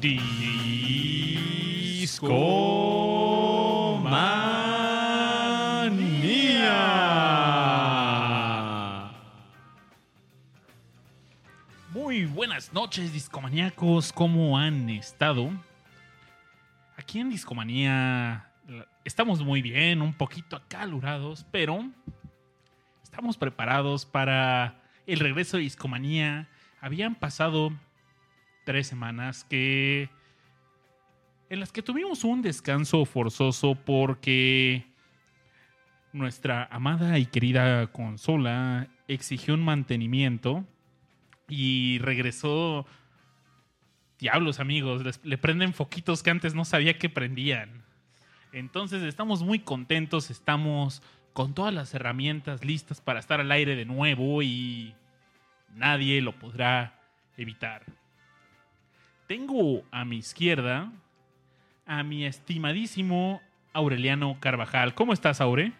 Discomanía. Muy buenas noches, discomaníacos. ¿Cómo han estado? Aquí en Discomanía estamos muy bien, un poquito acalorados, pero estamos preparados para el regreso de Discomanía. Habían pasado tres semanas que en las que tuvimos un descanso forzoso porque nuestra amada y querida consola exigió un mantenimiento y regresó. Diablos, amigos, les- le prenden foquitos que antes no sabía que prendían. Entonces estamos muy contentos, estamos con todas las herramientas listas para estar al aire de nuevo y nadie lo podrá evitar. Tengo a mi izquierda a mi estimadísimo Aureliano Carvajal. ¿Cómo estás, Aure?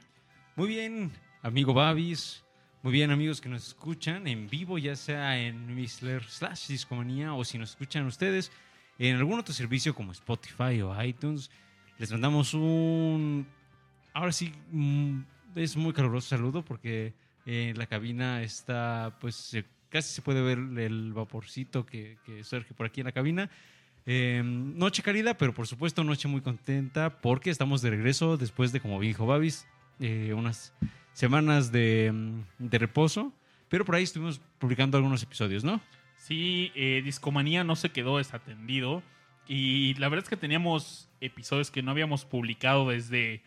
Muy bien, amigo Babis. Muy bien, amigos que nos escuchan en vivo, ya sea en Mixler slash Discomanía o si nos escuchan ustedes en algún otro servicio como Spotify o iTunes. Les mandamos un. Ahora sí, mm, es muy caluroso saludo porque en la cabina está, pues casi se puede ver el vaporcito que, que surge por aquí en la cabina. Eh, noche cálida, pero por supuesto noche muy contenta porque estamos de regreso después de, como dijo Babis, eh, unas semanas de, mm, de reposo. Pero por ahí estuvimos publicando algunos episodios, ¿no? Sí, eh, Discomanía no se quedó desatendido. Y la verdad es que teníamos episodios que no habíamos publicado desde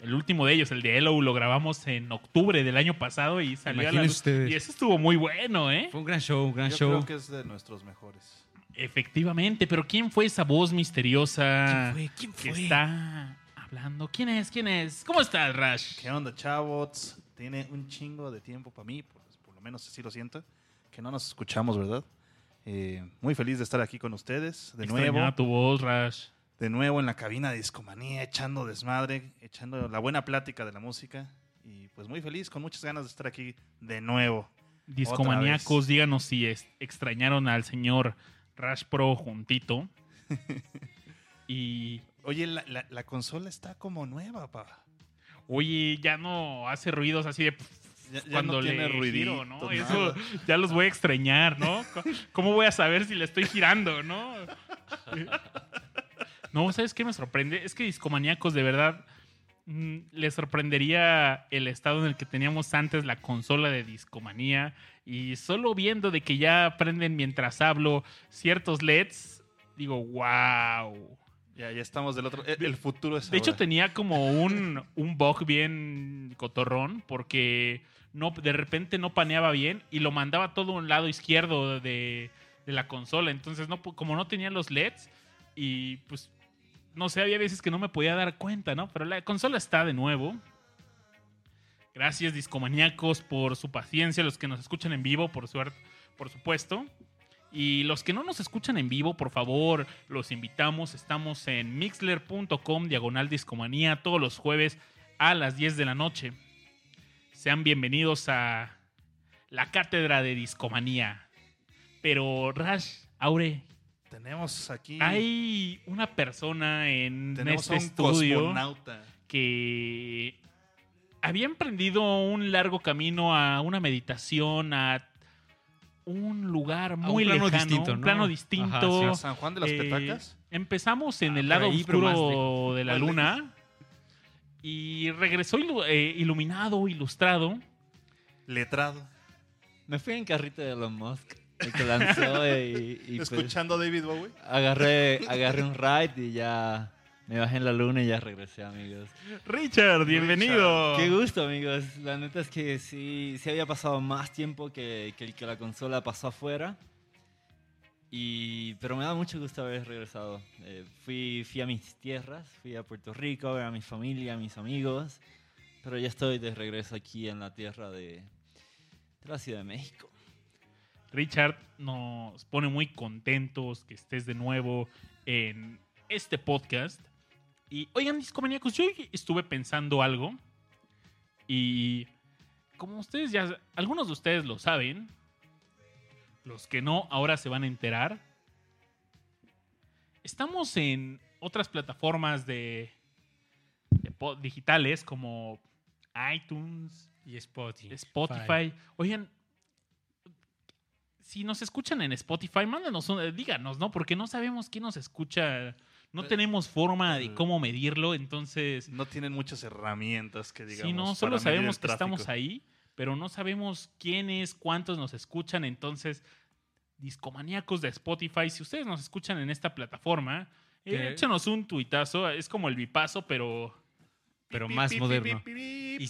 el último de ellos, el de Hello, lo grabamos en octubre del año pasado y salió a la luz. ustedes. Y eso estuvo muy bueno, ¿eh? Fue un gran show, un gran Yo show. creo que es de nuestros mejores. Efectivamente, pero ¿quién fue esa voz misteriosa ¿Quién fue? ¿Quién que fue? está hablando? ¿Quién es? ¿Quién es? ¿Cómo estás, Rash? ¿Qué onda, chavos? Tiene un chingo de tiempo para mí, por, por lo menos así lo siento, que no nos escuchamos, ¿verdad? Eh, muy feliz de estar aquí con ustedes, de Extrañaba nuevo, tu voz, Rash. De nuevo en la cabina de Discomanía, echando desmadre, echando la buena plática de la música. Y pues muy feliz, con muchas ganas de estar aquí de nuevo. Discomaníacos, díganos si es- extrañaron al señor Rash Pro juntito. y Oye, la, la- la consola está como nueva, pa. oye, ya no hace ruidos así de Ya- ya cuando no le tiene ruidito, giro, ¿no? Eso ya los voy a extrañar, ¿no? ¿Cómo voy a saber si le estoy girando, no? No, ¿sabes qué me sorprende? Es que discomaníacos de verdad mm, les sorprendería el estado en el que teníamos antes la consola de discomanía y solo viendo de que ya prenden mientras hablo ciertos LEDs, digo, wow. Ya, ya estamos del otro. El, el futuro es De hecho, tenía como un, un bug bien cotorrón porque no, de repente no paneaba bien y lo mandaba todo a un lado izquierdo de, de la consola. Entonces, no, como no tenía los LEDs y pues, no sé, había veces que no me podía dar cuenta, ¿no? Pero la consola está de nuevo. Gracias, discomaníacos, por su paciencia. Los que nos escuchan en vivo, por suerte, por supuesto. Y los que no nos escuchan en vivo, por favor, los invitamos. Estamos en mixler.com, diagonal discomanía, todos los jueves a las 10 de la noche. Sean bienvenidos a la cátedra de discomanía. Pero, Rash, Aure, Tenemos aquí. hay una persona en tenemos este a un estudio cosmonauta. que había emprendido un largo camino a una meditación, a un lugar muy plano lejano, distinto, un ¿no? plano Ajá, distinto. sí. ¿A San Juan de las Eh, Petacas? Empezamos en Ah, el lado ahí, oscuro de la luna y regresó ilu- eh, iluminado, ilustrado. Letrado. Me fui en carrito de Elon Musk, el que lanzó y, y pues Escuchando a David Bowie. agarré, agarré un ride y ya me bajé en la luna y ya regresé, amigos. Richard, bienvenido. Qué gusto, amigos. La neta es que sí, sí había pasado más tiempo que, que el que la consola pasó afuera. Y, pero me da mucho gusto haber regresado. Eh, fui, fui a mis tierras, fui a Puerto Rico a ver a mi familia, a mis amigos. Pero ya estoy de regreso aquí en la tierra de, de la Ciudad de México. Richard nos pone muy contentos que estés de nuevo en este podcast. Y oigan, discomaníacos, yo estuve pensando algo. Y como ustedes ya, algunos de ustedes lo saben, los que no ahora se van a enterar. Estamos en otras plataformas de, digitales como iTunes, Y Spotify. Spotify. Oigan, si nos escuchan en Spotify, mándanos, un- díganos, ¿no? Porque no sabemos quién nos escucha. No tenemos forma de eh, cómo medirlo, entonces... No tienen muchas herramientas que digamos. Sí, no, solo sabemos que estamos ahí, pero no sabemos quiénes, cuántos nos escuchan. Entonces, discomaníacos de Spotify, si ustedes nos escuchan en esta plataforma, eh, ¿Qué? échanos un tuitazo. Es como el bipazo, pero Pero más moderno. y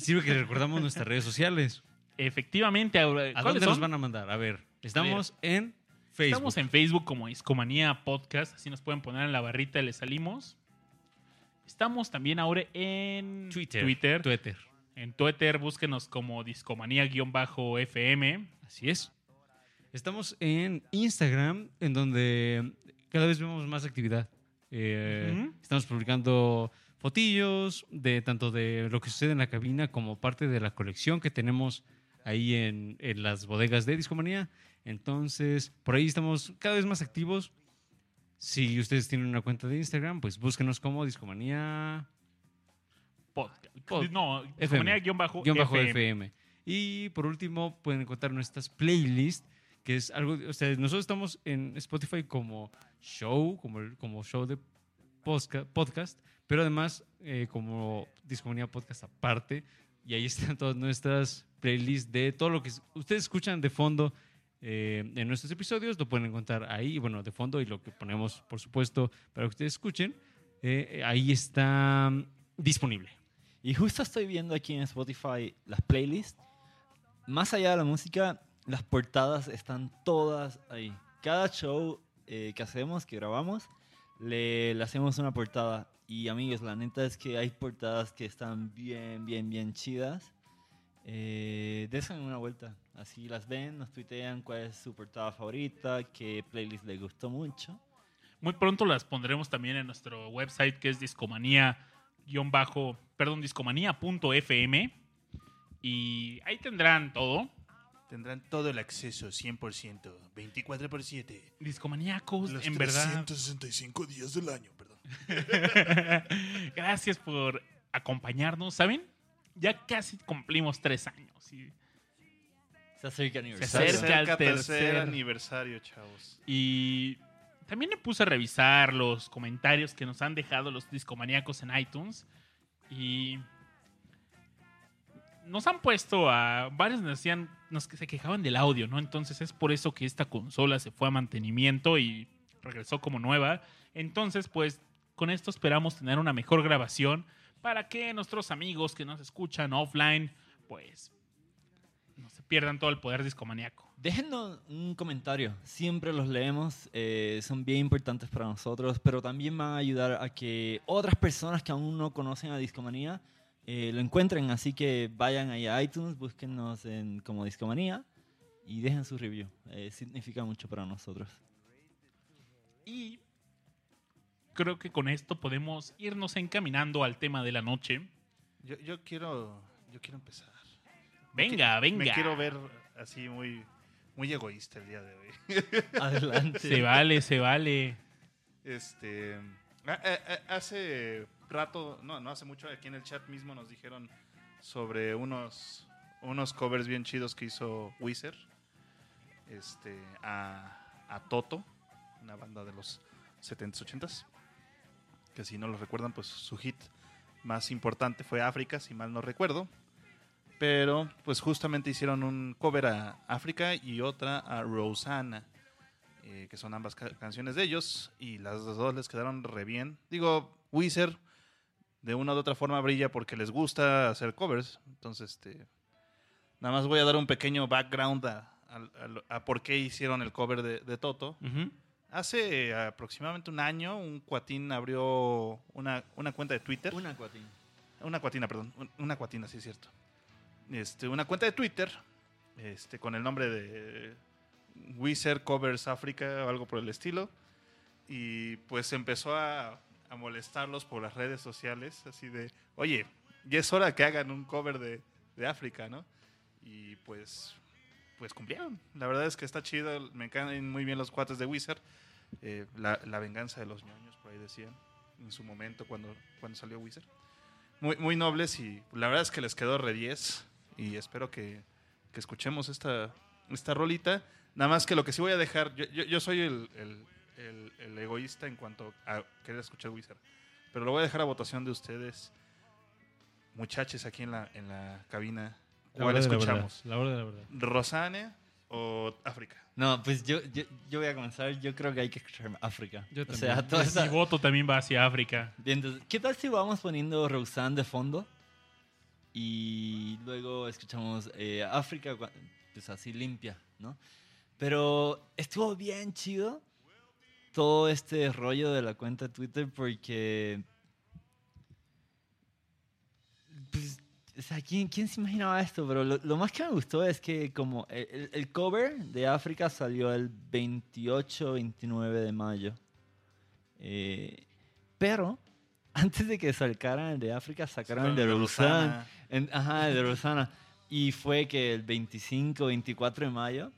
sirve que recordamos nuestras redes sociales. Efectivamente, ahora, ¿A ¿cuáles dónde nos son? van a mandar? A ver, estamos en Facebook. Estamos en Facebook como Discomanía Podcast, así nos pueden poner en la barrita y le salimos. Estamos también ahora en Twitter. Twitter. Twitter. En Twitter, búsquenos como Discomanía-FM. Así es. Estamos en Instagram, en donde cada vez vemos más actividad. Eh. Estamos publicando fotillos de tanto de lo que sucede en la cabina como parte de la colección que tenemos ahí en, en las bodegas de Discomanía. Entonces, por ahí estamos cada vez más activos. Si ustedes tienen una cuenta de Instagram, pues búsquenos como Discomanía Podcast. Pod- no, FM. Discomanía-FM. guion bajo FM. Y por último, pueden encontrar nuestras playlists, que es algo, o sea, nosotros estamos en Spotify como show, como, como show de podcast, pero además eh, como Discomunidad Podcast aparte, y ahí están todas nuestras playlists de todo lo que ustedes escuchan de fondo eh, en nuestros episodios, lo pueden encontrar ahí, bueno, de fondo, y lo que ponemos, por supuesto, para que ustedes escuchen, eh, ahí está mm, disponible. Y justo estoy viendo aquí en Spotify las playlists. Más allá de la música, las portadas están todas ahí. Cada show eh, que hacemos, que grabamos, le, le hacemos una portada. Y amigos, la neta es que hay portadas que están bien, bien, bien chidas. Eh, una vuelta. Así las ven, nos tuitean cuál es su portada favorita, qué playlist les gustó mucho. Muy pronto las pondremos también en nuestro website que es discomanía bajo, perdón, discomanía.fm y ahí tendrán todo. Tendrán todo el acceso 100%, 24 por 7. Discomaníacos, Los en verdad. 365 días del año, perdón. Gracias por acompañarnos, ¿saben? Ya casi cumplimos tres años. y- Se acerca Se aniversario. acerca. el tercer tercer. aniversario, chavos. Y también me puse a revisar los comentarios que nos han dejado los discomaníacos en iTunes. Y nos han puesto a. Varios nos decían. Nos que se quejaban del audio, ¿no? Entonces es por eso que esta consola se fue a mantenimiento y regresó como nueva. Entonces, pues, con esto esperamos tener una mejor grabación para que nuestros amigos que nos escuchan offline, pues, no se pierdan todo el poder discomaníaco. Déjenos un comentario, siempre los leemos, eh, son bien importantes para nosotros, pero también van a ayudar a que otras personas que aún no conocen a Discomanía eh, lo encuentren, así que vayan ahí a iTunes, búsquennos en, como Discomanía y dejen su review, eh, significa mucho para nosotros. Y creo que con esto podemos irnos encaminando al tema de la noche. Yo, yo quiero yo quiero empezar. Venga, venga. Me quiero ver así muy, muy egoísta el día de hoy. Adelante. Se vale, se vale. Este, hace rato, no, no hace mucho, aquí en el chat mismo nos dijeron sobre unos, unos covers bien chidos que hizo Wizard este, a, a Toto, una banda de los 70s, 80s, que si no lo recuerdan, pues su hit más importante fue África, si mal no recuerdo. Pero pues justamente hicieron un cover a África y otra a Rosanna eh, que son ambas ca- canciones de ellos, y las dos les quedaron re bien. Digo, Weezer de una u otra forma brilla porque les gusta hacer covers, entonces este, nada más voy a dar un pequeño background a, por qué hicieron el cover de, Toto. Ujú. Hace aproximadamente un año, un cuatín abrió una, una cuenta de Twitter. Una cuatín. Una cuatina, perdón. un- Una cuatina, sí es cierto. Este, una cuenta de Twitter este, con el nombre de Wizard Covers Africa o algo por el estilo. Y pues empezó a, a molestarlos por las redes sociales, así de, oye, ya es hora que hagan un cover de, de África, ¿no? Y pues pues cumplieron. La verdad es que está chido, me caen muy bien los cuates de Wizard. Eh, la, la venganza de los ñoños, por ahí decían, en su momento cuando, cuando salió Wizard. Muy, muy nobles y la verdad es que les quedó re 10 y espero que, que escuchemos esta, esta rolita. Nada más que lo que sí voy a dejar, yo, yo, yo soy el, el- el- el egoísta en cuanto a querer escuchar Wizard, pero lo voy a dejar a votación de ustedes, muchachos aquí en la, en la cabina. La ¿Cuál de la escuchamos? verdad, La verdad, la verdad. ¿Rosane o África? No, pues yo, yo, yo voy a comenzar. Yo creo que hay que escuchar África. Yo o sea, también. toda esa- Mi voto también va hacia África. Bien, entonces, ¿qué tal si vamos poniendo Roxanne de fondo? Y luego escuchamos eh, África, pues así limpia, ¿no? Pero estuvo bien chido todo este rollo de la cuenta de Twitter porque. Pues, o sea, ¿quién, quién se imaginaba esto? Pero lo, lo más que me gustó es que, como el, el- cover de África salió el 28-29 de mayo. Eh, pero antes de que sacaran el de África, sacaron el de Rosana. En- ajá, el de Rosana. Y fue que el 25, 24 de mayo.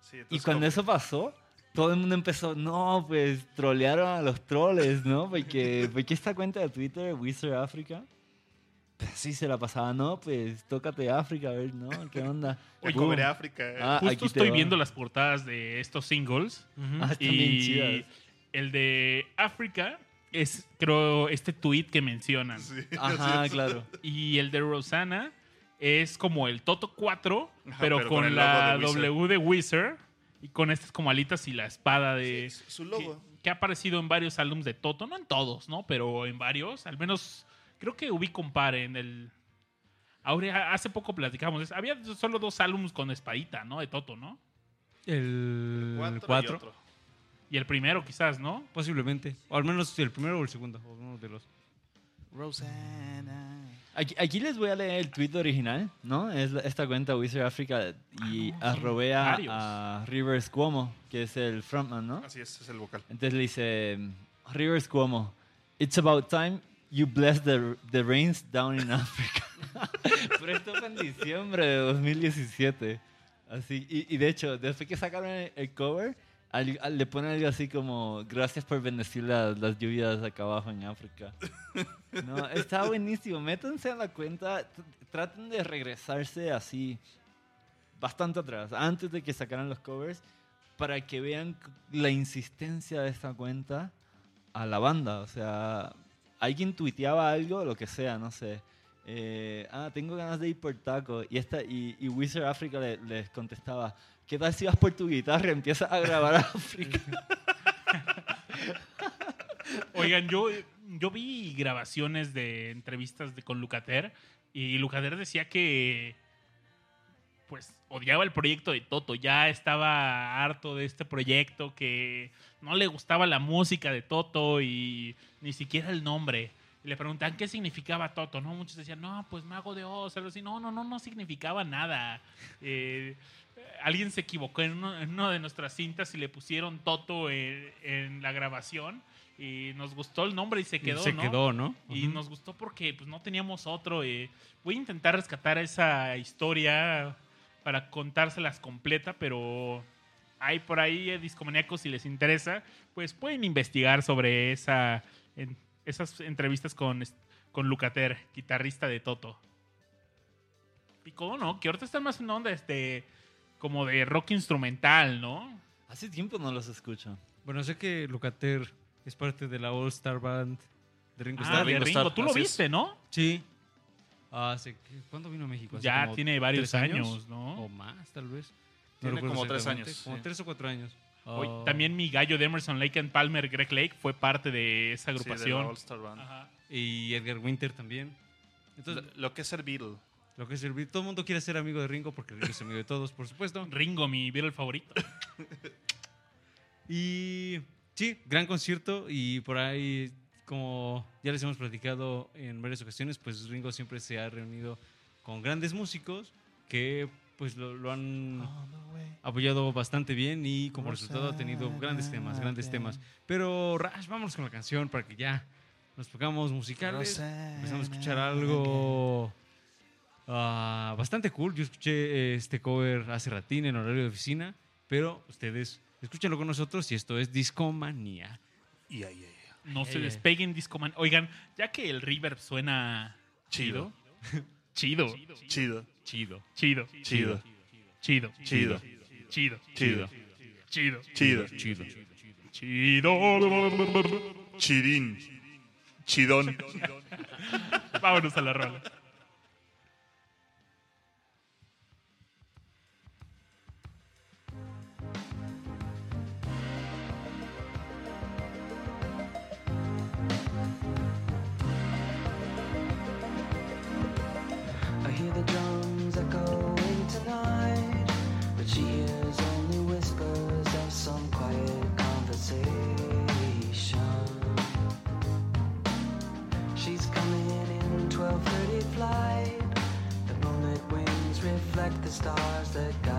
Sí, Y cuando eso pasó, todo el mundo empezó, no, pues trolearon a los troles, ¿no? Porque, porque esta cuenta de Twitter, Wizard Africa, así se la pasaba, no, pues tócate África, a ver, ¿no? ¿Qué onda? Hoy comeré África. eh. Ah, aquí Justo estoy viendo las portadas de estos singles. Ujú. Ah, están bien Y chidas. el de África es, creo, este tweet que mencionan. Sí, Ajá, claro. Y el de Rosana es como el Toto 4, Ajá, pero, pero con, con el la logo de Wizard. W de Wizard. Y con estas como alitas y la espada de... Sí, su logo. que, que ha aparecido en varios álbumes de Toto, no en todos, ¿no? Pero en varios, al menos creo que ubico un par en el... Ahora, hace poco platicamos, había solo dos álbumes con espadita, ¿no? De Toto, ¿no? El Cuatro y 4, otro. Y el primero quizás, ¿no? posiblemente. O al menos el primero o el segundo. O uno de los. Rosana. Aquí, aquí les voy a leer el tweet original, ¿no? Es la- esta cuenta Wizard Africa y Ah, no, a Rivers Cuomo, que es el frontman, ¿no? Así es, es el vocal. Entonces le dice, Rivers Cuomo, it's about time you bless the, the rains down in Africa. Pero esto fue en diciembre de 2017. Así, y, y de hecho, después que sacaron el, el cover, al- al- le ponen algo así como, gracias por bendecir las, las lluvias acá abajo en África. No, está buenísimo. Métanse a la cuenta, tr- traten de regresarse así bastante atrás, antes de que sacaran los covers, para que vean la insistencia de esta cuenta a la banda. O sea, alguien tuiteaba algo, lo que sea, no sé. Eh, ah, tengo ganas de ir por taco. Y, esta, y, y Wizard Africa le- les contestaba, ¿qué tal si vas por tu guitarra y empiezas a grabar África? Oigan, yo, yo vi grabaciones de entrevistas de, con Lucater y Lucater decía que pues odiaba el proyecto de Toto, ya estaba harto de este proyecto, que no le gustaba la música de Toto y ni siquiera el nombre. Y le preguntan qué significaba Toto, ¿no? Muchos decían, no, pues Mago de Oz, algo así. No, no, no, no significaba nada. Eh, alguien se equivocó en, uno, en una de nuestras cintas y le pusieron Toto en, en la grabación y nos gustó el nombre y se quedó, Se ¿no? quedó, ¿no? Y nos gustó porque pues, no teníamos otro. eh. Voy a intentar rescatar esa historia para contárselas completa, pero hay por ahí eh, discomaníacos si les interesa, pues pueden investigar sobre esa, en- esas entrevistas con, con Lucater, guitarrista de Toto. Picó, ¿no? Que ahorita están más en onda este, como de rock instrumental, ¿no? Hace tiempo no los escucho. Bueno, sé que Lucater es parte de la All Star Band de Ringo Ah, Starr. de Ringo Ringo. Starr, Tú lo así es. viste, ¿no? Sí. ¿Cuándo vino a México? ¿Hace Ya como tiene varios años, ¿no? O más, tal vez. Tiene recuerdo como tres años, Como sí. tres o cuatro años. Hoy, también mi gallo de Emerson Lake and Palmer, Greg Lake, fue parte de esa Sí, agrupación. All-Star Band. Ajá. Y Edgar Winter también. Entonces, Lo, lo que es ser Beatle. lo que es el todo el mundo quiere ser amigo de Ringo porque Ringo es amigo de todos, por supuesto. Ringo, mi Beatle favorito. Y sí, gran concierto y por ahí, como ya les hemos platicado en varias ocasiones, pues Ringo siempre se ha reunido con grandes músicos que pues lo, lo han apoyado bastante bien y como resultado ha tenido grandes temas, grandes temas. Pero Rash, vámonos con la canción para que ya nos pongamos musicales. Empezamos a escuchar algo ah, bastante cool. Yo escuché eh, este cover hace ratín en horario de oficina, pero ustedes escúchenlo con nosotros y esto es Discomanía. Y. No se despeguen, Discoman. Oigan, ya que el reverb suena Chido. chido, Chido. Chido. chido, Chido. chido, Chido. chido, Chido. chido, Chido. Chido. chido. Chirín. Chidón. Vámonos a la rola. Reflect the stars that guide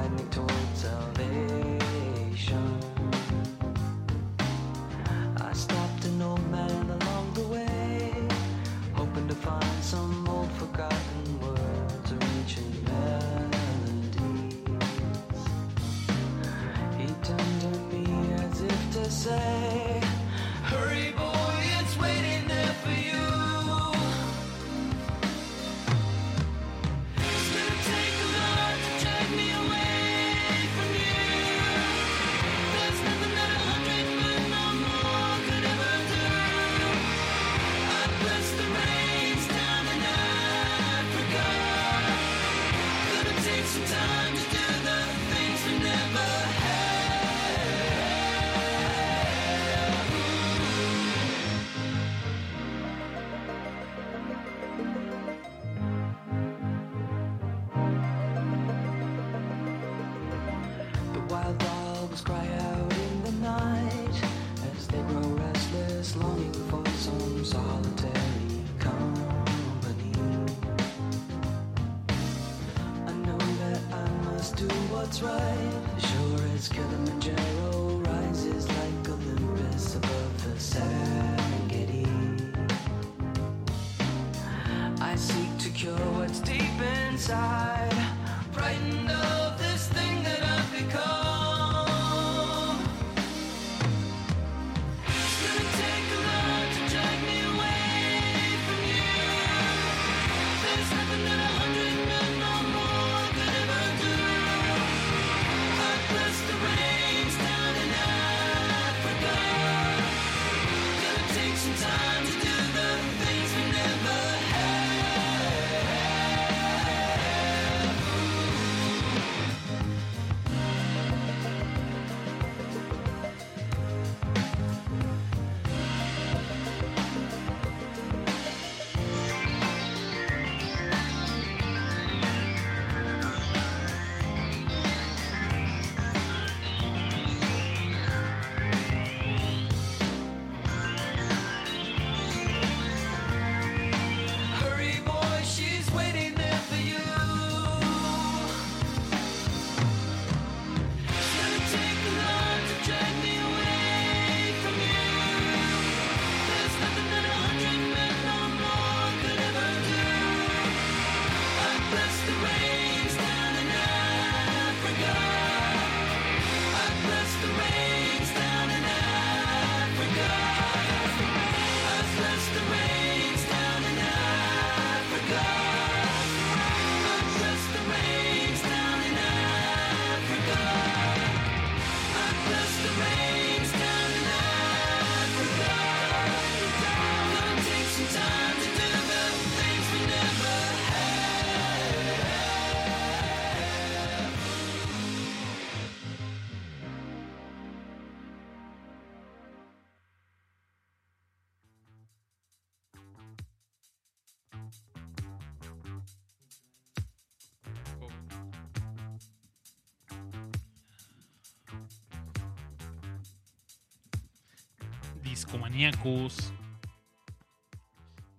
Discomaníacos.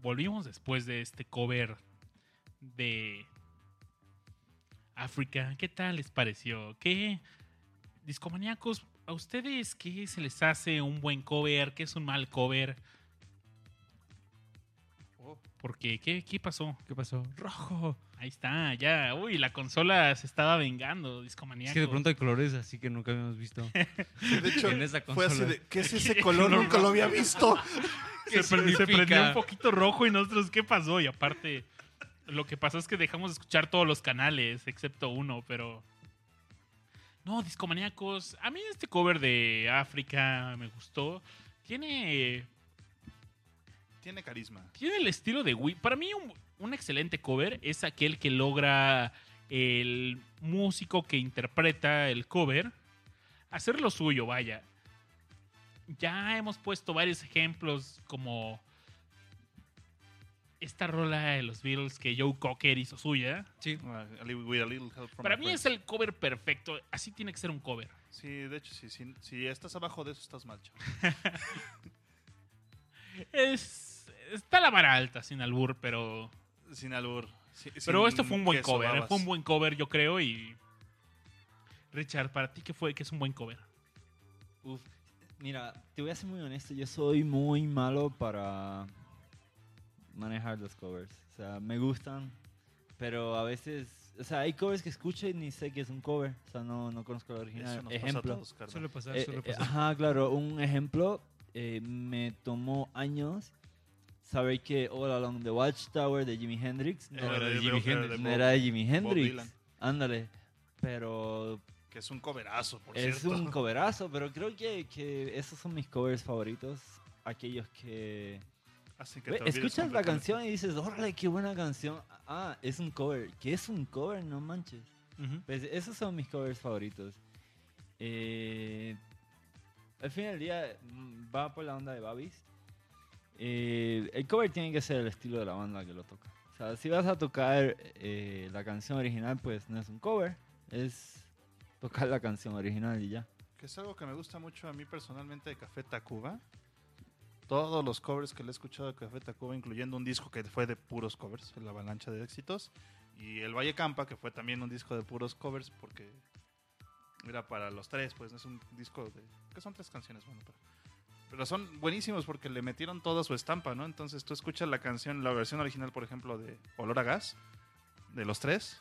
Volvimos después de este cover de África. ¿Qué tal les pareció? ¿Qué discomaníacos? ¿A ustedes qué se les hace un buen cover? ¿Qué es un mal cover? Porque, ¿qué, qué pasó? ¿Qué pasó? Rojo. Ahí está, ya. Uy, la consola se estaba vengando, Es discomaníaco. que de pronto hay colores así que nunca habíamos visto. Sí, de hecho, En esa fue así consola. de, ¿qué es ese color? Nunca lo había visto. se, ¿Qué pre- se prendió un poquito rojo y nosotros, ¿qué pasó? Y aparte, lo que pasó es que dejamos de escuchar todos los canales, excepto uno, pero... No, discomaníacos. A mí este cover de África me gustó. Tiene, Tiene carisma. tiene el estilo de Wii. Para mí un, un excelente cover es aquel que logra el músico que interpreta el cover hacer lo suyo, vaya. Ya hemos puesto varios ejemplos como esta rola de los Beatles que Joe Cocker hizo suya. Sí. Uh, Para mí es el cover perfecto. Así tiene que ser un cover. Sí, de hecho, sí, sí, si estás abajo de eso, estás mal. Es, está la vara alta, sin albur, pero... Sin albur. Sí, Pero sin esto fue un buen queso, cover. ¿eh? babas. Fue un buen cover, yo creo. Y. Richard, ¿para ti qué fue que es un buen cover? Uf, mira, te voy a ser muy honesto, yo soy muy malo para manejar los covers. O sea, me gustan, pero a veces, o sea, hay covers que escucho y ni sé que es un cover. O sea, no, no conozco el original. Eso nos pasa a Ejemplo. todos, carnal. Suele pasar, Eh, suele eh, pasar. ajá, claro, un ejemplo, eh, me tomó años saber que All Along the Watchtower de Jimi Hendrix no, Era era de Jimi era de Hendrix. no era de Jimi Bob Hendrix. Dylan, Ándale, pero que es un coverazo, por es cierto. un coverazo, pero creo que, que esos son mis covers favoritos. Aquellos que... Así que Ve, escuchas la canción y dices, órale, qué buena canción. Ah, es un cover. ¿Qué es un cover? No manches. Ujú. Pues esos son mis covers favoritos. Eh, al fin del día mm, va por la onda de Babis. Eh, el cover tiene que ser el estilo de la banda que lo toca. O sea, si vas a tocar eh, la canción original, pues no es un cover, es tocar la canción original y ya. Que es algo que me gusta mucho a mí personalmente de Café Tacuba. Todos los covers que le he escuchado de Café Tacuba, incluyendo un disco que fue de puros covers, La Avalancha de Éxitos, y El Valle Campa, que fue también un disco de puros covers, porque era para los tres, pues es un disco de... que son tres canciones, bueno, pero, pero son buenísimos porque le metieron toda su estampa, ¿no? Entonces tú escuchas la canción, la versión original, por ejemplo, de Olor a Gas, de los tres,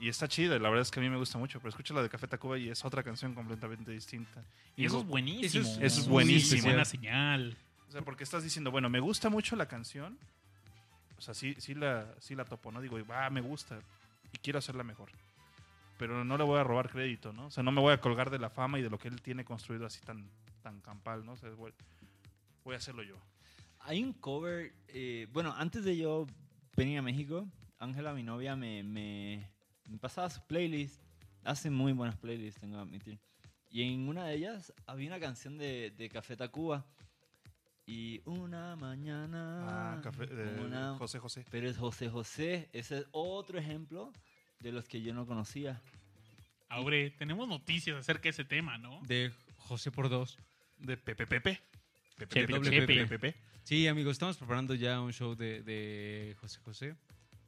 y está chida, y la verdad es que a mí me gusta mucho, pero escucha la de Café Tacuba y es otra canción completamente distinta. Y eso Digo, es buenísimo. eso es- eso es buenísimo. buena señal. O sea, porque estás diciendo, bueno, me gusta mucho la canción. O sea, sí, sí, la, sí la topo, ¿no? Digo, va, me gusta y quiero hacerla mejor. Pero no le voy a robar crédito, ¿no? O sea, no me voy a colgar de la fama y de lo que él tiene construido así tan, tan campal, ¿no? O sea, voy, voy a hacerlo yo. Hay un cover, eh, bueno, antes de yo venir a México, Ángela, mi novia, me, me, me pasaba su playlist. Hace muy buenas playlists, tengo que admitir. Y en una de ellas había una canción de, de Café Tacuba. Y una mañana. Ah, café, de una- José José. Pero es José José. Ese es otro ejemplo de los que yo no conocía. Aure, tenemos noticias acerca de ese tema, ¿no? De José por dos. De Pepe Pepe. Pepe Chepe, Pepe, Chepe. Pepe, Pepe. Sí, amigos, estamos preparando ya un show de, de José José.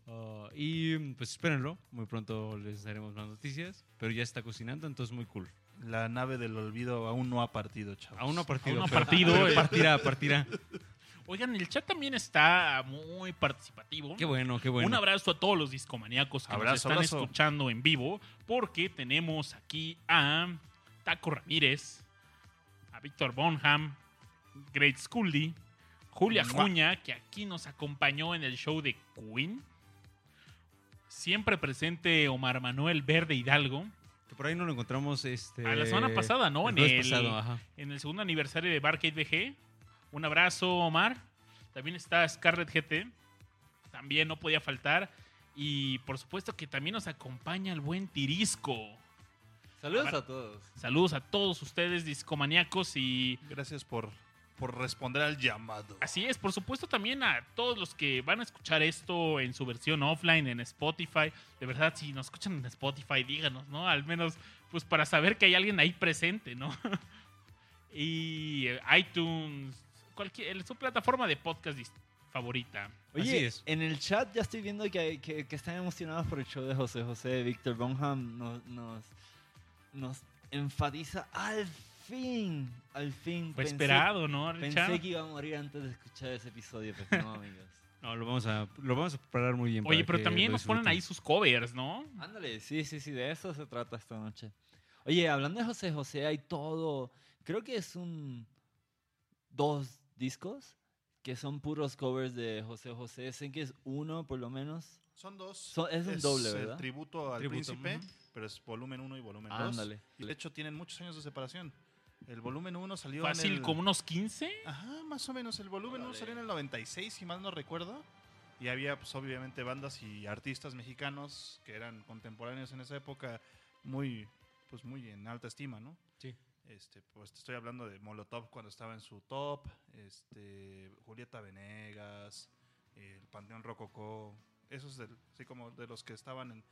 Ah, y pues espérenlo, muy pronto les daremos más noticias, pero ya está cocinando, entonces muy cool. La nave del olvido aún no ha partido, chavos. Aún no ha partido. Aún no ha partido, pero eh. partirá, partirá. Oigan, el chat también está muy participativo. Qué bueno, qué bueno. Un abrazo a todos los discomaníacos que nos Abrazo, están abrazo. escuchando en vivo, porque tenemos aquí a Taco Ramírez, a Víctor Bonham, Great Scully, Julia. Juña, que aquí nos acompañó en el show de Queen. Siempre presente Omar Manuel Verde Hidalgo. Que por ahí no lo encontramos este... A la semana pasada, ¿no? el En el- pasado, ajá. en el segundo aniversario de Barcade BG. Un abrazo, Omar. También está Scarlett GT. También no podía faltar. Y por supuesto que también nos acompaña el buen Tirisco. Saludos a todos. Saludos a todos ustedes, discomaníacos. Y Gracias por, por responder al llamado. así es, por supuesto también a todos los que van a escuchar esto en su versión offline, en Spotify. De verdad, si nos escuchan en Spotify, díganos, ¿no? Al menos, pues para saber que hay alguien ahí presente, ¿no? y eh, iTunes, cualquier, su plataforma de podcast favorita. Así Oye, es. en el chat ya estoy viendo que, que- que están emocionados por el show de José José. Víctor Bonham nos, nos, nos enfatiza al fin, al fin. Fue Pensé- esperado, ¿no, Richard? Pensé que iba a morir antes de escuchar ese episodio, pero no, amigos. No, lo vamos a, lo vamos a preparar muy bien. Oye, para pero que también nos ponen ahí sus covers, ¿no? Ándale, sí, sí, sí, de eso se trata esta noche. Oye, hablando de José José, hay todo. Creo que es un. dos discos que son puros covers de José José. Sé que es uno, por lo menos. Son dos. Es un doble, el ¿verdad? tributo al Tributo, príncipe, pero es volumen 1 y volumen 2. Ándale. Y de hecho tienen muchos años de separación. El volumen 1 salió Fácil, en el... como unos 15. Ajá, más o menos. El volumen 1 Órale. salió en el 96, si mal no recuerdo. Y había, pues, obviamente, bandas y artistas mexicanos que eran contemporáneos en esa época, muy, pues, muy en alta estima, ¿no? Sí. Este, pues te estoy hablando de Molotov cuando estaba en su top, este, Julieta Venegas, el Panteón Rococó, esos del, así como de los que estaban en,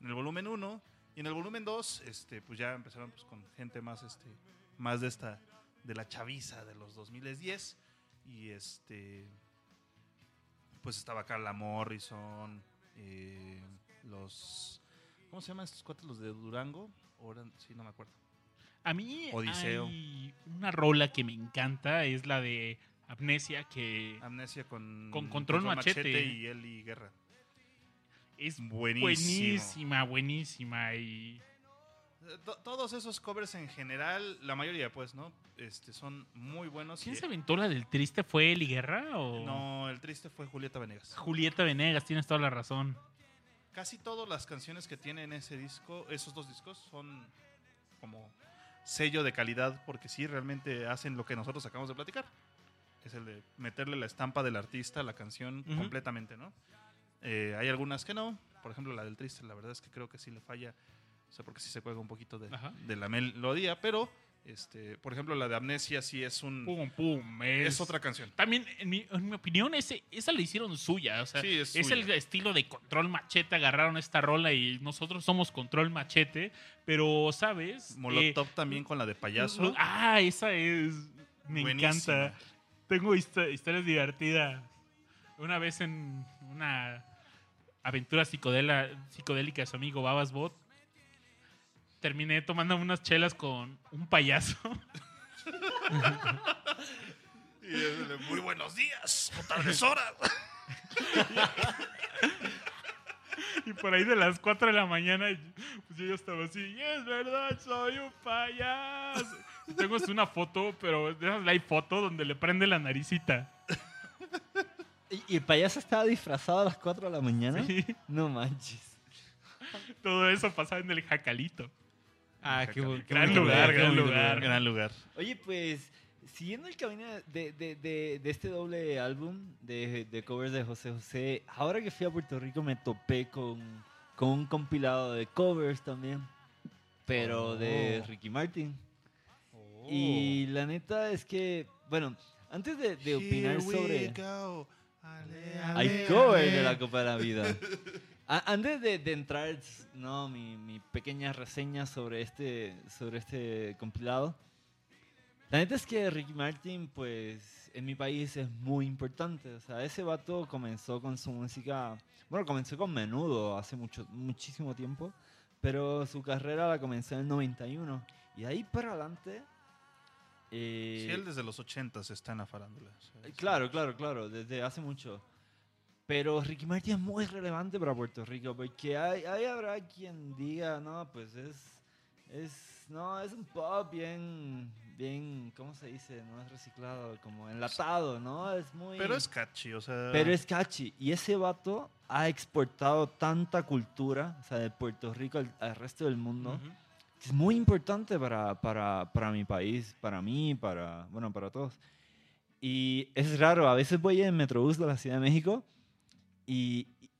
en el volumen 1 y en el volumen 2, este, pues ya empezaron pues, con gente más, este, más de esta, de la chaviza de los 2010 y este, pues estaba Carla Morrison, eh, los, ¿cómo se llaman estos cuates los de Durango? Ahora sí no me acuerdo. A mí Odiseo. hay una rola que me encanta, es la de Amnesia, que Amnesia con, Con Control Machete. y Eli Guerra. Es Buenísimo. buenísima, buenísima. Y to- Todos esos covers en general, la mayoría pues, ¿no? Este, son muy buenos. ¿Quién y- se aventó la del triste? ¿Fue Eli Guerra o No, el triste fue Julieta Venegas. Julieta Venegas? Tienes toda la razón. Casi todas las canciones que tienen ese disco, esos dos discos, son como sello de calidad porque sí, realmente hacen lo que nosotros acabamos de platicar. Es el de meterle la estampa del artista a la canción completamente, ¿no? Eh, hay algunas que no. Por ejemplo, la del triste, la verdad es que creo que sí le falla. O sea, porque sí se juega un poquito de, la melodía, pero, este, por ejemplo, la de Amnesia sí es un... Pum, pum. Es, Es otra canción. También, en mi, en mi opinión, ese, esa la hicieron suya. O sea, Sí, es es, suya. el estilo de Control Machete. Agarraron esta rola y nosotros somos Control Machete. Pero, ¿sabes? Molotov también con la de Eh, payaso. ah, esa es. Me Buenísima. encanta. Tengo histo- historias divertidas. Una vez en una aventura psicodela, psicodélica de su amigo Babas Bot, terminé tomando unas chelas con un payaso. Y de, muy buenos días, o tardes horas. Y por ahí de las 4 de la mañana, pues yo ya estaba así, "Y es verdad, soy un payaso. Tengo una foto, pero de esas hay foto donde le prende la naricita. ¿Y, y el payaso estaba disfrazado a las 4 de la mañana? Sí. No manches. Todo eso pasaba en el jacalito. Ah, qué, bu- qué Gran bonito lugar, gran lugar. Gran lugar. Oye, pues, siguiendo el camino de, de- de- de este doble álbum de, de covers de José José, ahora que fui a Puerto Rico me topé con, con un compilado de covers también, pero de Oh. Ricky Martin. Oh. Y la neta es que, bueno, antes de, de opinar Here we sobre... go. Hay cover de la Copa de la Vida. Antes de, de entrar, no, mi, mi pequeña reseña sobre este, sobre este compilado. La neta es que Ricky Martin, pues, en mi país es muy importante. O sea, ese vato comenzó con su música, bueno, comenzó con Menudo hace mucho, muchísimo tiempo, pero su carrera la comenzó en el 91. Y de ahí para adelante... eh, Sí, él desde los 80 está en la farándula. sea, eh, sí. Claro, claro, claro, desde hace mucho. Pero Ricky Martin es muy relevante para Puerto Rico, porque hay, hay habrá quien diga, no, pues es, es, no, es un pop bien, bien, ¿cómo se dice? No es reciclado, como enlatado, ¿no? Es muy... Pero es catchy, o sea. Pero es catchy. Y ese vato ha exportado tanta cultura, o sea, de Puerto Rico al, al resto del mundo. Ujú. que Es muy importante para, para, para mi país, para mí, para, bueno, para todos. Y es raro, a veces voy en Metrobús de la Ciudad de México y, y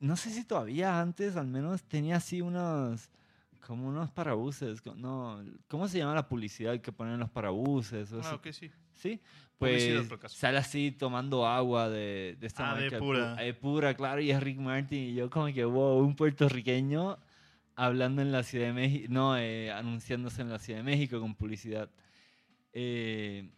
no sé si todavía antes al menos tenía así unos, como unos parabuses, no, ¿cómo se llama la publicidad que ponen en los parabuses? o Ah, ok, sí. Sí, pues sale así tomando agua de, de esta Ah, de marca. pura. pu- De pura, claro, y es Rick Martin. Y yo como que, wow, un puertorriqueño hablando en la Ciudad de México, no, eh, anunciándose en la Ciudad de México con publicidad. Eh,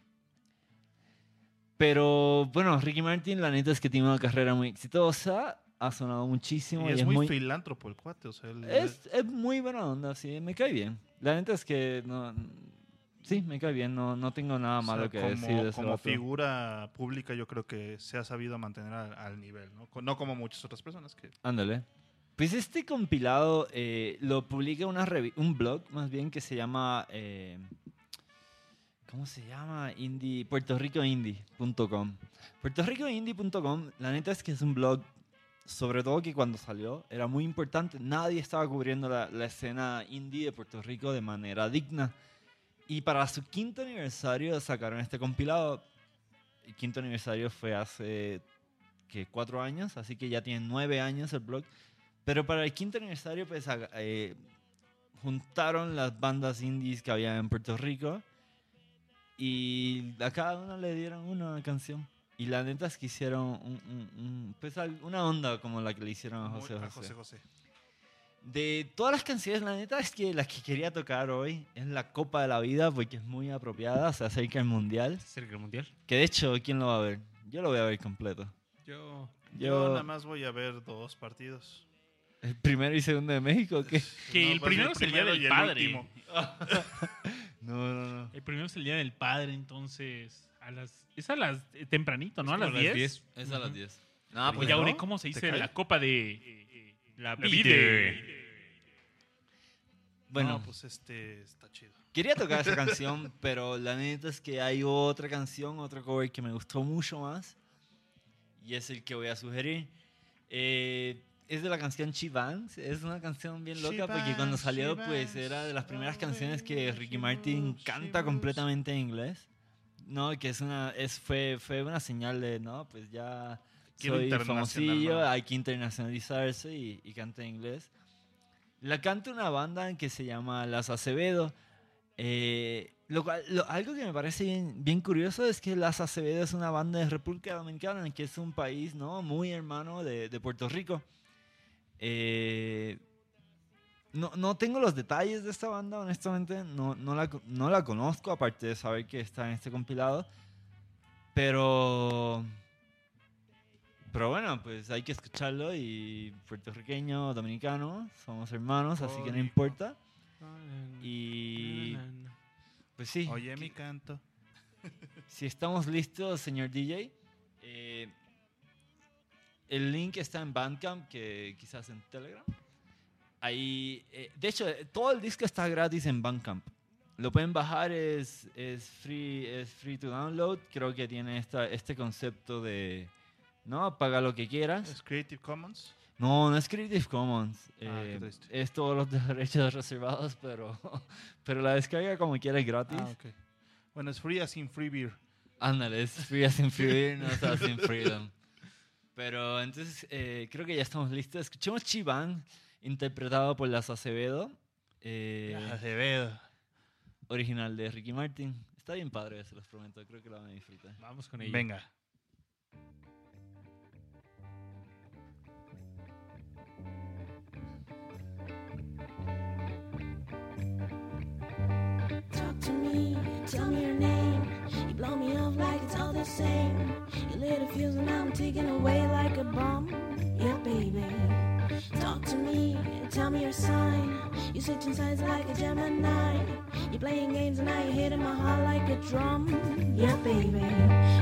pero bueno, Ricky Martin, la neta es que tiene una carrera muy exitosa, ha sonado muchísimo. Y Y, es muy, filántropo el cuate, o sea. él- es, es muy buena onda, sí, me cae bien. La neta es que no, Sí, me cae bien, no, no tengo nada O sea, malo que como, decir de como figura pública yo creo que se ha sabido mantener al, al nivel, ¿no? No como muchas otras personas que... Ándale. Pues este compilado eh, lo publica una un blog, más bien, que se llama... eh, ¿Cómo se llama? Indie, puertorricoindie.com. Puertorricoindie.com, la neta es que es un blog, sobre todo que cuando salió, era muy importante. Nadie estaba cubriendo la, la escena indie de Puerto Rico de manera digna. Y para su quinto aniversario sacaron este compilado. El quinto aniversario fue hace que cuatro años, así que ya tiene nueve años el blog. Pero para el quinto aniversario, pues eh, juntaron las bandas indies que había en Puerto Rico y a cada uno le dieron una canción. Y la neta es que hicieron un- un- un- pues una onda como la que le hicieron a muy- José a José. José José. De todas las canciones, la neta es que la que quería tocar hoy es la Copa de la Vida porque es muy apropiada, se acerca el Mundial. Cerca del mundial. Que de hecho, ¿quién lo va a ver? Yo lo voy a ver completo. Yo. Yo, Yo, nada más voy a ver dos partidos. El primero y segundo de México, ¿o ¿qué? Que No, el pues, primero es el día del el padre. No, no, no. El primero es el día del padre, entonces. A las, es a las eh, tempranito, ¿no? A Es las como 10. Es a las 10. No, Oye, Aure, ¿cómo se dice la copa de. eh, eh, La. Bueno, No, pues este está chido. quería tocar esa canción, pero la neta es que hay otra canción, otro cover que me gustó mucho más. Y es el que voy a sugerir. Eh, es de la canción Chivans. Es una canción bien loca porque cuando She salió, Bangs, pues she era de las primeras bangs, canciones que she Ricky Martin she canta completamente en inglés. No, que es una, es, fue, fue una señal de, no, pues ya soy famosillo, hay que internacionalizarse y, y canta en inglés. La canta una banda que se llama Las Acevedo. Eh, lo cual- lo- algo que me parece bien, bien curioso es que Las Acevedo es una banda de República Dominicana, que es un país ¿no? muy hermano de, de Puerto Rico. Eh, no, no tengo los detalles de esta banda, honestamente. No, no, la, no la conozco, aparte de saber que está en este compilado. Pero. Pero bueno, pues hay que escucharlo y puertorriqueño, dominicano, somos hermanos, así que no importa. Y pues sí, Oye mi canto. si estamos listos, señor DJ, el link está en Bandcamp, que quizás en Telegram. Ahí, eh, de hecho, eh, todo el disco está gratis en Bandcamp. Lo pueden bajar, es, es, free, es free to download. Creo que tiene esta, este concepto de, ¿no? Paga lo que quieras. ¿Es Creative Commons? No, no es Creative Commons. Ah, eh, es todos los derechos reservados, pero, pero la descarga como quiera es gratis. Ah, ok. Bueno, es free as in free beer. Ándale, es free as in free, no está sin freedom. Pero entonces eh, creo que ya estamos listos. Escuchemos Chiván, interpretado por Las Acevedo, eh, Acevedo. original de Ricky Martin. Está bien padre, se los prometo, creo que lo van a disfrutar. Vamos con ello. Venga. Talk to me, tell me your name. You blow me off like it's all the same. You lit a fuse and I'm taken away like a bomb. Yeah, baby. Talk to me, tell me your sign. You switching sides like a Gemini. You're playing games and now you're hitting my heart like a drum. Yeah, baby.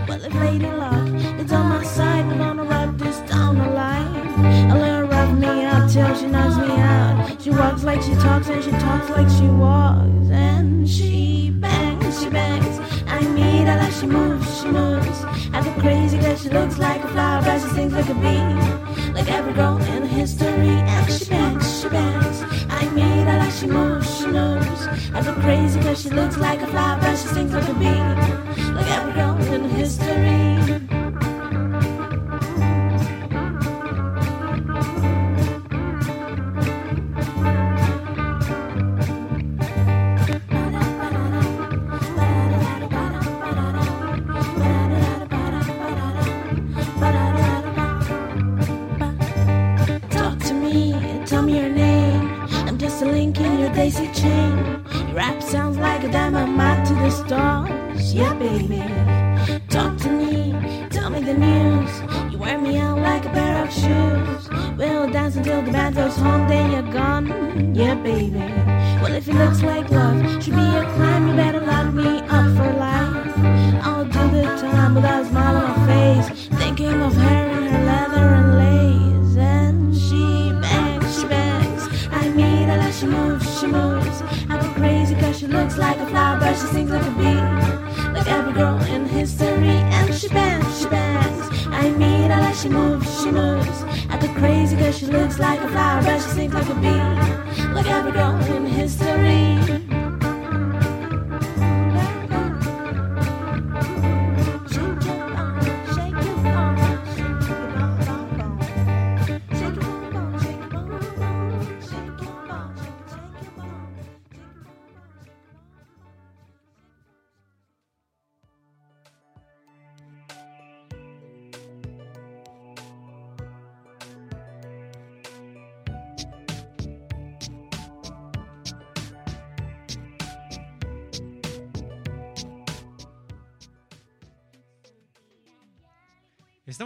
Well, if Lady Luck is on my side, I'm gonna rub this down the line. A little rough me out till she knocks me out. She walks like she talks and she talks like she walks. And she bangs, she bangs. I meet her like she moves, she moves. I go crazy cause she looks like a flower, but she sings like a bee. Like every girl in history. And she bangs, she bangs. I meet her like she moves, she moves. I go crazy cause she looks like a flower, but she sings like a bee. Like every girl in history. In chain. Rap sounds like a diamond dynamite to the stars. Yeah, baby. Talk to me, tell me the news. You wear me out like a pair of shoes. We'll dance until the band goes home, then you're gone. Yeah, baby. Well, if it looks like love should be a crime, you better lock me up for life. I'll do the time without a smile on my face, thinking of her like a flower, but she sings like a bee. Like every girl in history. And she begs, she begs. I mean, her as she moves, she moves. I go crazy cause she looks like a flower, but she sings like a bee. Like every girl in history.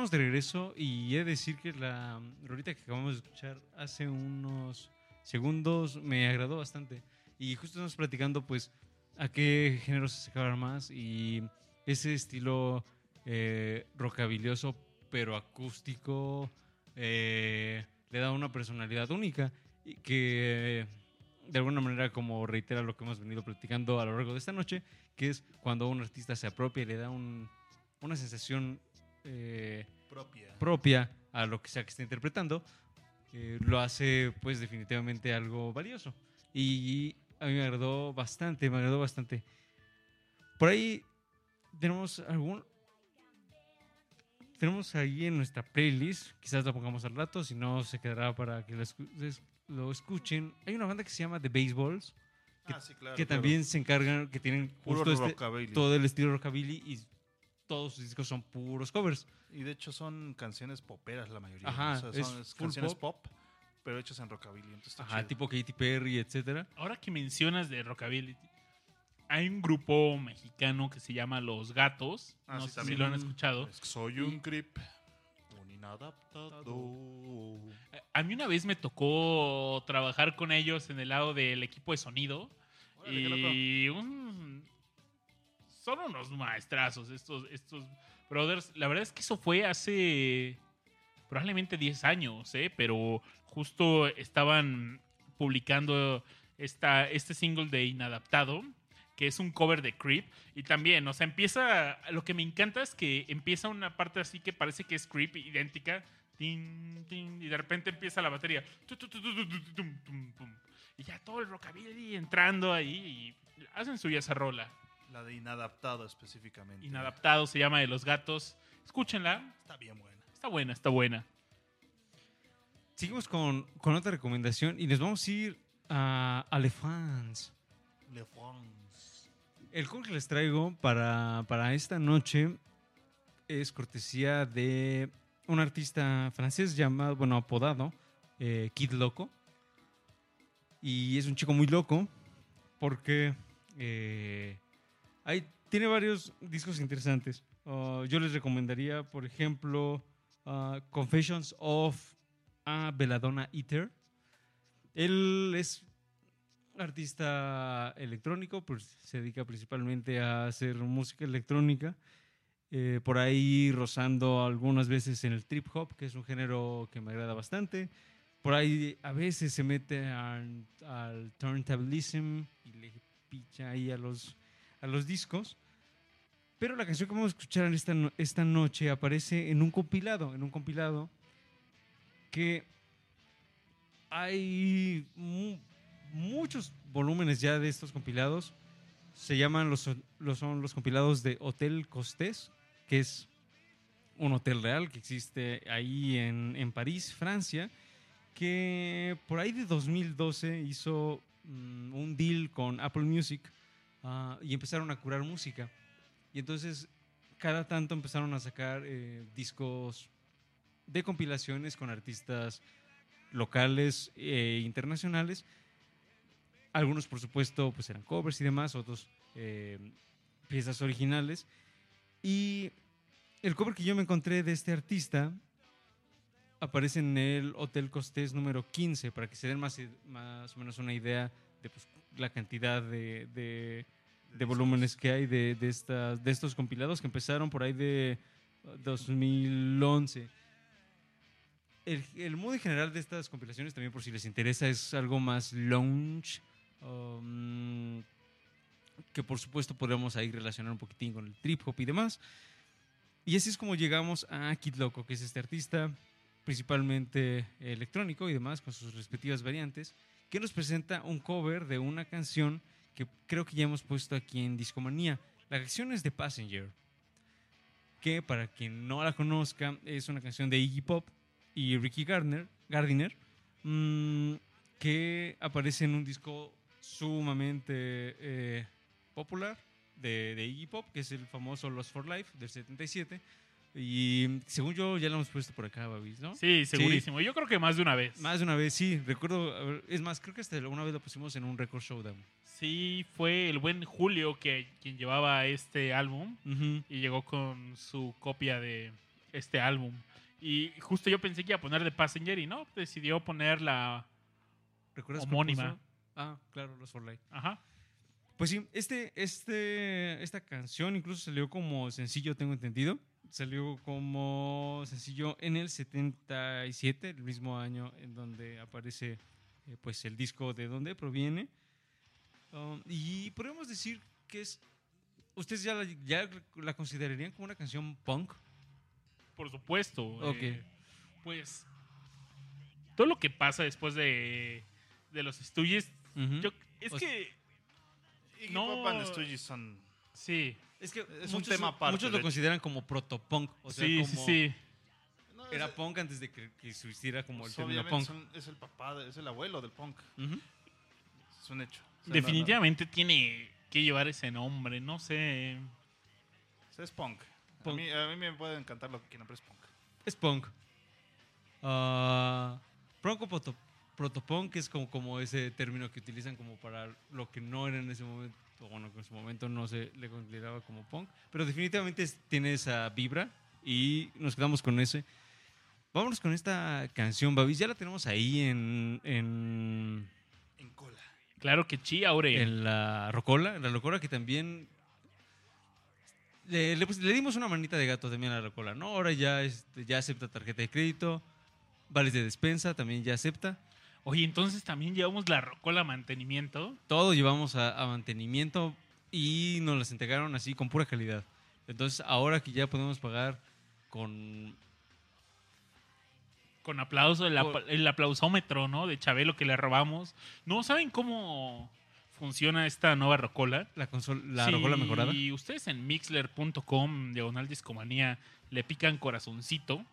Estamos de regreso y he de decir que la rolita que acabamos de escuchar hace unos segundos me agradó bastante. Y justo estamos platicando, pues, a qué género se acercaban más y ese estilo eh, rockabilioso, pero acústico, eh, le da una personalidad única y que de alguna manera como reitera lo que hemos venido platicando a lo largo de esta noche, que es cuando un artista se apropia y le da un- una sensación eh, Propia. propia a lo que sea que esté interpretando, lo hace pues definitivamente algo valioso. Y a mí me agradó bastante, me agradó bastante. Por ahí tenemos algún... Tenemos ahí en nuestra playlist, quizás la pongamos al rato, si no se quedará para que lo, escu- es- lo escuchen. Hay una banda que se llama The Baseballs, que- Ah, sí, claro, que claro. también se encargan, que tienen justo este- todo el estilo rockabilly y todos sus discos son puros covers. Y de hecho son canciones poperas la mayoría. Ajá, O sea, es son canciones pop. pop. pero hechas en rockabilly. Entonces está Ajá, chido. tipo Katy Perry, etcétera. Ahora que mencionas de Rockabilly, hay un grupo mexicano que se llama Los Gatos. Ah, no sí, sé si lo han escuchado. Es que soy un creep, un inadaptado. A mí una vez me tocó trabajar con ellos en el lado del equipo de sonido. Órale, y un- son unos maestrazos estos, estos brothers. La verdad es que eso fue hace probablemente 10 años, ¿eh? pero justo estaban publicando esta, este single de Inadaptado, que es un cover de Creep. Y también, o sea, empieza. Lo que me encanta es que empieza una parte así que parece que es Creep, idéntica. y de repente empieza la batería. Y ya todo el rockabilly entrando ahí y hacen suya esa rola. La de inadaptado específicamente. Inadaptado se llama de los gatos. Escúchenla. Está bien buena. Está buena, está buena. Seguimos con, con otra recomendación y nos vamos a ir a Alefans. Le France. El con que les traigo para, para esta noche es cortesía de un artista francés llamado, bueno, apodado eh, Kid Loco. Y es un chico muy loco porque eh, hay, tiene varios discos interesantes. Uh, yo les recomendaría, por ejemplo, uh, Confessions of a Belladonna Eater. Él es artista electrónico, pues se dedica principalmente a hacer música electrónica. eh, por ahí rozando algunas veces en el trip hop, que es un género que me agrada bastante. Por ahí a veces se mete al, al turntablism y le picha ahí a los, a los discos. Pero la canción que vamos a escuchar esta, esta noche aparece en un compilado, en un compilado que hay mu- muchos volúmenes ya de estos compilados. Se llaman los, los- son los compilados de Hotel Costés, que es un hotel real que existe ahí en, en París, Francia, que por ahí de 2012 hizo mm, un deal con Apple Music ah, y empezaron a curar música. Y entonces cada tanto empezaron a sacar eh, discos de compilaciones con artistas locales e internacionales. Algunos, por supuesto, pues eran covers y demás, otros eh, piezas originales. Y el cover que yo me encontré de este artista aparece en el Hotel Costés número 15, para que se den más, más o menos una idea de pues, la cantidad de, de- de volúmenes que hay de, de, estas, de estos compilados que empezaron por ahí de uh, 2011. El, el modo en general de estas compilaciones, también por si les interesa, es algo más lounge. um, que por supuesto podríamos ahí relacionar un poquitín con el trip hop y demás. Y así es como llegamos a Kid Loco, que es este artista principalmente electrónico y demás, con sus respectivas variantes, que nos presenta un cover de una canción que creo que ya hemos puesto aquí en Discomanía. La canción es de Passenger, que para quien no la conozca, es una canción de Iggy Pop y Ricky Gardner, Gardiner, mm, que aparece en un disco sumamente eh, popular de, de Iggy Pop, que es el famoso Lost for Life del 77. Y según yo, ya lo hemos puesto por acá, Babis, ¿no? Sí, segurísimo. Yo creo que más de una vez. Más de una vez, sí. Recuerdo, es más, creo que hasta una vez lo pusimos en un Record Showdown. Sí, fue el buen Julio que, quien llevaba este álbum y llegó con su copia de este álbum. Y justo yo pensé que iba a poner de Passenger y no, decidió poner la... ¿Recuerdas Homónima. Ah, claro, Lost for Life. Ajá. Pues sí, este, este, esta canción incluso salió como sencillo, tengo entendido. Salió como sencillo en el 77, el mismo año en donde aparece eh, pues el disco de donde proviene. Um, y podemos decir que es... ¿Ustedes ya la, ya la considerarían como una canción punk? Por supuesto. Ok. eh, pues todo lo que pasa después de, de los estudios, Ujú. yo, es O que... No. Pop and the Stooges son... Sí, Es que Es un tema aparte, muchos lo consideran como protopunk. O sea, sí, como sí, sí. No, Era punk antes de que, que existiera como el pues, término punk. son- es el papá, de- es el abuelo del punk. Es un hecho. O sea, no- Definitivamente tiene que llevar ese nombre, no sé. no- o sea, es punk. Punk. A, mí, a mí me puede encantar lo que quieran, pero es punk. Es punk. Ah, Bronco proto, protopunk es como, como ese término que utilizan como para lo que no era en ese momento, o bueno, que en su momento no se le consideraba como punk, pero definitivamente tiene esa vibra y nos quedamos con ese. Vámonos con esta canción, Babis. Ya la tenemos ahí en, en, En cola. Claro que sí, Aure. en la Rocola. En la Rocola que también le, le pus- le dimos una manita de gato también a la Rocola, ¿no? Ahora ya, este, ya acepta tarjeta de crédito, vales de despensa también ya acepta. Oye, entonces también llevamos la rocola mantenimiento. Todo llevamos a, a mantenimiento y nos las entregaron así con pura calidad. Entonces ahora que ya podemos pagar con... Con aplauso, el, apl- el aplausómetro, ¿no? De Chabelo que le robamos. ¿No saben cómo funciona esta nueva rocola? La, la Rocola mejorada. ustedes en mixler.com, diagonal discomanía, le pican corazoncito,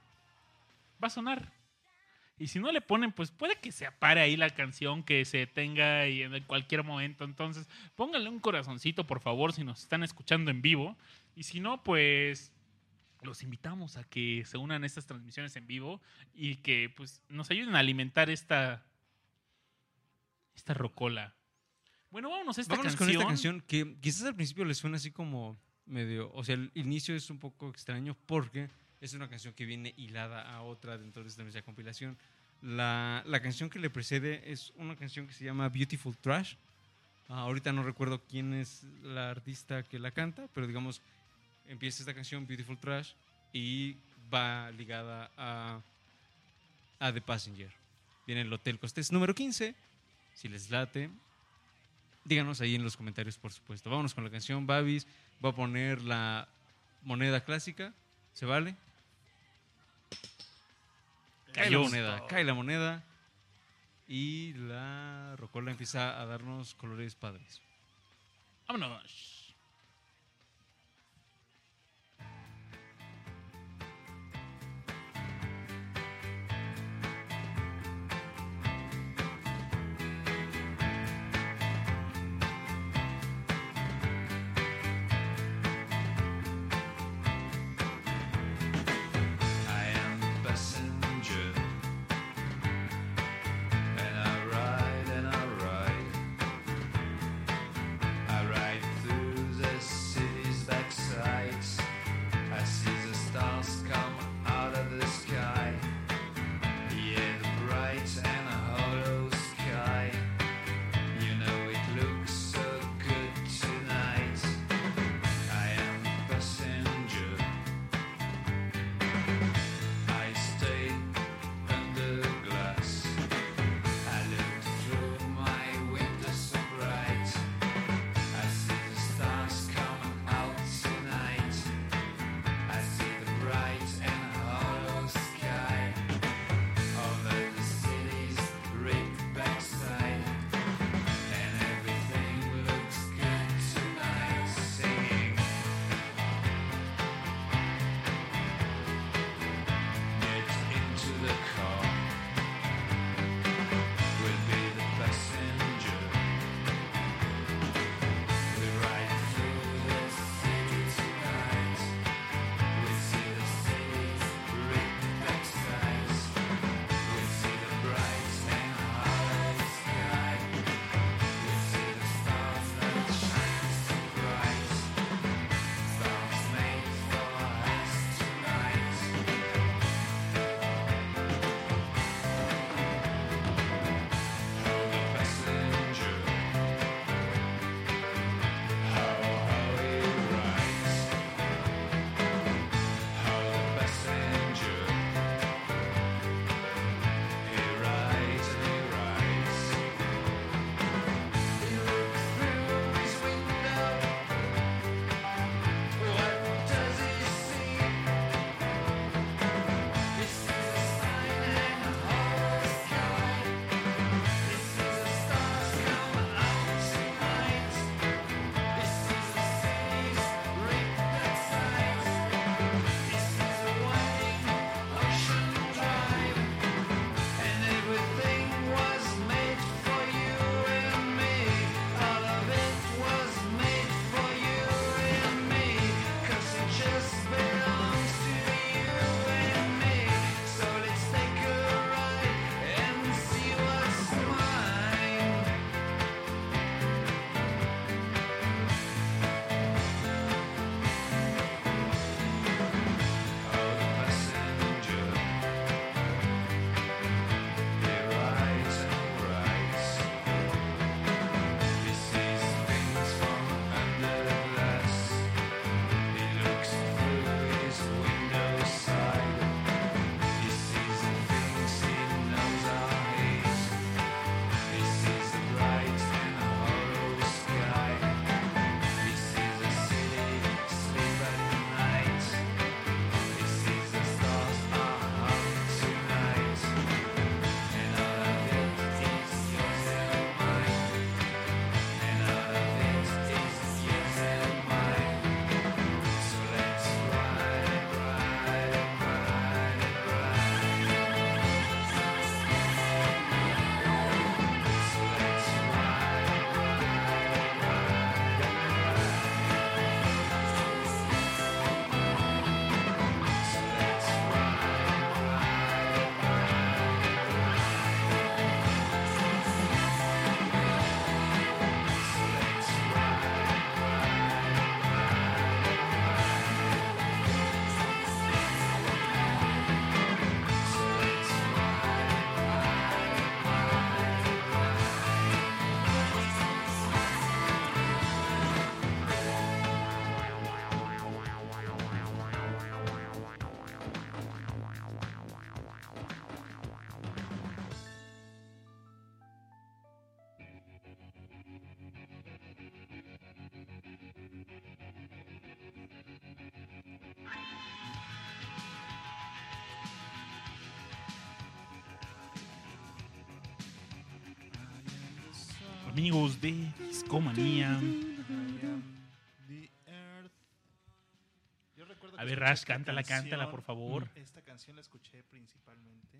va a sonar. Y si no le ponen, pues puede que se apare ahí la canción, que se tenga y en cualquier momento. Entonces, pónganle un corazoncito, por favor, si nos están escuchando en vivo. Y si no, pues los invitamos a que se unan a estas transmisiones en vivo y que pues nos ayuden a alimentar esta esta rocola. Bueno, vámonos a esta Vámonos canción. con esta canción que quizás al principio les suena así como medio, o sea, el inicio es un poco extraño porque es una canción que viene hilada a otra dentro de esta misma compilación. La, la canción que le precede es una canción que se llama Beautiful Trash. Ah, ahorita no recuerdo quién es la artista que la canta, pero digamos, empieza esta canción Beautiful Trash y va ligada a, a The Passenger. Viene el Hotel Costés número 15. Si les late, Díganos ahí en los comentarios, por supuesto. Vámonos con la canción, Babis. Voy a poner la moneda clásica. ¿Se vale? Cae la Cayó. moneda, cae la moneda. Y la rocola empieza a darnos colores padres. Vámonos. Amigos de Discomanía. A ver, Rash, cántala, cántala, canción. por favor. Esta canción la escuché principalmente.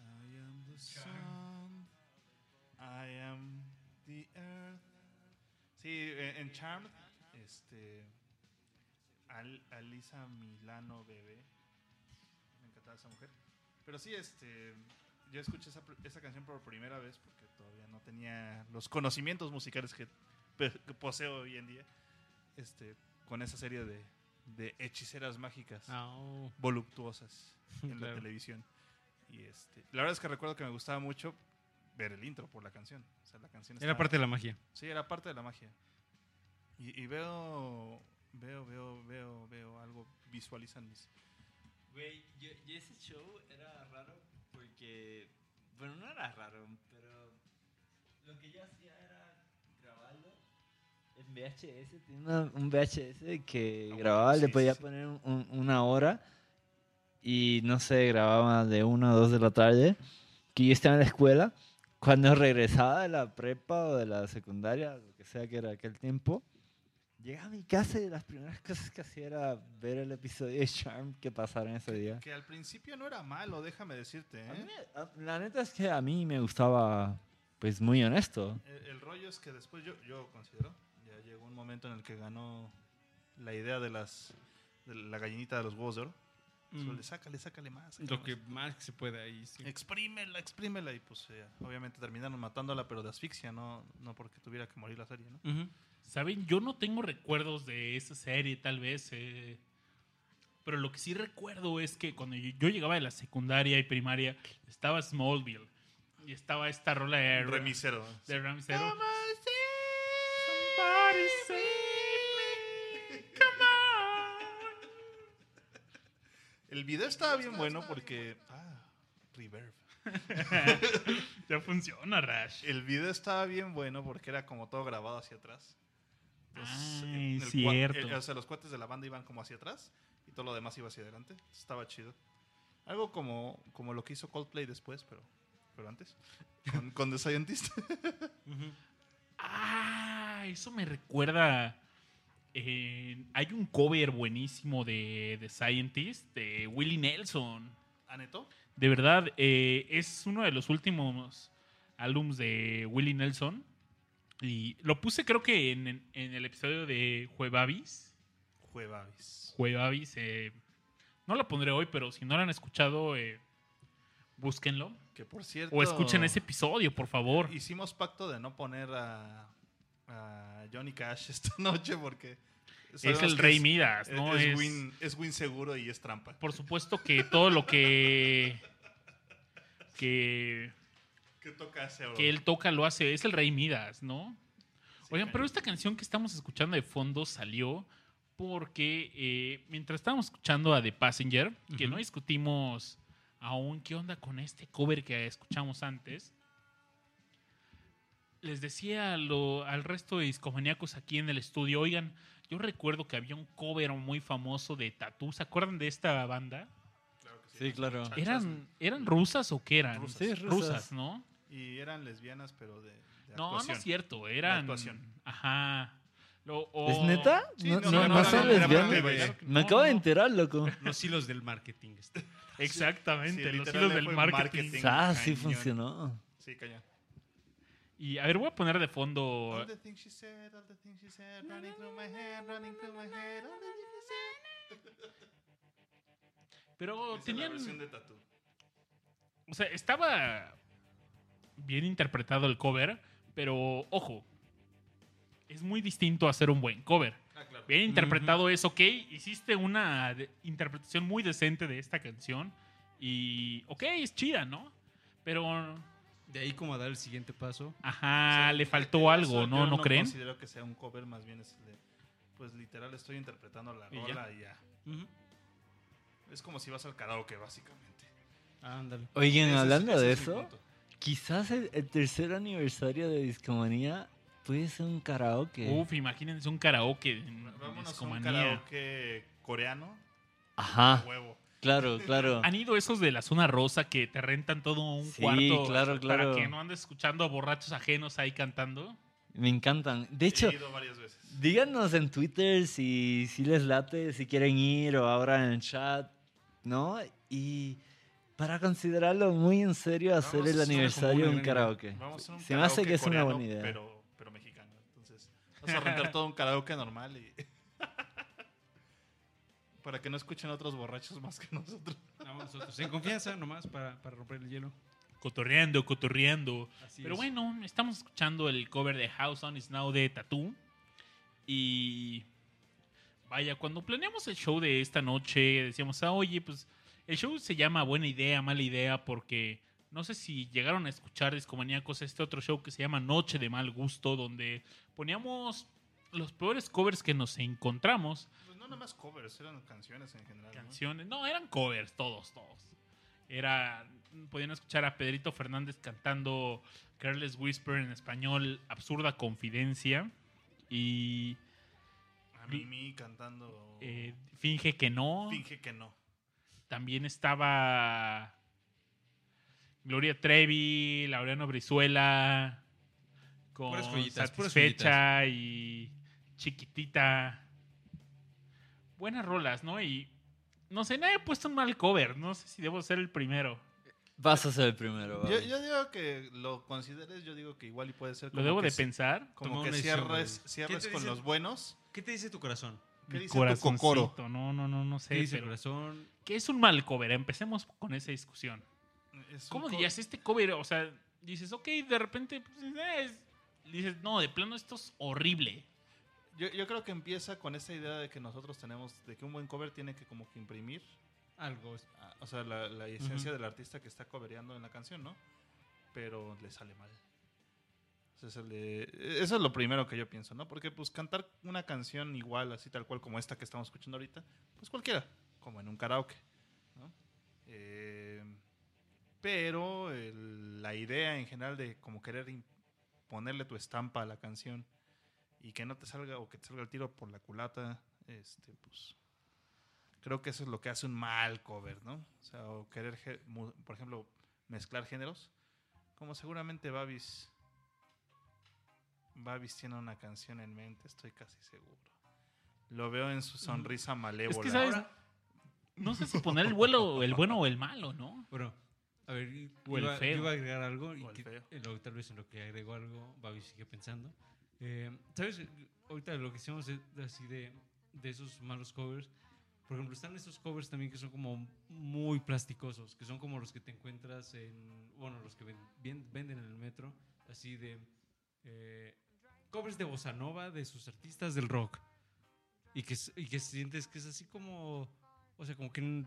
I am the sun. I am the earth. Sí, en Charmed, este. Al- Alisa Milano bebé. Me encantaba esa mujer. Pero sí, este. Yo escuché esa, esa canción por primera vez porque todavía no tenía los conocimientos musicales que, que poseo hoy en día. Este, con esa serie de, de hechiceras mágicas Ah, oh. voluptuosas en la Claro. televisión. Y este, la verdad es que recuerdo que me gustaba mucho ver el intro por la canción. O sea, la canción Era estaba- parte de la magia. Sí, era parte de la magia. Y, y veo, veo, veo, veo, veo algo, visualizan mis... Güey, yo, yo ese show era raro porque. Bueno, no era raro, pero. Lo que yo hacía era grabarlo en VHS. Tenía un VHS que Ah, grababa, le sí, podía sí, poner un- una hora. Y no sé, grababa de una o dos de la tarde. Que yo estaba en la escuela. Cuando regresaba de la prepa o de la secundaria, lo que sea que era aquel tiempo, llegaba a mi casa y las primeras cosas que hacía era ver el episodio de Charm que pasaron ese día. Que al principio no era malo, déjame decirte. A mí ¿eh? la neta es que a mí me gustaba, pues muy honesto. El, el rollo es que después yo, yo considero, ya llegó un momento en el que ganó la idea de las de la gallinita de los huevos de oro. Solo le sácale, sácale más. sácale Lo más. que más que se puede ahí. sí. Exprímela, exprímela. Y pues eh, obviamente terminaron matándola, pero de asfixia, no, no porque tuviera que morir la serie, ¿no? Saben, yo no tengo recuerdos de esa serie, tal vez. eh, pero lo que sí recuerdo es que cuando yo, llegaba de la secundaria y primaria, estaba Smallville. Y estaba esta rola de, Remisero. de. Come El video estaba bien bueno porque. Ah, reverb. Ya funciona, Rash. El video estaba bien bueno porque era como todo grabado hacia atrás. Ay, en el cua- cierto. el- o sea, los cuates de la banda iban como hacia atrás y todo lo demás iba hacia adelante. Estaba chido. Algo como, como lo que hizo Coldplay después, pero, pero antes. Con, con The Scientist. Ujú. Ah, eso me recuerda. Eh, hay un cover buenísimo de The Scientist de Willie Nelson. ¿Aneto? De verdad, eh, es uno de los últimos álbums de Willie Nelson. Y lo puse creo que en, en- en el episodio de Juevavis. Juevavis. Juevavis. eh, no lo pondré hoy, pero si no lo han escuchado, búsquenlo. Que por cierto. O escuchen ese episodio, por favor. Hicimos pacto de no poner a, a Johnny Cash esta noche porque. Es el que Rey Midas, ¿no? es Es- win, es win seguro y es trampa. por supuesto que todo lo que que, ¿Qué toca oro? que él toca lo hace es el rey Midas, ¿no? Sí, Oigan, pero esta canción que estamos escuchando de fondo salió porque eh, mientras estábamos escuchando a The Passenger, que no discutimos aún qué onda con este cover que escuchamos antes, les decía a lo- al resto de discomaníacos aquí en el estudio, oigan, yo recuerdo que había un cover muy famoso de Tatú, ¿se acuerdan de esta banda? Claro que Sí, claro. Chachas, ¿Eran, ¿Eran rusas o qué eran? Rusas. Sí, rusas, rusas. ¿no? Y eran lesbianas, pero de, de No, no es cierto, eran... actuación. Ajá. Lo- o- ¿Es neta? Sí, no, no, no, no, no no, son no, era lesbianas. Claro Me no, acabo de enterar, loco. Los hilos del marketing. este. Exactamente, Sí, los hilos del marketing. marketing. Ah, sí funcionó. Sí, cañón. Y a ver, voy a poner de fondo... All the things she said, all the things she said, running through my head, running through my head, all the things she said. Pero Esa es la tenían... versión de. O sea, estaba bien interpretado el cover, pero ojo, es muy distinto a hacer un buen cover. Ah, claro. Bien interpretado es ok, hiciste una interpretación muy decente de esta canción y ok, es chida, ¿no? Pero, De ahí como a dar el siguiente paso. ajá, O sea, le eso faltó algo, yo ¿no? ¿No creen? considero que sea un cover, más bien es de, pues literal estoy interpretando la Y ya. y ya. Es como si vas al karaoke, básicamente. Ándale. Oigan, Ese hablando de eso, quizás el, el tercer aniversario de Discomanía puede ser un karaoke. Uf, imagínense un karaoke en Vámonos a un Discomanía. karaoke coreano. Ajá. Huevo. Claro, claro. ¿Han ido esos de la zona rosa que te rentan todo un Sí, cuarto claro, claro. para que no andes escuchando a borrachos ajenos ahí cantando? Me encantan. De hecho, He ido varias veces. díganos en Twitter si, si les late, si quieren ir o ahora en el chat, ¿no? Y para considerarlo muy en serio, hacer Vamos a el hacer aniversario una gran- karaoke. Vamos a hacer un Se me hace karaoke que es una buena idea. Pero, pero mexicano. Entonces, vamos a rentar todo un karaoke normal y... para que no escuchen otros borrachos más que nosotros. Vamos nosotros en confianza nomás para, para romper el hielo. Cotorreando, cotorreando. Así Pero es. bueno, estamos escuchando el cover de House on Is Now de Tattoo. Y vaya, cuando planeamos el show de esta noche, decíamos, ah, oye, pues el show se llama Buena Idea, Mala Idea, porque no sé si llegaron a escuchar Discomaníacos este otro show que se llama Noche de Mal Gusto, donde poníamos los peores covers que nos encontramos. Pues no nada más covers, eran canciones en general. Canciones, no, eran covers, todos, todos. Era, podían escuchar a Pedrito Fernández cantando Careless Whisper en español, Absurda Confidencia. Y A Mimi cantando... eh, Finge que no. Finge que no. También estaba Gloria Trevi, Laureano Brizuela, con Puras joyitas, puras Satisfecha y Chiquitita. Buenas rolas, ¿no? Y no sé, nadie ha puesto un mal cover. No sé si debo ser el primero. Vas a ser el primero. Yo, yo digo que lo consideres, yo digo que igual y puede ser Lo debo que de si- pensar. Como Toma que cierres, cierres ¿Qué te con dice- los buenos. ¿Qué te dice tu corazón? ¿Qué Mi dice tu corazoncito. cocoro? No, no, no, no sé. ¿Qué dice pero- corazón? ¿Qué es un mal cover? Empecemos con esa discusión. Es ¿Cómo co- dirías este cover? O sea, dices, ok, de repente, pues, eh, es- dices, no, de plano esto es horrible. Yo, yo creo que empieza con esta idea de que nosotros tenemos, de que un buen cover tiene que como que imprimir, Algo. ah, o sea, la, la esencia Ujú. del artista que está covereando en la canción, ¿no? Pero le sale mal. O sea, de- eso es lo primero que yo pienso, ¿no? Porque pues cantar una canción igual, así tal cual como esta que estamos escuchando ahorita, pues cualquiera, como en un karaoke, ¿no? Eh, pero el- la idea en general de como querer ponerle tu estampa a la canción y que no te salga o que te salga el tiro por la culata, este, pues creo que eso es lo que hace un mal cover, ¿no? O sea, o querer, por ejemplo, mezclar géneros, como seguramente Babis Babis tiene una canción en mente, estoy casi seguro. Lo veo en su sonrisa malévola. Es que, ¿sabes? No sé si poner el, vuelo, el bueno o el malo, ¿no? Bueno, a ver, O el iba, feo. yo iba a agregar algo y el que- feo. tal vez en lo que agregó algo, Babi sigue pensando. Eh, ¿Sabes? Ahorita lo que hicimos de así de, de esos malos covers, por ejemplo, están esos covers también que son como muy plasticosos, que son como los que te encuentras en, bueno, los que ven- bien- venden en el metro, así de eh, covers de bossa nova de sus artistas del rock. Y que, y que sientes que es así como, o sea, como que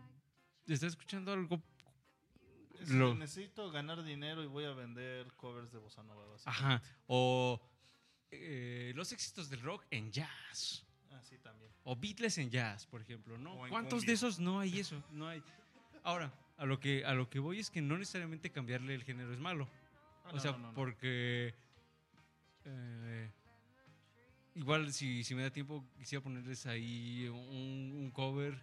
estás escuchando algo Es- Necesito ganar dinero y voy a vender covers de bossa nova. Ajá. O eh, los éxitos del rock en jazz. Ah, también. O Beatles en jazz, por ejemplo, ¿no? ¿Cuántos cumbia. de esos no hay eso? No hay. Ahora, a lo que a lo que voy es que no necesariamente cambiarle el género es malo. Ah, o no, sea, no, no, no. porque eh, igual si, si me da tiempo quisiera ponerles ahí un, un cover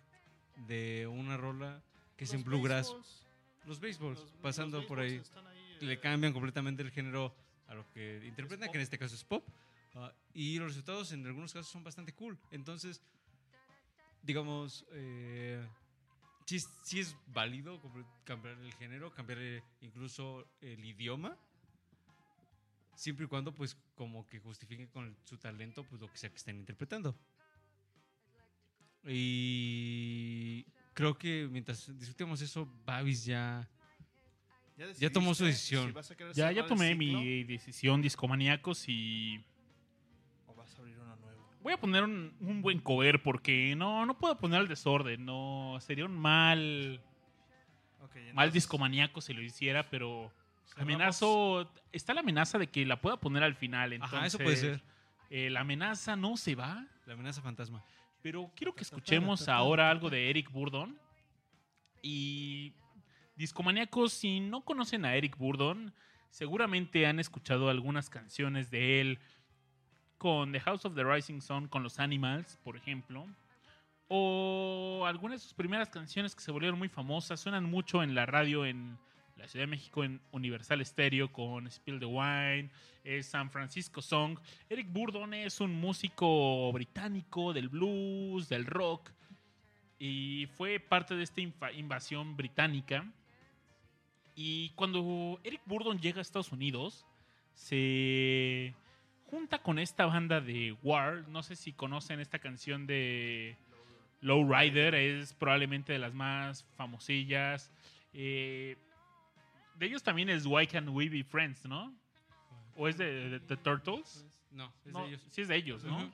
de una rola que es en bluegrass. baseballs, Los baseballs, los- pasando los por ahí baseballs están ahí, le eh, cambian completamente el género a lo que interpretan, que en este caso es pop. ah, y los resultados en algunos casos son bastante cool. Entonces, digamos, eh, sí, es- sí es válido cambiar el género, cambiar eh, incluso el idioma. Siempre y cuando, pues, como que justifiquen con su talento, pues, lo que sea que estén interpretando. Y creo que mientras discutimos eso, Babis ya... ya tomó su decisión. si Ya, ya el tomé mi decisión, discomaníacos, y ¿O vas a abrir uno nuevo? voy a poner un, un buen cover porque no, no puedo poner al desorden. No, sería un mal, Ok, mal entonces, discomaníaco si lo hiciera, pero cerramos- amenazo. Está la amenaza de que la pueda poner al final. Entonces, Ajá, eso puede ser. eh, la amenaza no se va. La amenaza fantasma. Pero quiero que escuchemos ahora algo de Eric Burdon. Y discomaníacos, si no conocen a Eric Burdon, seguramente han escuchado algunas canciones de él con The House of the Rising Sun, con los Animals, por ejemplo. o algunas de sus primeras canciones que se volvieron muy famosas, suenan mucho en la radio en la Ciudad de México en Universal Stereo con Spill the Wine, es San Francisco Song. Eric Burdon es un músico británico del blues, del rock, y fue parte de esta invasión británica. Y cuando Eric Burdon llega a Estados Unidos, se junta con esta banda de War. No sé si conocen esta canción de Lowrider, es probablemente de las más famosillas. Eh, de ellos también es Why Can't We Be Friends, ¿no? ¿O es de, de Turtles? No, es No, de ellos. Sí, es de ellos, ¿no?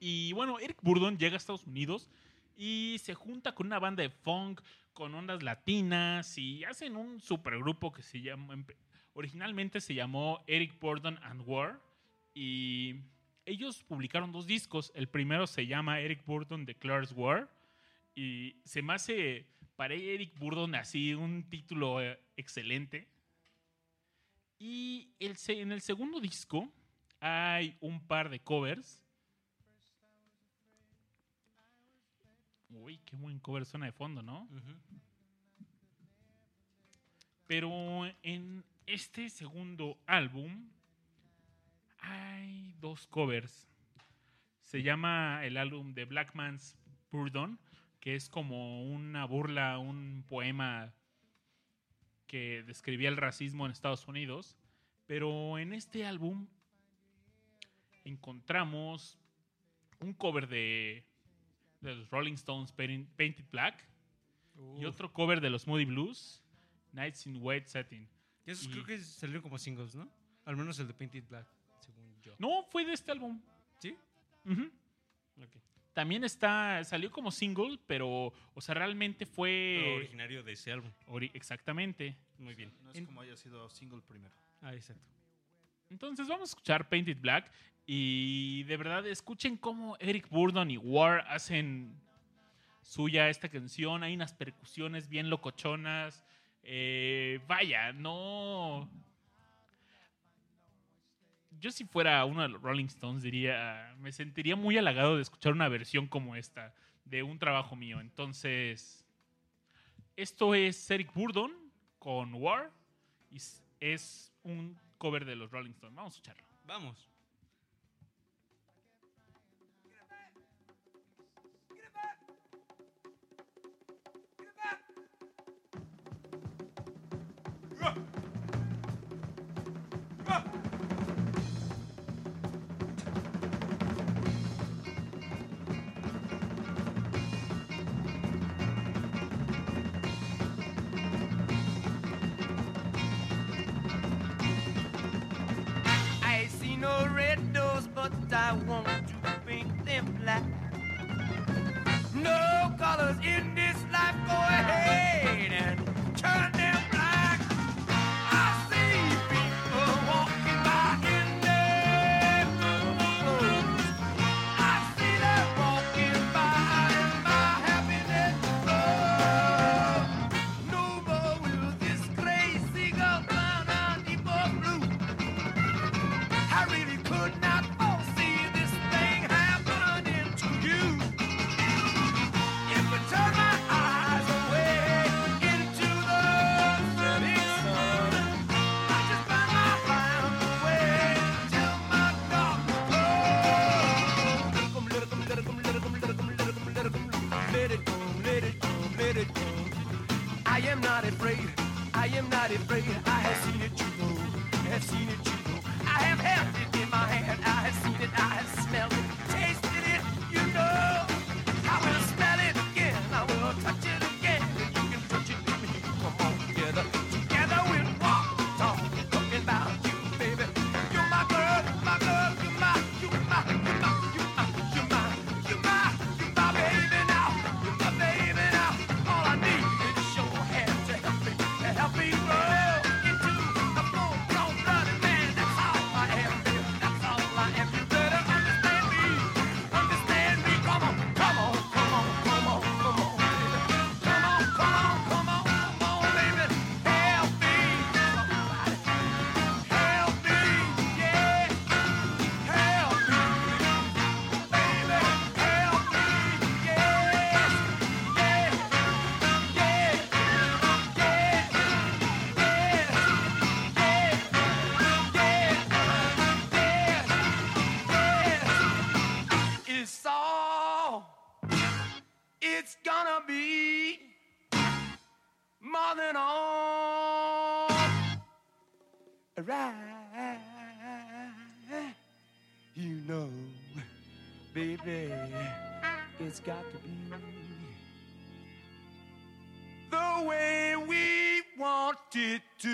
Y bueno, Eric Burdon llega a Estados Unidos y se junta con una banda de funk, con ondas latinas y hacen un supergrupo que se llama. empe- Originalmente se llamó Eric Burdon and War y ellos publicaron dos discos. El primero se llama Eric Burdon Declares War y se me hace para Eric Burdon así un título eh, excelente. Y el en el segundo disco hay un par de covers. Uy, qué buen cover suena de fondo, ¿no? Pero en este segundo álbum hay dos covers. Se llama el álbum de Black Man's Burdon, que es como una burla, un poema que describía el racismo en Estados Unidos. Pero en este álbum encontramos un cover de, de los Rolling Stones Painted Black y otro cover de los Moody Blues, Nights in White Setting. Y esos y- creo que salieron como singles, ¿no? Al menos el de Painted Black, según yo. No, fue de este álbum. ¿Sí? También está, salió como single, pero, o sea, realmente Pero fue... originario de ese álbum. ori- exactamente. Muy bien. No es En- como haya sido single primero. Ah, exacto. Entonces vamos a escuchar Painted Black y de verdad escuchen cómo Eric Burdon y War hacen suya esta canción. Hay unas percusiones bien locochonas. Eh, vaya, no... Yo si fuera uno de los Rolling Stones diría, me sentiría muy halagado de escuchar una versión como esta de un trabajo mío. Entonces, esto es Eric Burdon con War y es un cover de los Rolling Stones. Vamos a escucharlo. Vamos. I see no red nose, but I want to make them black. No colors in this life, go ahead and turn it to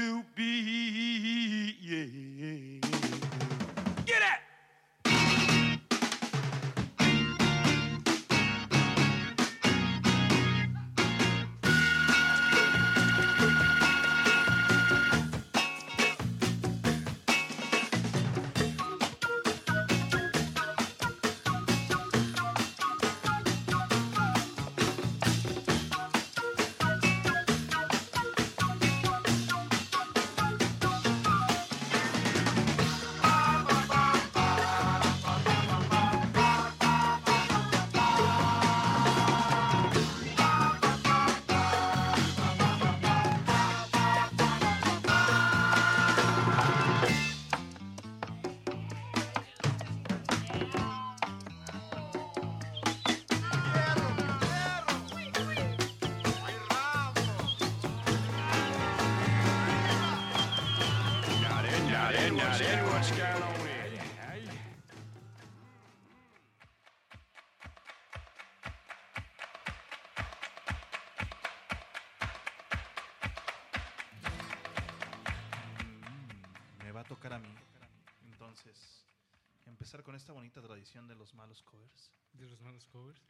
con esta bonita tradición de los malos covers. De los malos covers.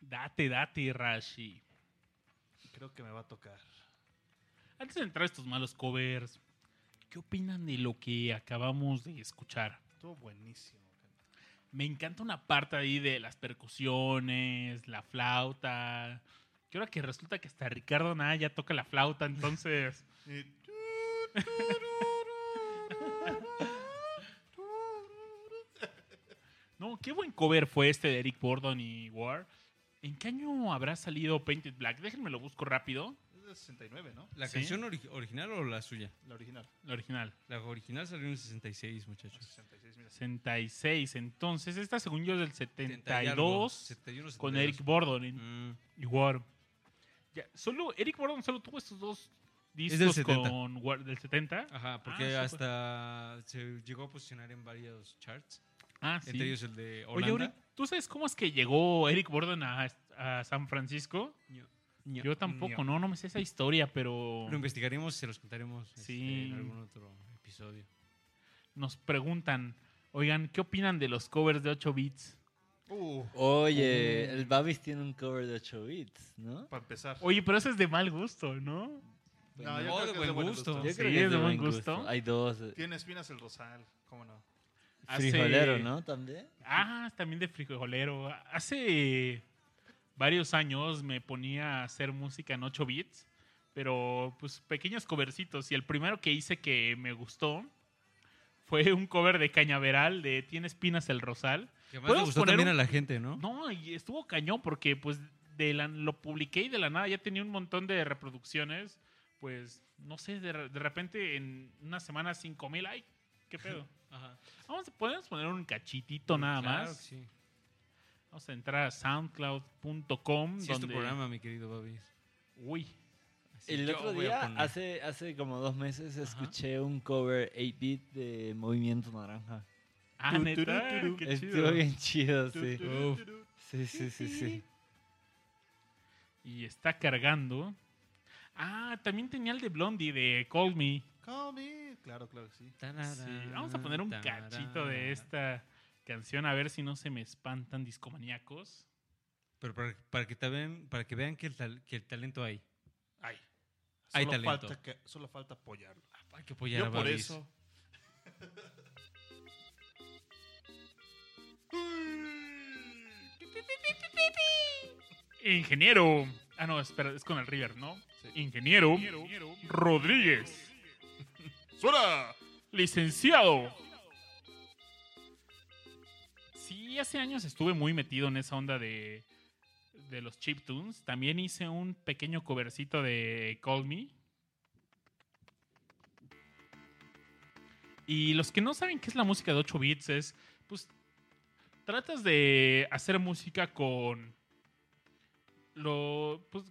Date, date, Rashi. Creo que me va a tocar. Antes de entrar a estos malos covers, ¿qué opinan de lo que acabamos de escuchar? Estuvo buenísimo. Me encanta una parte ahí de las percusiones, la flauta. Que ahora que resulta que hasta Ricardo Naya toca la flauta, entonces. Y- No, qué buen cover fue este de Eric Bordon y War. ¿En qué año habrá salido Painted Black? Déjenme lo busco rápido. Es de 69, ¿no? ¿La Sí. canción ori- original o la suya? La original. La original. La original salió en el 66, muchachos. 66, mira. 66. Entonces, esta según yo es del 70 y algo, 72 71, con 72. Eric Bordon y- Mm, y War. Ya, solo Eric Bordon solo tuvo estos dos del discos 70. con War del 70. Ajá, porque Ah, hasta se llegó a posicionar en varios charts. Ah, sí. Entre ellos el de Oye, Holanda. Uri, ¿tú sabes cómo es que llegó Eric Bordon a, a San Francisco? Yo tampoco, no, no me sé esa historia, pero Lo investigaremos y se los contaremos este, Sí. en algún otro episodio. nos preguntan, oigan, ¿qué opinan de los covers de 8 bits? Uh, Oye, el Babis tiene un cover de 8 bits, ¿no? para empezar. Oye, pero eso es de mal gusto, ¿no? no, yo creo de que es buen de buen gusto. gusto. Yo Sí, creo que es de buen gusto. Hay dos. Tiene espinas el rosal, ¿cómo no? Hace- Frijolero, ¿no? También. Ah, también de frijolero. Hace varios años me ponía a hacer música en 8 bits, pero pues pequeños covercitos. Y el primero que hice que me gustó fue un cover de Cañaveral de Tiene espinas el rosal. Que además le ¿Podemos gustó también un- a la gente, ¿no? No, y estuvo cañón porque pues de la- lo publiqué y de la nada ya tenía un montón de reproducciones. Pues no sé, de, de repente en una semana 5 mil. ¡Ay! ¿Qué pedo? Ajá. Vamos a podemos poner un cachitito nada Claro más. que sí. Vamos a entrar a soundcloud.com. Sí, es tu programa, mi querido Babis. Uy. Así El otro día, poner. hace, hace como dos meses, escuché un cover 8-bit de Movimiento Naranja. Ah, neta. Qué Estuvo bien chido, sí. Sí, sí, sí, sí. Y está cargando. Ah, también tenía el de Blondie de Call Me. Call me. Claro, claro que sí. Sí, Vamos a poner un cachito de esta canción a ver si no se me espantan discomaníacos. Pero para, para que, te vean, para que vean que el, tal- que el talento hay. Hay. Hay Solo talento. Falta que, solo falta apoyarlo. Hay que apoyar a por Babis. eso. Ingeniero. Ah, no, espera, es con el River, ¿no? Ingeniero Rodríguez. ¡Suena! Licenciado. Sí, hace años estuve muy metido en esa onda de, de los chiptunes. También hice un pequeño covercito de Call Me. Y los que no saben qué es la música de 8 bits es, pues, tratas de hacer música con lo, pues,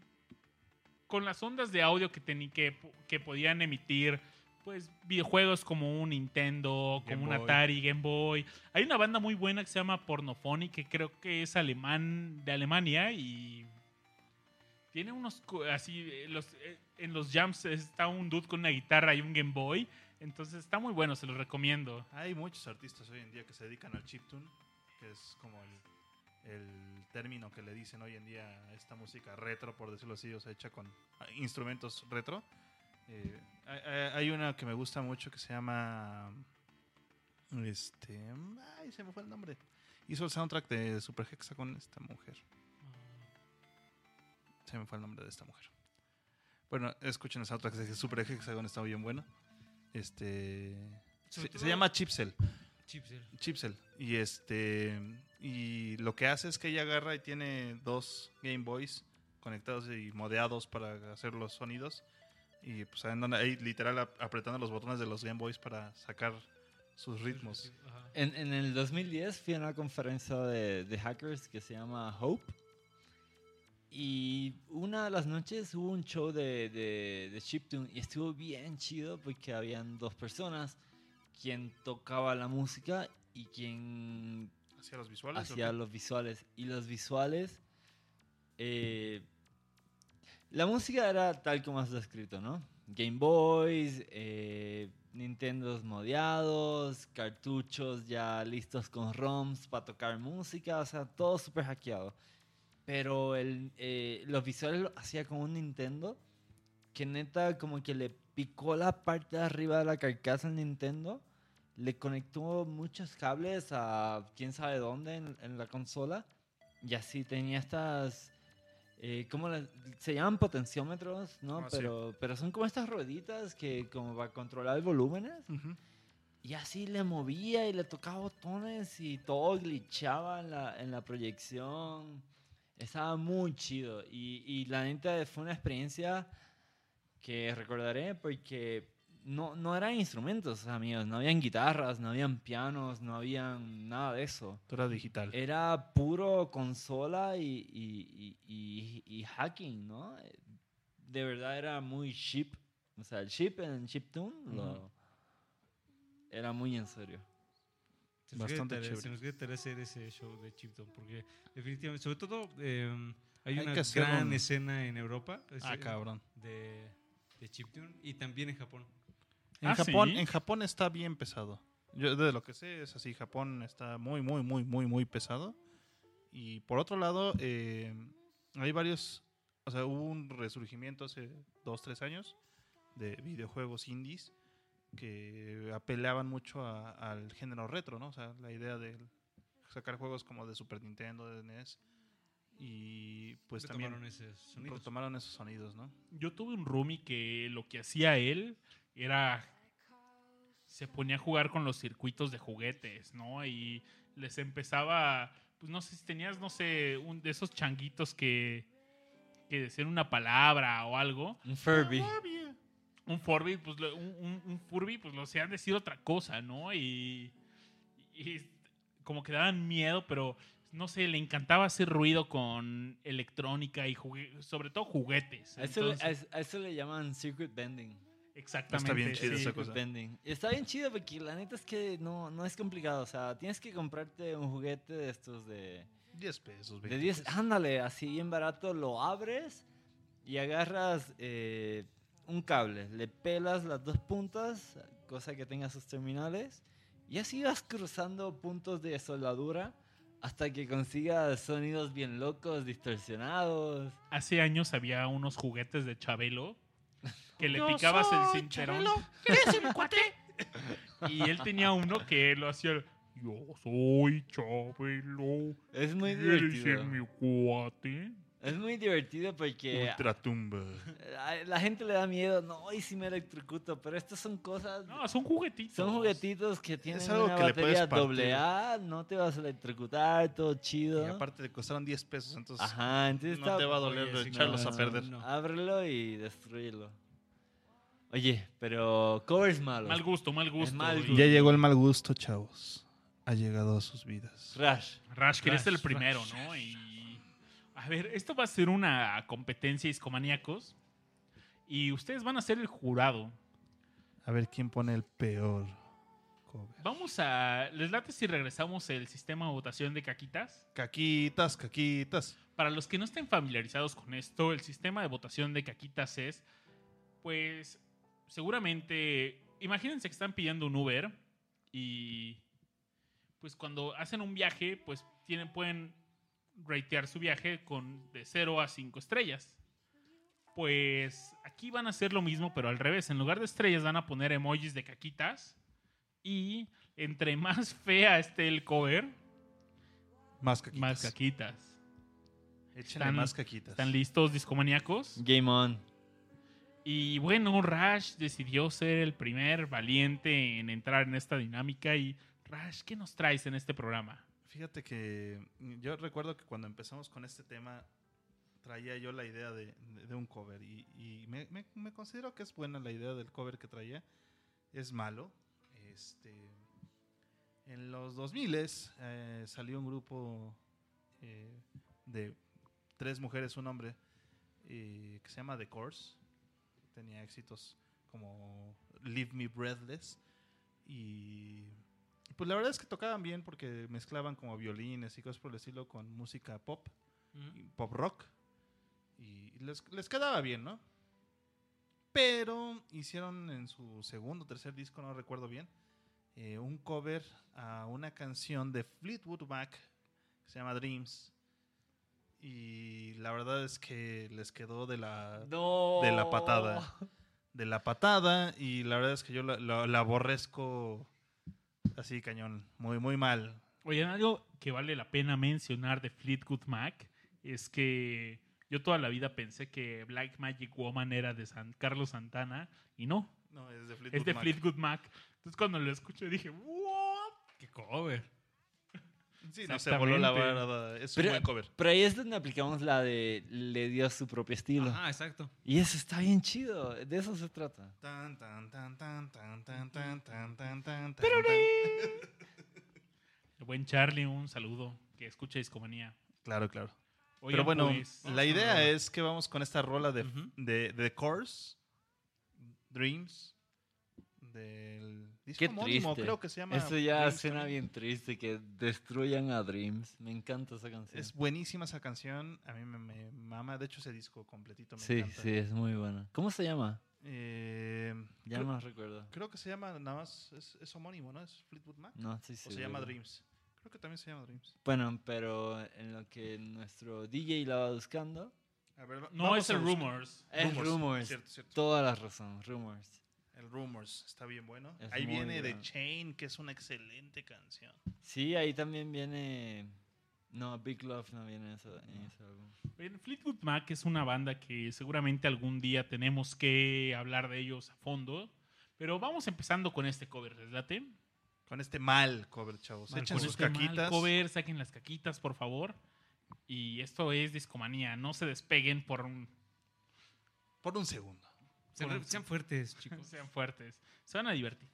con las ondas de audio que, que, que podían emitir pues videojuegos como un Nintendo, Game como un. Atari, Game Boy. Hay una banda muy buena que se llama Pornofony, que creo que es alemán de Alemania y tiene unos así eh, los, eh, en los jams está un dude con una guitarra y un Game Boy, entonces está muy bueno, se los recomiendo. Hay muchos artistas hoy en día que se dedican al chiptune, que es como el, el término que le dicen hoy en día a esta música retro, por decirlo así, o sea, hecha con ah, instrumentos retro. Eh, hay- una que me gusta mucho que se llama. Este. Ay, se me fue el nombre. Hizo el soundtrack de Super Hexagon esta mujer. Se me fue el nombre de esta mujer. Bueno, escuchen el soundtrack de Super Hexagon, está bien bueno. Este. Se, se llama Chipsel. Chipsel. Chipsel. Y este. Y lo que hace es que ella agarra y tiene dos Game Boys conectados y modeados para hacer los sonidos. Y pues andan ahí literal ap- apretando los botones de los Game Boys para sacar sus ritmos. En, en el 2010 fui a una conferencia de, de hackers que se llama Hope. Y una de las noches hubo un show de, de, de chiptune y estuvo bien chido porque habían dos personas, quien tocaba la música y quien Hacia los visuales. ¿o hacía los visuales. Y los visuales, eh, la música era tal como has descrito, ¿no? Game Boys, eh, Nintendos modeados, cartuchos ya listos con ROMs para tocar música, o sea, todo súper hackeado. Pero el, eh, los visuales lo hacía con un Nintendo que neta como que le picó la parte de arriba de la carcasa al Nintendo, le conectó muchos cables a quién sabe dónde en, en la consola y así tenía estas... eh, ¿cómo las- se llaman potenciómetros, ¿no? Ah, sí. pero, pero son como estas rueditas que como para controlar volúmenes. Ujú. Y así le movía y le tocaba botones y todo glitchaba en la, en la proyección. Estaba muy chido. Y, y la neta fue una experiencia que recordaré porque no, no eran instrumentos, amigos. No habían guitarras, no habían pianos, no habían nada de eso. Todo era digital. Era puro consola y, y- y- y- y hacking, ¿no? De verdad era muy chip. O sea, el chip en chiptune lo- era muy en serio. Nos Bastante chévere. Se nos tarea hacer ese show de Chipton, porque definitivamente, sobre todo, eh, hay, Hay una gran un- escena en Europa Ah, ese- cabrón. de, de Chiptune y también en Japón. En Ah, Japón, ¿sí? en Japón está bien pesado. Yo de lo que sé es así, Japón está muy, muy, muy, muy, muy pesado. Y por otro lado, eh, hay varios, o sea, hubo un resurgimiento hace dos, tres años de videojuegos indies que apelaban mucho a- al género retro, ¿no? O sea, la idea de sacar juegos como de Super Nintendo, de NES. Y pues también Retomaron esos sonidos. retomaron esos sonidos, ¿no? Yo tuve un roomie que lo que hacía él era. Se ponía a jugar con los circuitos de juguetes, ¿no? Y les empezaba. Pues no sé si tenías, no sé, un de esos changuitos que. que decían una palabra o algo. Un Furby. Un Furby, pues un, un- Furby, pues lo hacían decir otra cosa, ¿no? Y. y como que daban miedo, pero no sé, le encantaba hacer ruido con electrónica y sobre todo juguetes. Eso, Entonces- a eso le llaman circuit bending. Exactamente. Está bien chido sí. esa cosa. bending. Está bien chido porque la neta es que no, no es complicado. O sea, tienes que comprarte un juguete de estos de, 10 pesos, de 20 10. pesos. Ándale, así bien barato, lo abres y agarras eh, un cable. Le pelas las dos puntas, cosa que tenga sus terminales. Y así vas cruzando puntos de soldadura hasta que consigas sonidos bien locos, distorsionados. Hace años había unos juguetes de Chabelo que le Yo picabas el cinturón. Chabelo. Y él tenía uno que lo hacía. Yo soy Chabelo. Es muy ¿Quieres divertido. ser mi cuate? Es muy divertido porque Ultratumba. la gente le da miedo. No, y si me electrocuto. Pero estas son cosas. No, son juguetitos. Son juguetitos que tienen algo una que batería doble A. No te vas a electrocutar, todo chido. Y aparte te costaron 10 pesos, entonces Ajá, entonces no está- te va a doler Oye, sí, echarlos no, a perder. no. Ábrelo y destruyelo. Oye, pero covers malos. Mal gusto, mal gusto. mal gusto. Ya llegó el mal gusto, chavos. Ha llegado a sus vidas. Crash. Rash, que eres el Rash, primero, Rash. ¿no? Y. A ver, esto va a ser una competencia iscomaníacos. Y ustedes van a ser el jurado. A ver quién pone el peor cover. Vamos a. ¿Les late si regresamos el sistema de votación de caquitas? Caquitas, caquitas. Para los que no estén familiarizados con esto, el sistema de votación de caquitas es, pues, seguramente, imagínense que están pidiendo un Uber y, pues, cuando hacen un viaje, pues, tienen, pueden ratear su viaje con de 0 a 5 estrellas. Pues aquí van a hacer lo mismo, pero al revés. En lugar de estrellas van a poner emojis de caquitas y entre más fea esté el cover, Más caquitas. más caquitas. Échenle Están- más caquitas. ¿Están listos, discomaníacos? Game on. Y bueno, Rash decidió ser el primer valiente en entrar en esta dinámica. Y Rash, ¿qué nos traes en este programa? Fíjate que yo recuerdo que cuando empezamos con este tema traía yo la idea de, un cover y, me considero que es buena la idea del cover que traía. Es malo. Este, en los 2000 eh, salió un grupo eh, de tres mujeres, un hombre, eh, que se llama The Course. Tenía éxitos como Leave Me Breathless y pues la verdad es que tocaban bien porque mezclaban como violines y cosas por el estilo con música pop, y pop rock. Y les, les quedaba bien, ¿no? Pero hicieron en su segundo o tercer disco, no recuerdo bien, eh, un cover a una canción de Fleetwood Mac que se llama Dreams. Y la verdad es que les quedó de la, No. de la patada. De la patada. Y la verdad es que yo la, la- la aborrezco así cañón. Muy, muy mal. Oigan, algo que vale la pena mencionar de Fleetwood Mac es que yo toda la vida pensé que Black Magic Woman era de San Carlos Santana y no, No, es de Fleetwood es de Mac. Fleetwood Mac. Entonces cuando lo escuché dije, ¿what? ¡Qué cover! Sí, no se voló la barda. Es un Pero, buen cover. pero ahí es donde aplicamos la de le dio su propio estilo. Ajá, exacto. Y eso está bien chido. De eso se trata. Tan, tan, tan, tan, tan, tan, tan, tan, tan, tan, Pero tan. El buen Charlie, un saludo, que escucha Discomanía. Claro, claro. Oigan, Pero bueno, pues, la idea es que vamos con esta rola de, Ujú. de, de The Course, Dreams, del disco Qué homónimo, triste. creo que se llama. Eso ya Dreams suena también. bien triste, que destruyan a Dreams. Me encanta esa canción. Es buenísima esa canción, a mí me, me mama, de hecho ese disco completito me sí, encanta. sí, es muy buena. ¿Cómo se llama? Eh, Ya creo, no recuerdo. creo que se llama nada más, es, es homónimo, ¿no? Es Fleetwood Mac. No, sí, o se llama Dreams. Creo que también se llama Dreams. Bueno, pero en lo que nuestro DJ la va buscando, A ver, no es el Rumors. es Rumors. Cierto, cierto. Toda la razón, Rumors. El Rumors está bien bueno. Es Ahí viene The bueno. Chain, que es una excelente canción. Sí, ahí también viene... No, Big Love no viene en ese, en ese álbum. Bien, Fleetwood Mac es una banda que seguramente algún día tenemos que hablar de ellos a fondo. Pero vamos empezando con este cover, ¿les late? Con este mal cover, chavos. Mal Echen sus este mal caquitas. cover, saquen las caquitas, por favor. Y esto es Discomanía. No se despeguen por un... Por un segundo. Sean, fuertes, chicos. Sean fuertes. Se van a divertir.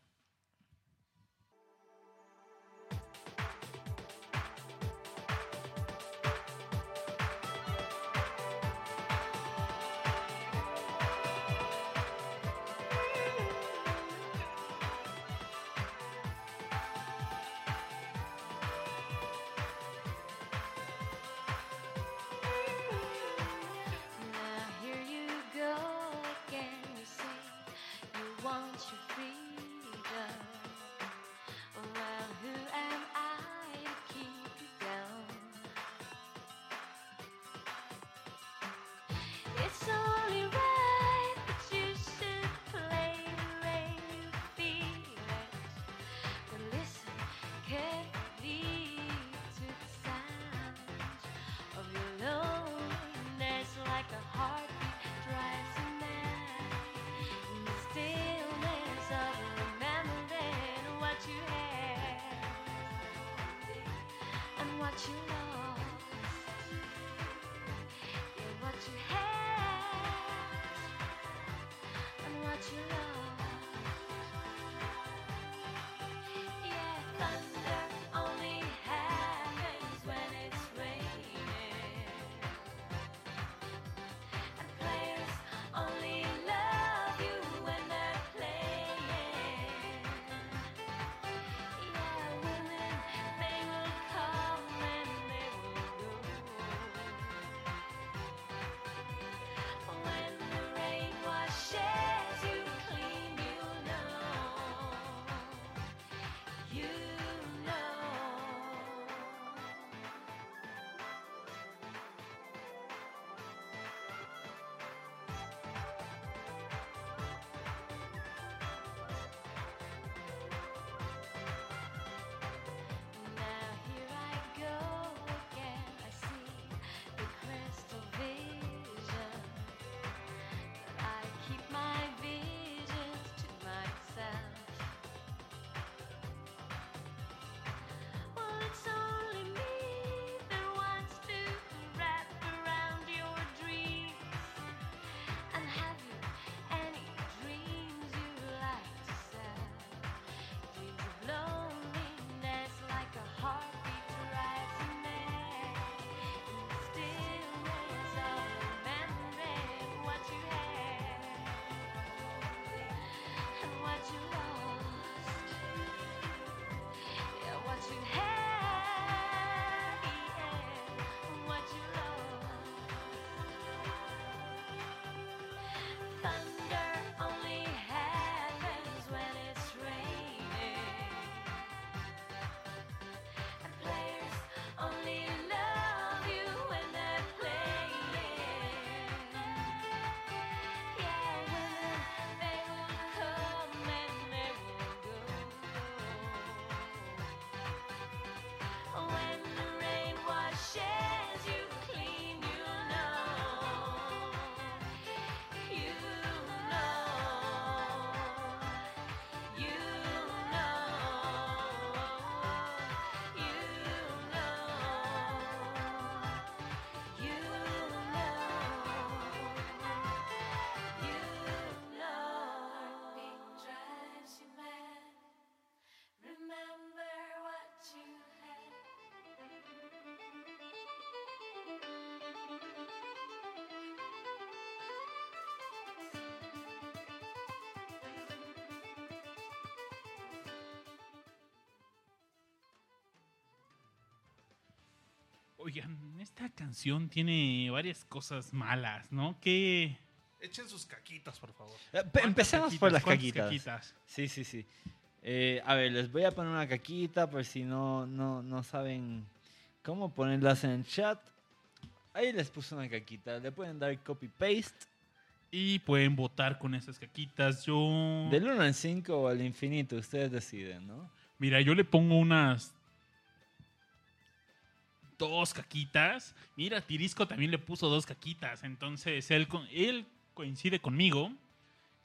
to Oigan, esta canción tiene varias cosas malas, ¿no? Que... Echen sus caquitas, por favor. Eh, pe- Empecemos por las ¿Cuántas caquitas. caquitas? Sí, sí, sí. Eh, a ver, les voy a poner una caquita por si no, no, no saben cómo ponerlas en el chat. Ahí les puse una caquita. Le pueden dar copy-paste Y pueden votar con esas caquitas. Yo... del 1 al 5 o al infinito. Ustedes deciden, ¿no? Mira, yo le pongo unas dos caquitas. Mira, Tirisco también le puso dos caquitas. Entonces él, él coincide conmigo.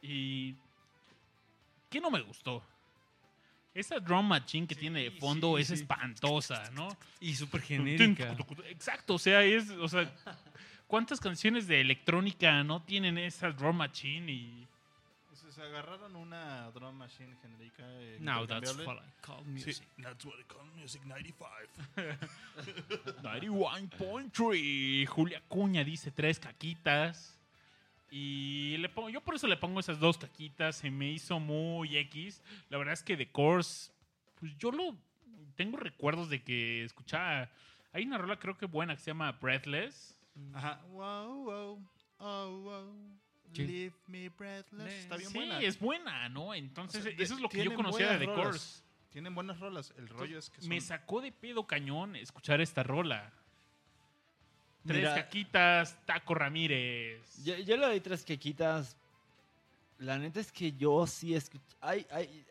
Y... ¿Qué no me gustó? Esa drum machine que tiene de fondo sí, es sí. espantosa, ¿no? Y súper genérica. Exacto, o sea, es... O sea, ¿cuántas canciones de electrónica no tienen esa drum machine y... Sea, se agarraron una drum machine genérica. eh, Now that's what I call Sí, music. that's what I call music 95. 91.3. Julia Cuña dice tres caquitas. Y le pongo, yo por eso le pongo esas dos caquitas. Se me hizo muy X. La verdad es que The Course, pues yo lo tengo recuerdos de que escuchaba. Hay una rola creo que buena que se llama Breathless. Ajá. Wow, wow, oh, wow. Sí. Leave me breathless. Está bien sí, buena. es buena, ¿no? Entonces, O sea, de- eso es lo que yo tienen conocía de The rolas. Course. Tienen buenas rolas. El rollo es que son... Me sacó de pedo cañón escuchar esta rola. Tres Mira- caquitas, Taco Ramírez. Yo, yo le doy tres quequitas. La neta es que yo sí escuché. Ay, ay,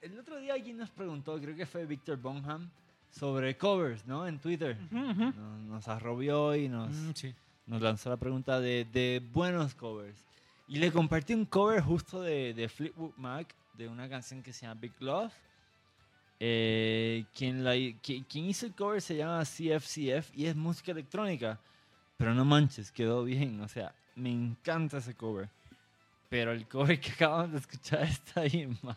el otro día alguien nos preguntó, creo que fue Víctor Bonham, sobre covers, ¿no? En Twitter. Ujú, ujú. Nos, nos arrobió y nos, Mm, sí. Nos lanzó la pregunta de, de buenos covers. Y le compartí un cover justo de, de Fleetwood Mac, de una canción que se llama Big Love. Eh, quien, la, hi- qui- quien hizo el cover se llama CFCF y es música electrónica. Pero no manches, quedó bien. O sea, me encanta ese cover. Pero el cover que acabamos de escuchar está bien malo.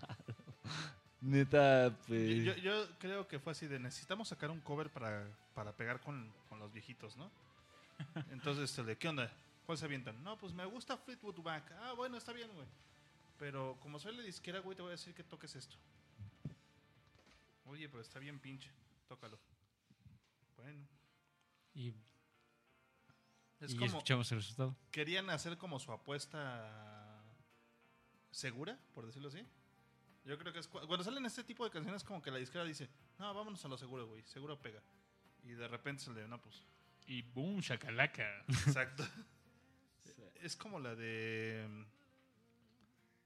Neta, pues... Yo, yo creo que fue así de necesitamos sacar un cover para, para pegar con, con los viejitos, ¿no? Entonces, el de, ¿qué onda? ¿Cuál se avientan? No, pues me gusta Fleetwood Mac. Ah, bueno, está bien, güey. Pero como soy la disquera, güey, te voy a decir que toques esto. Oye, pero está bien pinche. Tócalo. Bueno. Y, Es y como, escuchamos el resultado. querían hacer como su apuesta segura, por decirlo así. Yo creo que es cu- cuando salen este tipo de canciones como que la disquera dice, no, vámonos a lo seguro, güey, seguro pega. Y de repente se le, no, pues, Y boom, shakalaka. exacto. es como la de...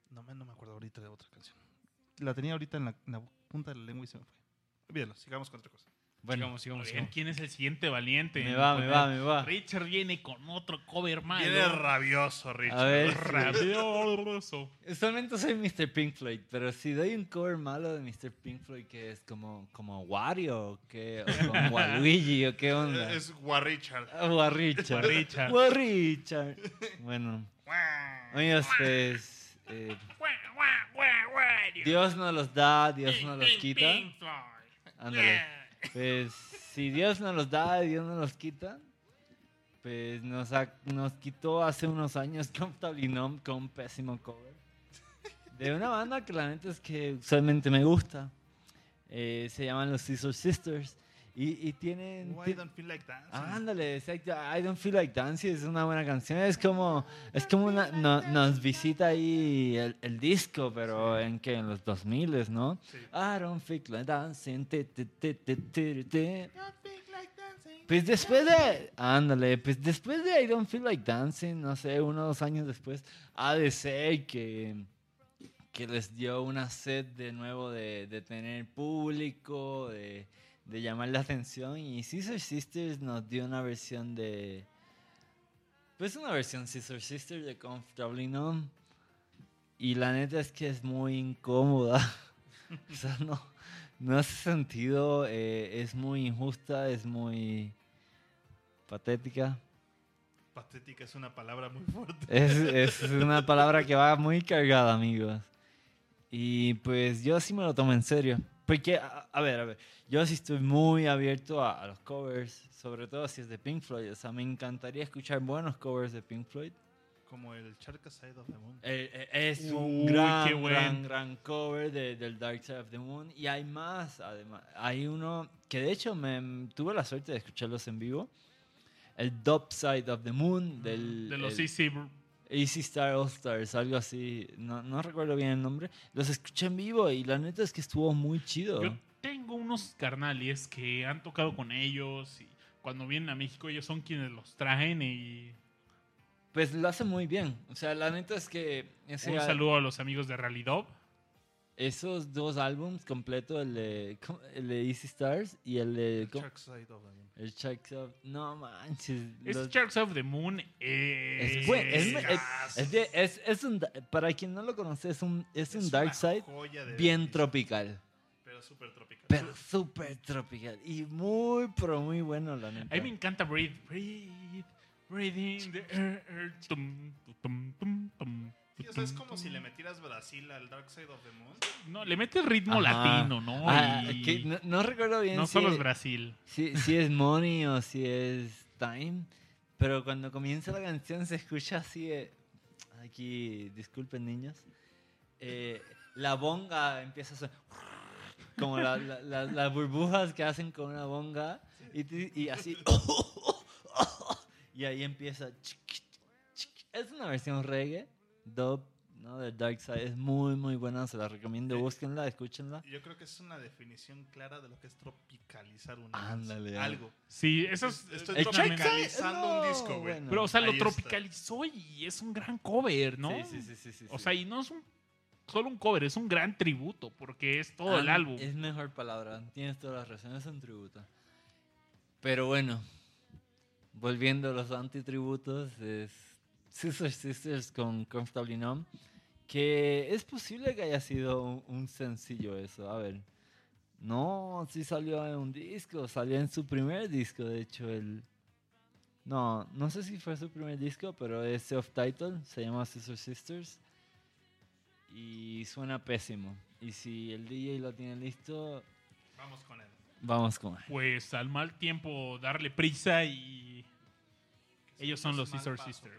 No me, no me acuerdo ahorita de otra canción. La tenía ahorita en la, en la punta de la lengua y se me fue. Olvídalo, sigamos con otra cosa. Bueno, sigamos, sigamos, sigamos. ¿quién es el siguiente valiente? me va, me va, me va. Richard viene con otro cover malo. Viene rabioso, Richard. A ver, Rabioso. Usualmente soy Mr. Pink Floyd, pero si doy un cover malo de Mr. Pink Floyd que es como, como Wario o, qué, o como Waluigi o qué onda. Es Warrichard. Ah, Warrichard. Warrichard. Warrichard. Bueno, amigos, pues eh, Dios nos los da, Dios nos los quita. Ándale. Pues si Dios nos los da Dios nos los quita, pues nos, nos quitó hace unos años Comfortably Numb con un pésimo cover. De una banda que la neta es que usualmente me gusta. Eh, se llaman los Scissor Sisters. Y, y tienen... Why ti- don't feel like dancing? Ándale, exacto. I don't feel like dancing es una buena canción. Es como, es como una, no- nos visita ahí el, el disco, pero en que en los 2000 ¿no? Sí. I don't feel like dancing. ti, ti, ti. Pues después de, ándale, pues después de I don't feel like dancing, no sé, uno o dos años después, ser que, que les dio una sed de nuevo de, de tener público, de, de llamar la atención. Y Scissor Sisters nos dio una versión de. Pues una versión Scissor Sisters de Comfortably Numb. Y la neta es que es muy incómoda. o sea, no, no hace sentido. eh, es muy injusta, es muy patética. Patética es una palabra muy fuerte. Es, es una palabra que va muy cargada, amigos. Y pues yo sí me lo tomo en serio. Porque, a, a ver, a ver, yo sí estoy muy abierto a, a los covers, sobre todo si es de Pink Floyd. O sea, me encantaría escuchar buenos covers de Pink Floyd. Como el Shark Side of the Moon. Eh, eh, es Uy, un gran, gran, gran cover de- del Dark Side of the Moon. Y hay más, además. Hay uno que de hecho me tuve la suerte de escucharlos en vivo. El Dub Side of the Moon del De los el Easy. Easy Star All Stars, algo así. No, no recuerdo bien el nombre. Los escuché en vivo y la neta es que estuvo muy chido. Yo tengo unos carnales que han tocado con ellos y cuando vienen a México ellos son quienes los traen y Pues lo hace muy bien. O sea, la neta es que ese un al- saludo a los amigos de Rallydub. esos dos álbums completos, el de, el de Easy Stars y el de... El ¿cómo? Shark Side of the Moon. El Sharks of... No manches. Es los- Sharks of the Moon. eh, es, buen- es, es- es de- es- es un... Para quien no lo conoce, es un, es un Dark Side de bien tropical. Pero súper tropical. Pero súper tropical. Y muy, pero muy bueno, la neta. A mí me encanta Breathe. Breathe. Breathing the air. Tum, tum, tum, tum, Sí, o sea, es como si le metieras Brasil al Dark Side of the Moon. No, le metes ritmo Ajá. latino, ¿no? Ah, Y no, no recuerdo bien no si, solo es, Brasil. si, si es Money o si es Time. Pero cuando comienza la canción se escucha así. de- aquí, disculpen niños. eh, la bonga empieza a sonar. Como la- la- la- las burbujas que hacen con una bonga. Y, así. y ahí empieza. Es una versión reggae. Dub, ¿no? De Dark Side. Es muy, muy buena. Se la recomiendo. Búsquenla, escúchenla. Yo creo que es una definición clara de lo que es tropicalizar una Ándale, algo. Sí, eso es. Estoy El tropicalizando un disco, güey. bueno. Pero, o sea, lo está. tropicalizó y es un gran cover, ¿no? Sí, sí, sí, sí, sí, O sí. sea, y no es un solo un cover, es un gran tributo porque es todo el Ah, álbum. Es mejor palabra, tienes todas las razones, es un tributo. Pero bueno, volviendo a los antitributos, es Sister Sisters con Comfortably Numb, que es posible que haya sido un, un sencillo eso, a ver. No, sí salió en un disco, salió en su primer disco, de hecho, el... No, no sé si fue su primer disco, pero es self-titled, se llama Sister Sisters. Y suena pésimo. Y si el DJ lo tiene listo, Vamos con él. vamos con él. Pues al mal tiempo darle prisa y ellos son los Sister paso, Sisters.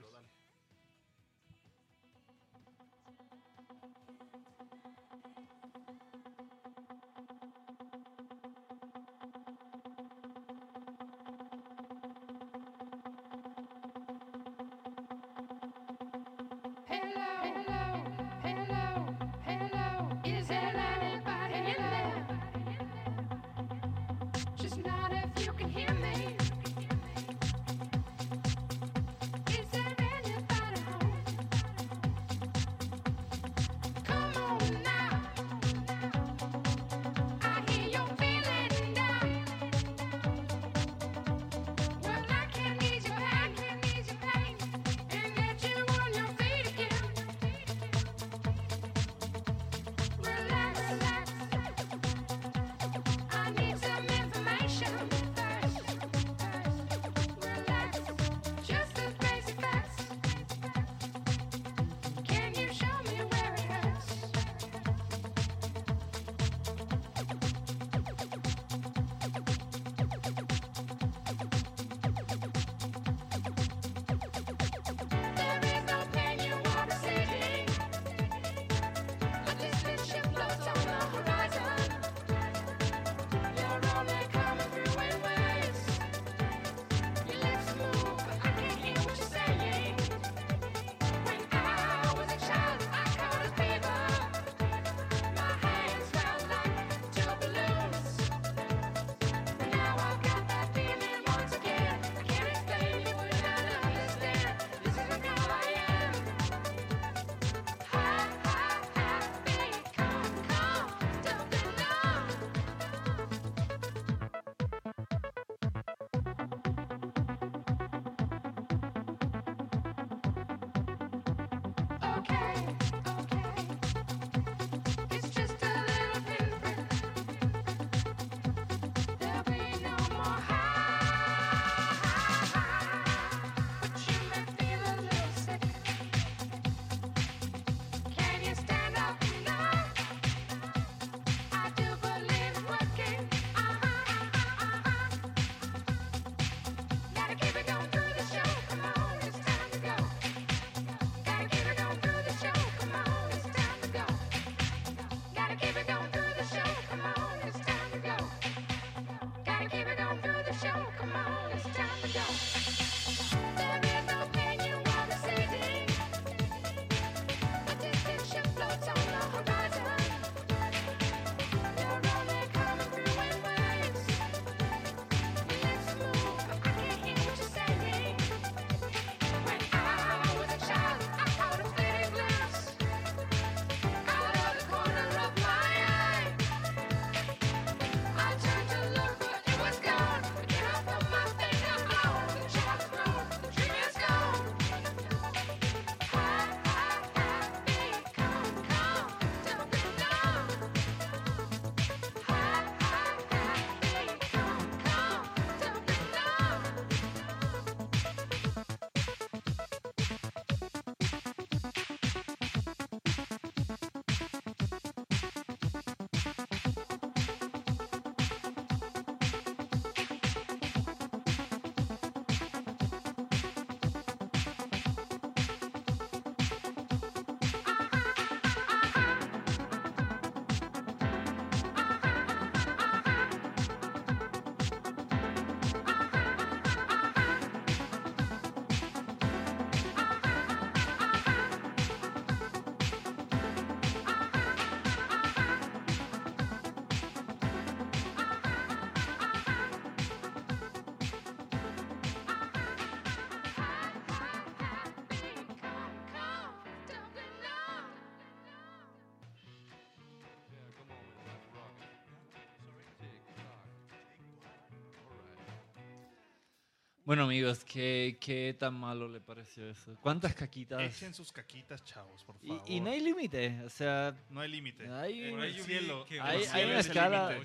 Bueno, amigos, ¿qué, ¿qué tan malo le pareció eso? ¿Cuántas caquitas? Echen sus caquitas, chavos, por Y, favor. y no hay límite, o sea, No hay límite. Hay En un- el cielo. que hay- hay cielo una es el escala-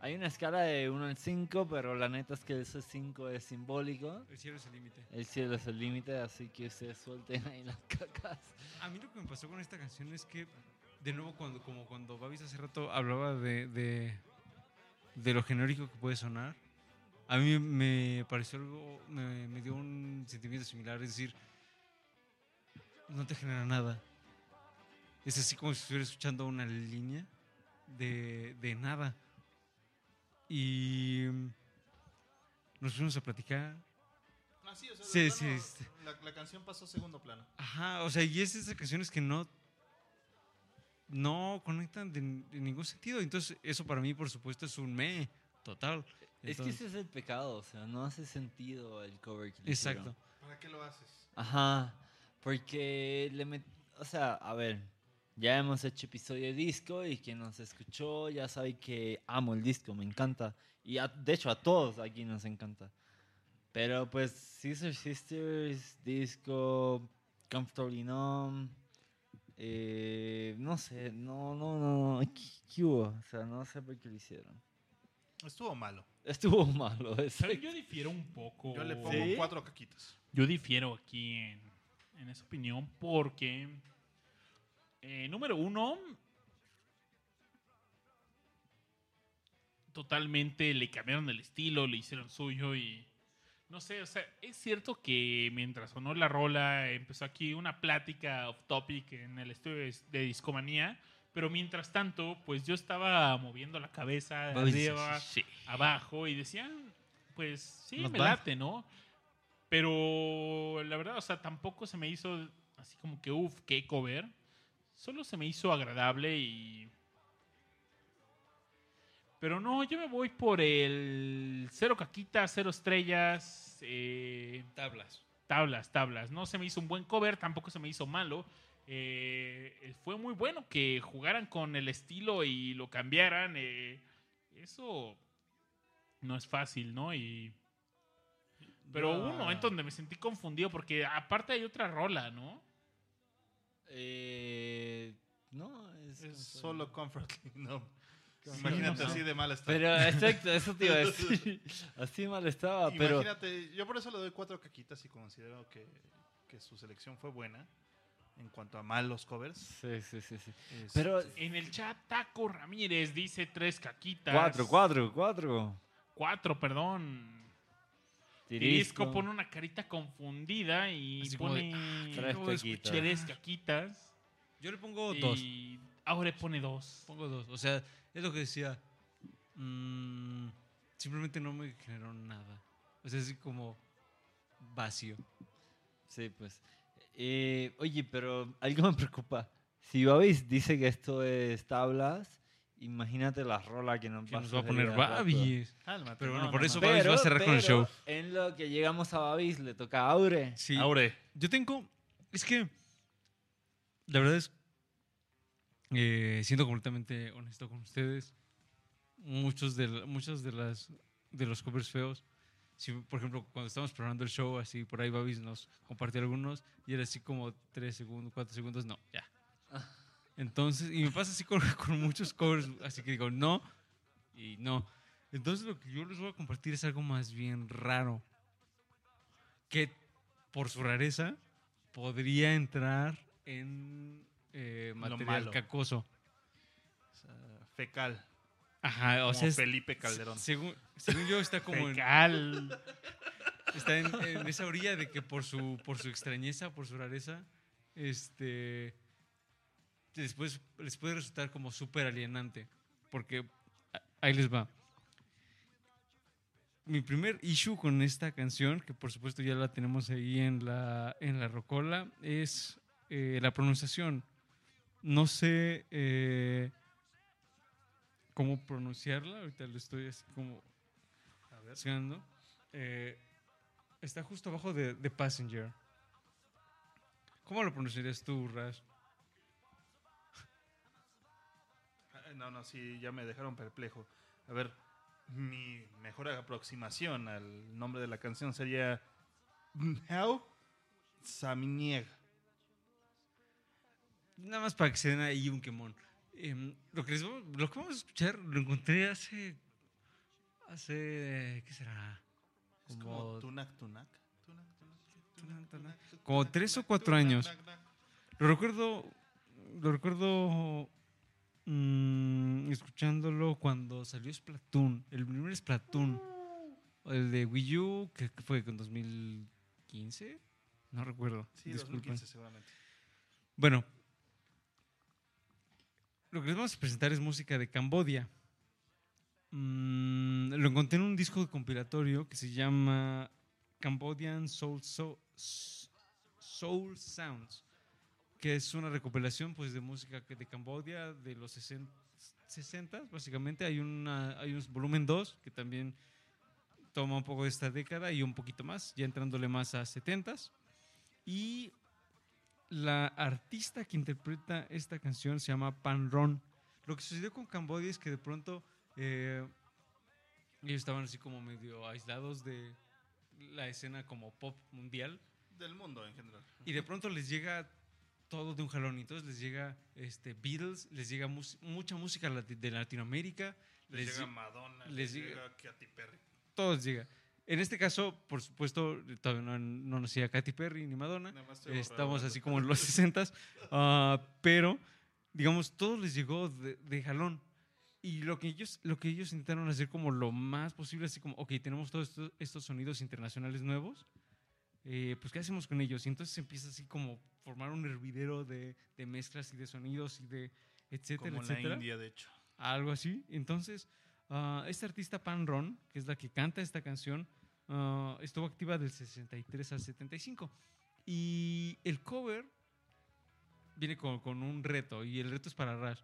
hay una escala de 1 al 5, pero la neta es que ese 5 es simbólico. El cielo es el límite. El cielo es el límite, así que ustedes suelten ahí las cacas. A mí lo que me pasó con esta canción es que, de nuevo, cuando, como cuando Babis hace rato hablaba de, de, de lo genérico que puede sonar, a mí me pareció algo, me, me dio un sentimiento similar, es decir, no te genera nada. Es así como si estuviera escuchando una línea de, de nada. Y nos fuimos a platicar. Ah, sí, o sea, Sí, plano, sí. La, la canción pasó a segundo plano. Ajá, o sea, y es esas canciones que no no conectan de, de ningún sentido. Entonces, eso para mí, por supuesto, es un me total. Es que Entonces- ese es el pecado, o sea, no hace sentido el cover que le hicieron. Exacto. ¿Para qué lo haces? Ajá, porque le met... O sea, a ver, ya hemos hecho episodio de disco y quien nos escuchó ya sabe que amo el disco, me encanta. Y a- de hecho a todos aquí nos encanta. Pero pues Sister Sisters, disco, Comfortably Numb, eh, no sé, no, no, no, ¿qué, qué hubo? O sea, no sé por qué lo hicieron. Estuvo malo. Estuvo malo. Yo difiero un poco. Yo le pongo ¿Sí? cuatro caquitas. Yo difiero aquí en, en esa opinión porque, eh, número uno, totalmente le cambiaron el estilo, le hicieron suyo y no sé, o sea, es cierto que mientras sonó la rola empezó aquí una plática off topic en el estudio de, de Discomanía, pero mientras tanto, pues yo estaba moviendo la cabeza de arriba, abajo y decían, pues sí, Not me bad. late, ¿no? Pero la verdad, o sea, tampoco se me hizo así como que, uff, qué cover. Solo se me hizo agradable y... Pero no, yo me voy por el cero caquitas, cero estrellas, eh, Tablas. tablas, tablas. No se me hizo un buen cover, tampoco se me hizo malo. Eh, fue muy bueno que jugaran con el estilo y lo cambiaran. eh, eso no es fácil, ¿no? Y, pero Yo, hubo un momento donde me sentí confundido porque aparte hay otra rola, ¿no? Eh, no, es, solo Comfortably Numb. Sí, Imagínate no. así de mal está. Pero exacto, eso te iba a decir. Así mal estaba, pero Imagínate, yo por eso le doy cuatro caquitas y considero que, que su selección fue buena en cuanto a malos covers. sí, sí, sí, sí. Este, Pero En el chat, Taco Ramírez dice tres caquitas. cuatro, cuatro, cuatro. Cuatro, perdón. Y Disco pone una carita confundida y Así como de, pone Tres tres caquitas. Yo le pongo dos. Y ahora pone dos. Pongo dos. O sea, es lo que decía. mm, simplemente no me generó nada. O sea, es así como vacío. Sí, pues. Eh, oye, pero algo me preocupa. Si Babis dice que esto es tablas, imagínate la rola que nos Que va, nos va a poner. Babis. Cálmate, Pero no, bueno, no, por no. eso Babis va a cerrar con el show. en lo que llegamos a Babis le toca a Aure. Sí. Aure. Yo tengo. Es que. La verdad es. eh, siendo completamente honesto con ustedes. Muchos de, muchos de las de los covers feos. Si, por ejemplo, cuando estábamos probando el show, así por ahí Babis nos compartió algunos y era así como 3 segundos, 4 segundos, no, ya. Entonces, y me pasa así con, con muchos covers, así que digo no y no. Entonces, lo que yo les voy a compartir es algo más bien raro. Que por su rareza podría entrar en eh, material cacoso. O sea, fecal. Ajá, o Como sea, es- Felipe Calderón. según, según yo está como en, está en, en esa orilla de que por su por su extrañeza, por su rareza, este después les puede resultar como súper alienante, porque ahí les va. Mi primer issue con esta canción, que por supuesto ya la tenemos ahí en la en la rocola, es eh, la pronunciación. No sé eh, cómo pronunciarla, ahorita lo estoy así como buscando. Eh, está justo abajo de, de Passenger. ¿Cómo lo pronunciarías tú, Rash? Ah, No, no, sí, ya me dejaron perplejo. A ver, mi mejor aproximación al nombre de la canción sería How Saminieg. Nada más para que se den ahí un quemón. Em, lo, que les vamos, lo que vamos a escuchar lo encontré hace. Hace. ¿Qué será? Como- como Tunak Tunak. Como tres o cuatro años. Lo recuerdo. Lo recuerdo. mm, escuchándolo cuando salió Splatoon. El primer Splatoon. El de Wii U, que, fue con 2015. No recuerdo. Sí, disculpen. 2015 seguramente. Bueno, lo que les vamos a presentar es música de Cambodia. Mm, lo encontré en un disco compilatorio que se llama Cambodian Soul, Sounds, que es una recopilación pues, de música de Cambodia de los 60, 60 básicamente. Hay, una, hay un volumen 2 que también toma un poco de esta década y un poquito más, ya entrándole más a 70s. Y la artista que interpreta esta canción se llama Pan Ron. Lo que sucedió con Cambodia es que de pronto eh, ellos estaban así como medio aislados de la escena como pop mundial Del mundo en general. y de pronto les llega todo de un jalón entonces les llega este Beatles, les llega mucha música de Latinoamérica, Les, les llega lle- Madonna, les llega- llega Katy Perry. todo les llega. En este caso, por supuesto, todavía no, no nacía Katy Perry ni Madonna. Estamos así como en los 60 pero digamos, todo les llegó de, de jalón. Y lo que, ellos, lo que ellos intentaron hacer como lo más posible, así como, ok, tenemos todos estos, estos sonidos internacionales nuevos, eh, pues ¿qué hacemos con ellos? Y entonces se empieza así como formar un hervidero de, de mezclas y de sonidos y de etcétera, Como en la etcétera India, de hecho. algo así. Entonces, ah, esta artista Pan Ron, que es la que canta esta canción, ah, estuvo activa del 63 al 75. Y el cover viene con, con un reto, y el reto es para Rush.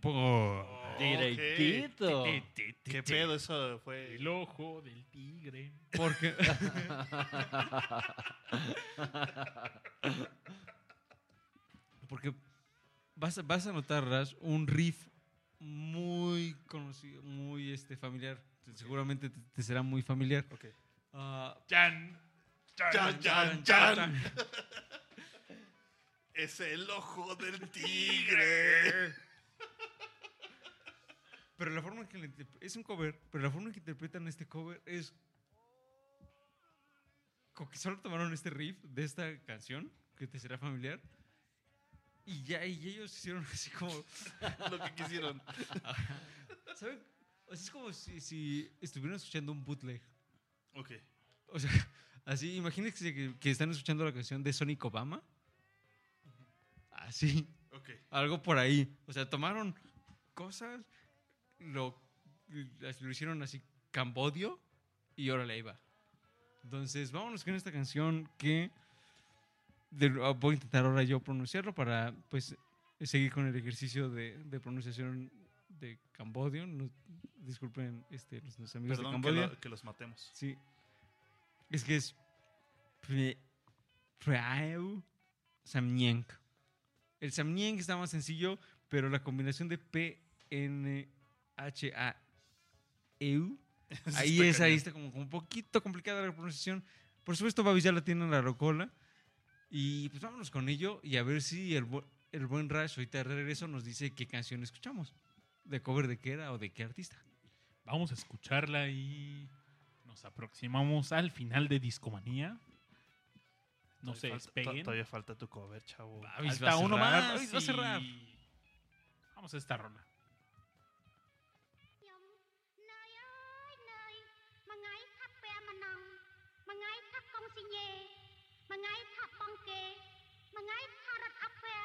Po- Directito. ¿Qué pedo? Eso fue. El ojo del tigre. Porque. Porque vas a, vas a notar, Rush, un riff muy conocido, muy este, familiar. Seguramente te, te será muy familiar. Ok. Ah, ¡Chan! ¡Chan, chan, chan! Es el ojo del tigre. pero la forma en que le es un cover, pero la forma en que interpretan este cover es como que solo tomaron este riff de esta canción que te será familiar y ya y ellos hicieron así como Lo que quisieron. ¿saben? O sea, es como si, si estuvieran escuchando un bootleg. Ok. O sea, así, imagínense que, que están escuchando la canción de Sonic Obama. Así. Ok. Algo por ahí. O sea, tomaron cosas, lo, lo hicieron así cambodio y órale, ahí va. Entonces, vámonos con esta canción que de- ah, voy a intentar ahora yo pronunciarlo para pues seguir con el ejercicio de, de pronunciación de cambodio. No- disculpen este, los, los amigos Perdón de que, Cambodia. lo- que los matemos. Sí. Es que es Pre- Preau Samnieng. El Samnieng está más sencillo, pero la combinación de P, N, H, A, EU, ahí es, ahí está como, como un poquito complicada la pronunciación. Por supuesto, Babi ya la tiene en la rocola. Y pues vámonos con ello y a ver si el, bu- el buen Rash ahorita de regreso nos dice qué canción escuchamos. De cover de qué era o de qué artista Vamos a escucharla y nos aproximamos al final de Discomanía. No se Todavía falta- despeguen. Todavía falta tu cover, chavo. Babis va Falta a uno cerrar, más. Babis va a y- cerrar. Vamos a esta rola. ខ្ញុំណើយអើយណើយមួយថ្ងៃថាពែម្នងមួយថ្ងៃថាកុងស៊ីញេមួយថ្ងៃថាបងគេមួយថ្ងៃថារត់អាប់ពែ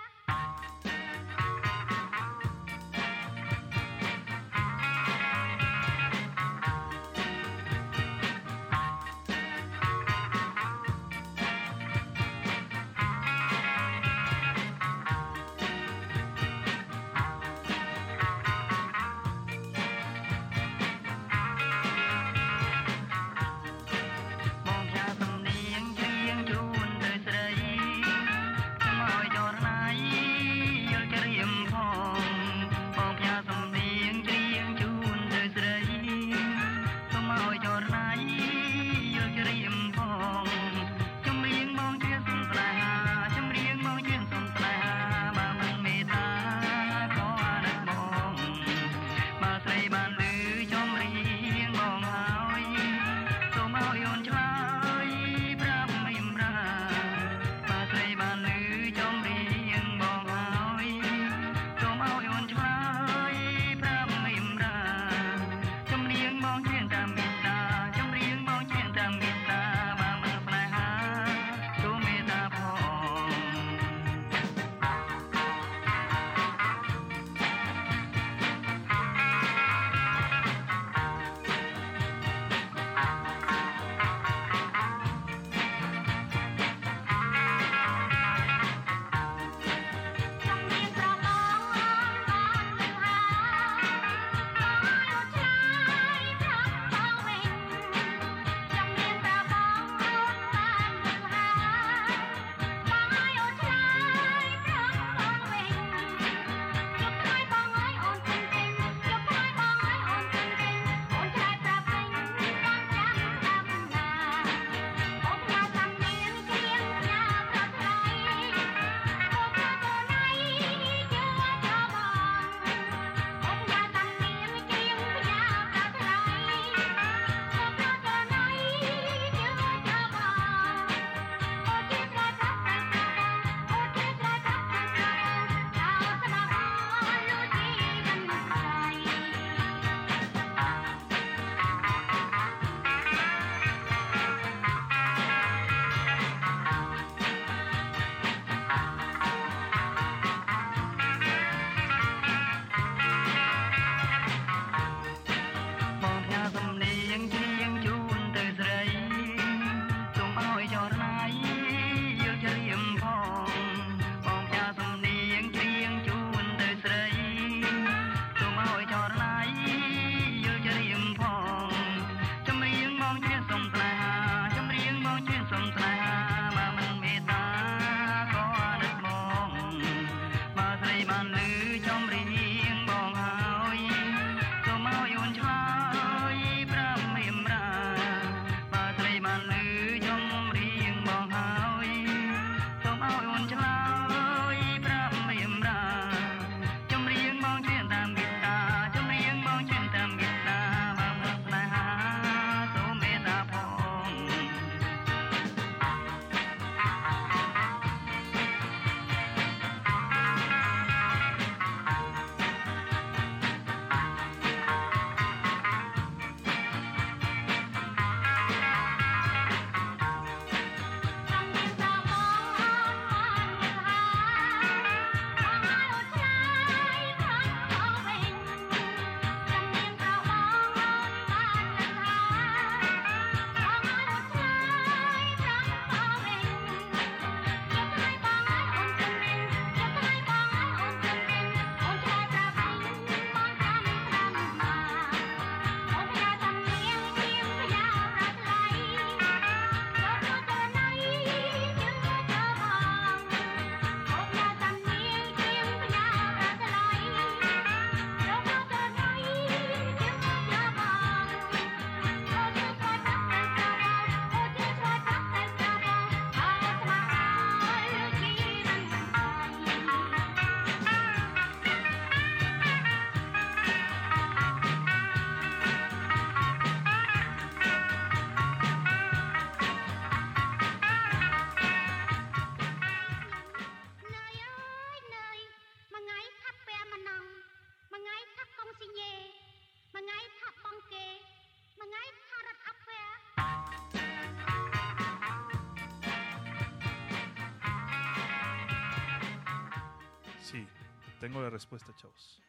tengo la respuesta, chavos.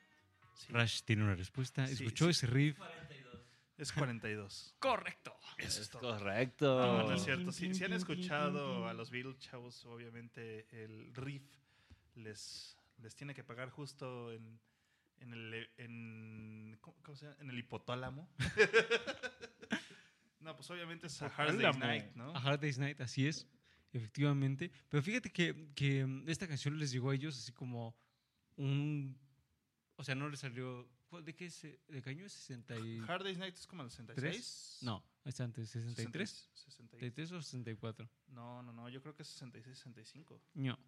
Sí, Rash tiene una respuesta. Sí, ¿Escuchó sí. ese riff? es 42. Correcto. Eso es todo. correcto. No, no es cierto. Si, si han escuchado a los Beatles, chavos, obviamente el riff les, les tiene que pagar justo en, en el en, ¿cómo, cómo se llama? En el hipotálamo. no, pues obviamente es a Hard Day's. Night, ¿no? A Hard Day's Night, así es, efectivamente. Pero fíjate que, que, esta canción les llegó a ellos así como un... O sea, no les salió... ¿cuál- ¿De qué, se, de qué año es? ¿63? Hard Day's Night es como el 66. No, es antes, ¿63? 63. ¿63 o 64? No, no, no, yo creo que es 66, 65. No.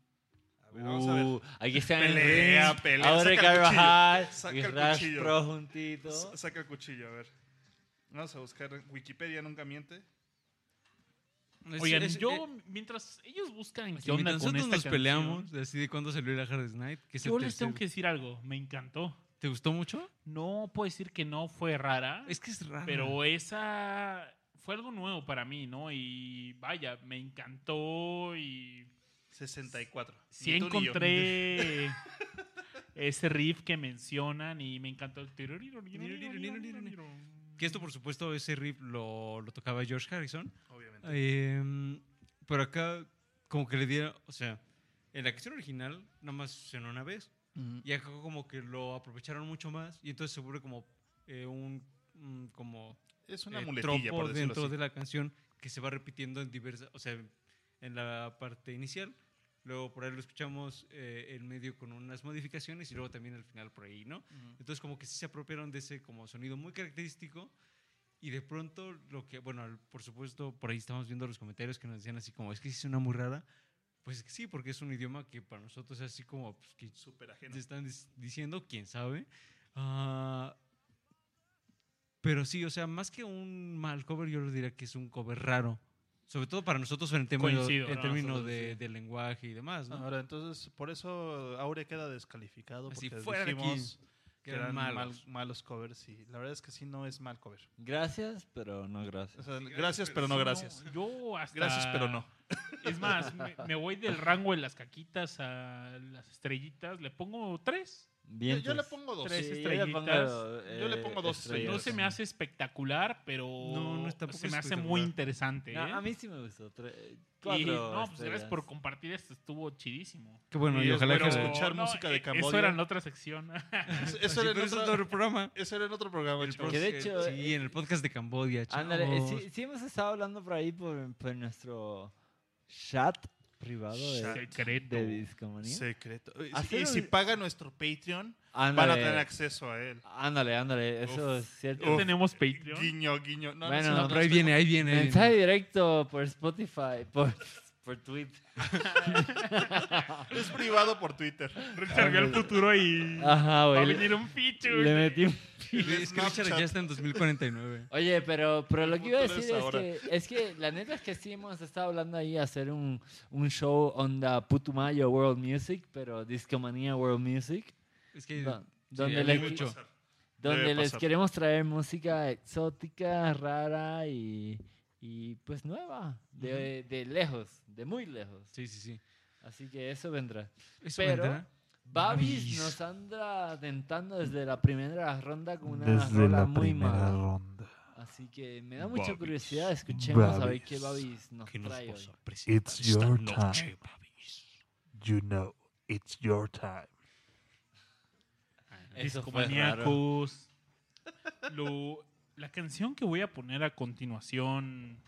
A ver, vamos a ver. Uh, aquí en el Pelea, ring. pelea, Aure saca el Carvajal Saca y el Rash cuchillo. Saca el cuchillo, a ver. Vamos a buscar Wikipedia nunca miente. Oigan, es- yo, eh, mientras ellos buscan qué onda con nosotros esta nos peleamos, canción, de cuándo salió la Hard Night. Que yo les tengo que decir algo. Me encantó. ¿Te gustó mucho? No puedo decir que no fue rara, Es que es raro. pero esa fue algo nuevo para mí, ¿no? Y vaya, me encantó y 64. sí Ni encontré ese riff que mencionan y me encantó el Que esto, por supuesto, ese riff lo, lo tocaba George Harrison. Eh, pero acá, como que le dieron, o sea, en la canción original nada más sonó una vez. Ujú. Y acá como que lo aprovecharon mucho más. Y entonces se vuelve como eh, un, un como es una eh, muletilla, tropo por dentro así. de la canción que se va repitiendo en diversas, o sea, en la parte inicial. Luego por ahí lo escuchamos eh, en medio con unas modificaciones y luego también al final por ahí, ¿no? Ujú. Entonces como que sí se apropiaron de ese como sonido muy característico y de pronto lo que, bueno, por supuesto, por ahí estamos viendo los comentarios que nos decían así como, es que sí suena muy rara. Pues sí, porque es un idioma que para nosotros es así como, pues, que Súper ajeno. te están diciendo, quién sabe. Ah, pero sí, o sea, más que un mal cover, yo lo diría que es un cover raro. Sobre todo para nosotros en términos, Coincido, en ¿no? términos de, sí. de lenguaje y demás, ¿no? Ahora, entonces, por eso Aure queda descalificado. Así, Porque fuera de aquí, dijimos que eran eran mal- malos. malos covers. Y la verdad es que sí, no es mal cover. Gracias, pero no O gracias. sea, gracias, pero no gracias. yo hasta... Gracias, pero no. Es más, me, me voy del rango de las caquitas a las estrellitas. Le pongo tres. Bien. yo le pongo dos. Tres Sí, yo le pongo, estrellitas. Yo le pongo dos estrellas. No se me hace espectacular, pero No, no es- tampoco se me hace muy interesante. No, ¿eh? a mí sí me gustó. tre- Y, no, pues gracias por compartir esto. Estuvo chidísimo. Qué bueno, Y y ojalá que... escuchar música de eh, Eso era en otra sección. Eso era en otro, otro programa. eso era en otro programa, El. Que de hecho, sí, eh, en el podcast de Camboya, Ándale, sí, sí hemos estado hablando por ahí por, por nuestro chat privado de. Secreto. de Discomanía. Secreto. Y- Hacer Y si paga nuestro Patreon, Ándale, van a tener acceso a él. ándale, ándale, eso es cierto. Ya tenemos Patreon. Guiño, guiño. No, no, Bueno, No, pero ahí viene, ahí viene. Mensaje directo por Spotify, por, por Twitter. Es privado por Twitter. Recargué el futuro y Ajá, va a güey. Le, venir un feature. le metí un- Es que Richard ya está en 2049. Oye, pero, pero lo que iba a es decir es que, es que la neta es que sí hemos estado hablando ahí hacer un, un show onda Putumayo World Music, pero Discomanía World Music, Es que do- sí, donde, hay le- mucho. donde les queremos traer música exótica, rara y, y pues nueva, de, de lejos, de muy lejos. Sí, sí, sí. Así que eso vendrá. Eso Pero- vendrá. Babis nos anda tentando desde la primera ronda con una rola muy mala. ronda. Así que me da mucha Babis. curiosidad. Escuchemos a ver qué Babis nos nos trae vas hoy. It's esta your noche, time. Babis. You know, it's your time. Eso fue raro. Discomaníacos. Lo- la canción que voy a poner a continuación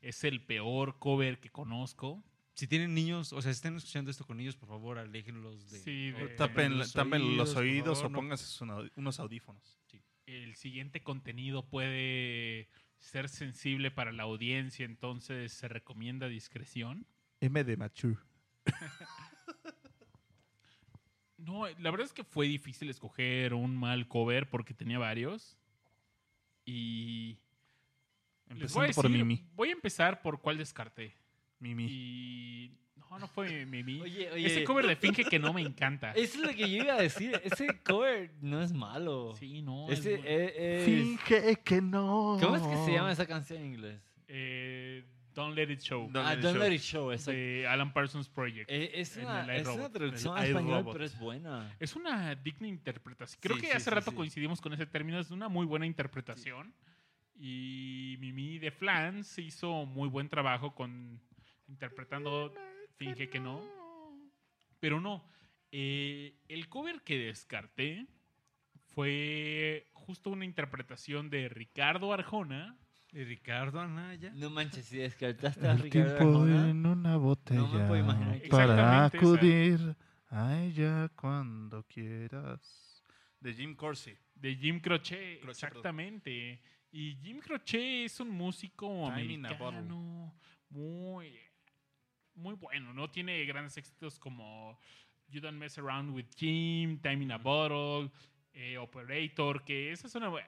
es el peor cover que conozco. Si tienen niños, o sea, si están escuchando esto con niños, por favor, aléjenlos de. Sí, de- Tapen, los tapen los por oídos favor, o pónganse unos audífonos. El siguiente contenido puede ser sensible para la audiencia, entonces se recomienda discreción. M de mature. No, la verdad es que fue difícil escoger un mal cover porque tenía varios. Y. les voy a Empezando por decir- Mimi. Voy a empezar por cuál descarté. Mimi. Y. No, no fue Mimi. Oye, oye. Ese cover de Finge que no me encanta. Eso es lo que yo iba a decir. Ese cover no es malo. Sí, no. es Ese bueno. es- Finge que no. ¿Cómo es que se llama esa canción en inglés? Eh, Don't Let It Show. Don't ah, Let It Don't Show. Let It Show, exacto. de Alan Parsons Project. Eh, es una, es una traducción a español, pero es buena. Es una digna interpretación. Creo Sí, que sí, hace sí, rato sí. coincidimos con ese término. Es una muy buena interpretación. Y Mimi de Flans hizo muy buen trabajo con interpretando Finge que no. Pero no. eh, el cover que descarté fue justo una interpretación de Ricardo Arjona. Y Ricardo Anaya. No manches, si descartaste a El Ricardo Arjona, en una botella No me puedo imaginar que- para Exactamente esa. acudir a ella cuando quieras. De Jim Corsi. De Jim Croce, Croce, exactamente. Y Jim Croce es un músico Time in a americano muy, muy bueno, ¿no? Tiene grandes éxitos como You Don't Mess Around with Jim, Time in a Bottle, eh, Operator, que esa es una... bu-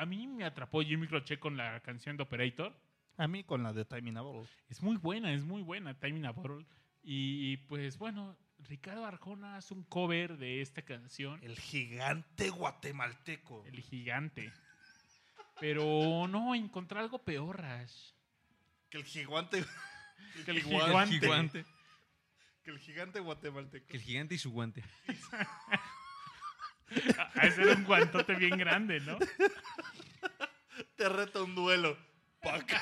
A mí me atrapó Jimmy Croce con la canción de Operator. A mí con la de Timing Bottle. Es muy buena, es muy buena, Time in a Bottle. Y pues bueno, Ricardo Arjona hace un cover de esta canción. El gigante guatemalteco. El gigante. Pero no, encontré algo peor, Rash. Que el gigante. Que el. Gigante. Que el gigante guatemalteco. Que el gigante y su guante. A ese era un guantote bien grande, ¿no? Te reta un duelo. Paca.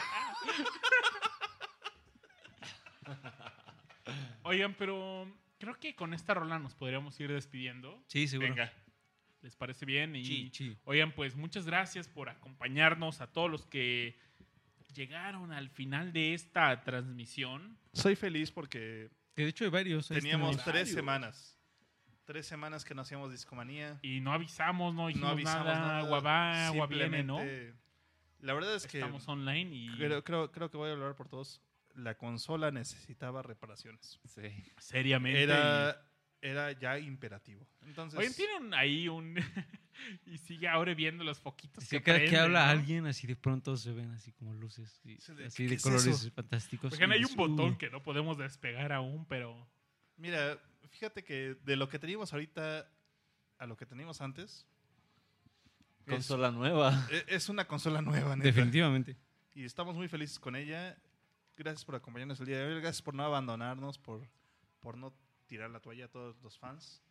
Oigan, pero creo que con esta rola nos podríamos ir despidiendo. Sí, seguro. Venga. ¿Les parece bien? Y, Sí, sí. Oigan, pues muchas gracias por acompañarnos a todos los que llegaron al final de esta transmisión. Soy feliz porque Que de hecho hay varios. teníamos tres semanas. Tres semanas que no hacíamos discomanía. Y no avisamos, no dijimos No avisamos nada, nada. agua va, agua viene, ¿no? La verdad es que Estamos online y creo, creo, creo que voy a hablar por todos. La consola necesitaba reparaciones. Sí. seriamente. Era, era ya imperativo. Entonces, Oigan, tienen ahí un... y sigue ahora viendo los foquitos Es que que cada que prenden, habla ¿no? alguien, así de pronto se ven así como luces. y Sí, de- así ¿qué de es colores eso? fantásticos. Y hay un botón "Uh". que no podemos despegar aún, pero... mira, fíjate que de lo que teníamos ahorita a lo que teníamos antes, es- Consola nueva. e- es, una consola nueva. neta. Definitivamente. Y estamos muy felices con ella. Gracias por acompañarnos el día de hoy. Gracias por no abandonarnos, por, por no tirar la toalla a todos los fans.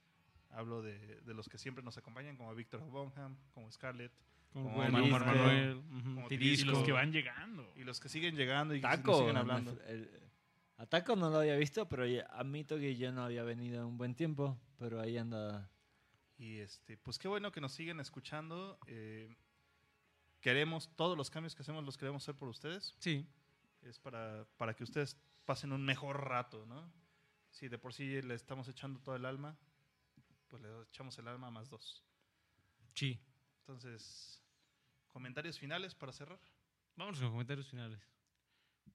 Hablo de, de los que siempre nos acompañan, como Víctor Bonham, como Scarlett, Como Como Manuel Manuel, Manuel, como Y Tirisco. los que van llegando. y los que siguen llegando y que Taco. siguen hablando. el- a Taco no lo había visto, pero ya- admito que yo no había venido en un buen tiempo. Pero ahí anda. Y este, pues qué bueno que nos siguen escuchando. eh, queremos, todos los cambios que hacemos los queremos hacer por ustedes. Sí. Es para, para que ustedes pasen un mejor rato, ¿no? Si de por sí le estamos echando todo el alma, pues le echamos el alma más dos. Sí. Entonces, comentarios finales para cerrar. Vamos con comentarios finales.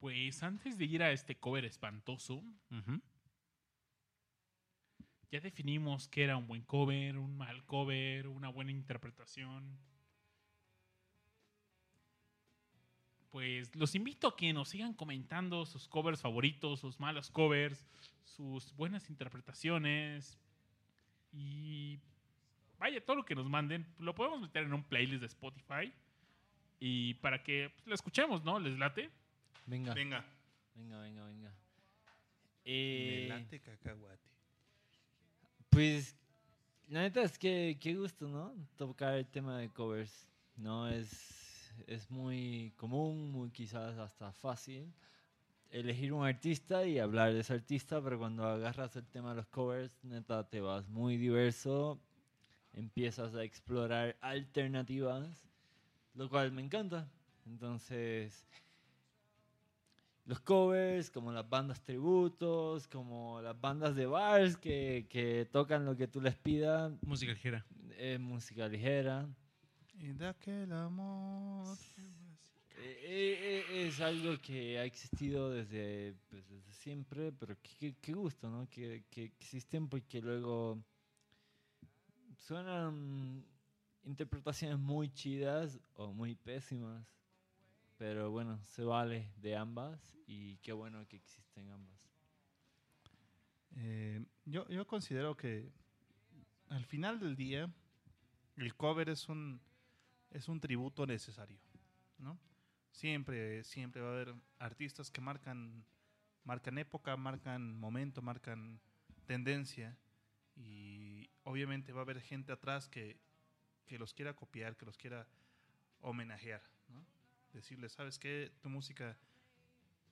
Pues antes de ir a este cover espantoso, ya definimos que era un buen cover, un mal cover, una buena interpretación. Pues los invito a que nos sigan comentando sus covers favoritos, sus malos covers, sus buenas interpretaciones. Y vaya, todo lo que nos manden, lo podemos meter en un playlist de Spotify. Y para que pues, lo escuchemos, ¿no? ¿Les late? Venga. Venga. Venga, venga, venga. Eh, Me late cacahuate. Pues, la neta es que qué gusto, ¿no? Tocar el tema de covers. No es, es muy común, muy quizás hasta fácil elegir un artista y hablar de ese artista, pero cuando agarras el tema de los covers, neta te vas muy diverso, empiezas a explorar alternativas, lo cual me encanta. Entonces, los covers, como las bandas tributos, como las bandas de bars que, que tocan lo que tú les pidas, Música ligera. es música ligera. Y de aquel amor. Eh, eh, eh, es algo que ha existido desde, pues, desde siempre, pero qué, qué- qué gusto, ¿no? Que, que existen porque luego suenan interpretaciones muy chidas o muy pésimas, pero bueno, se vale de ambas y qué bueno que existen ambas. Eh, yo, yo considero que al final del día el cover es un, es un tributo necesario, ¿no? Siempre, siempre va a haber artistas que marcan, marcan época, marcan momento, marcan tendencia. Y obviamente va a haber gente atrás que, que los quiera copiar, que los quiera homenajear. Decirle, ¿sabes qué? Tu música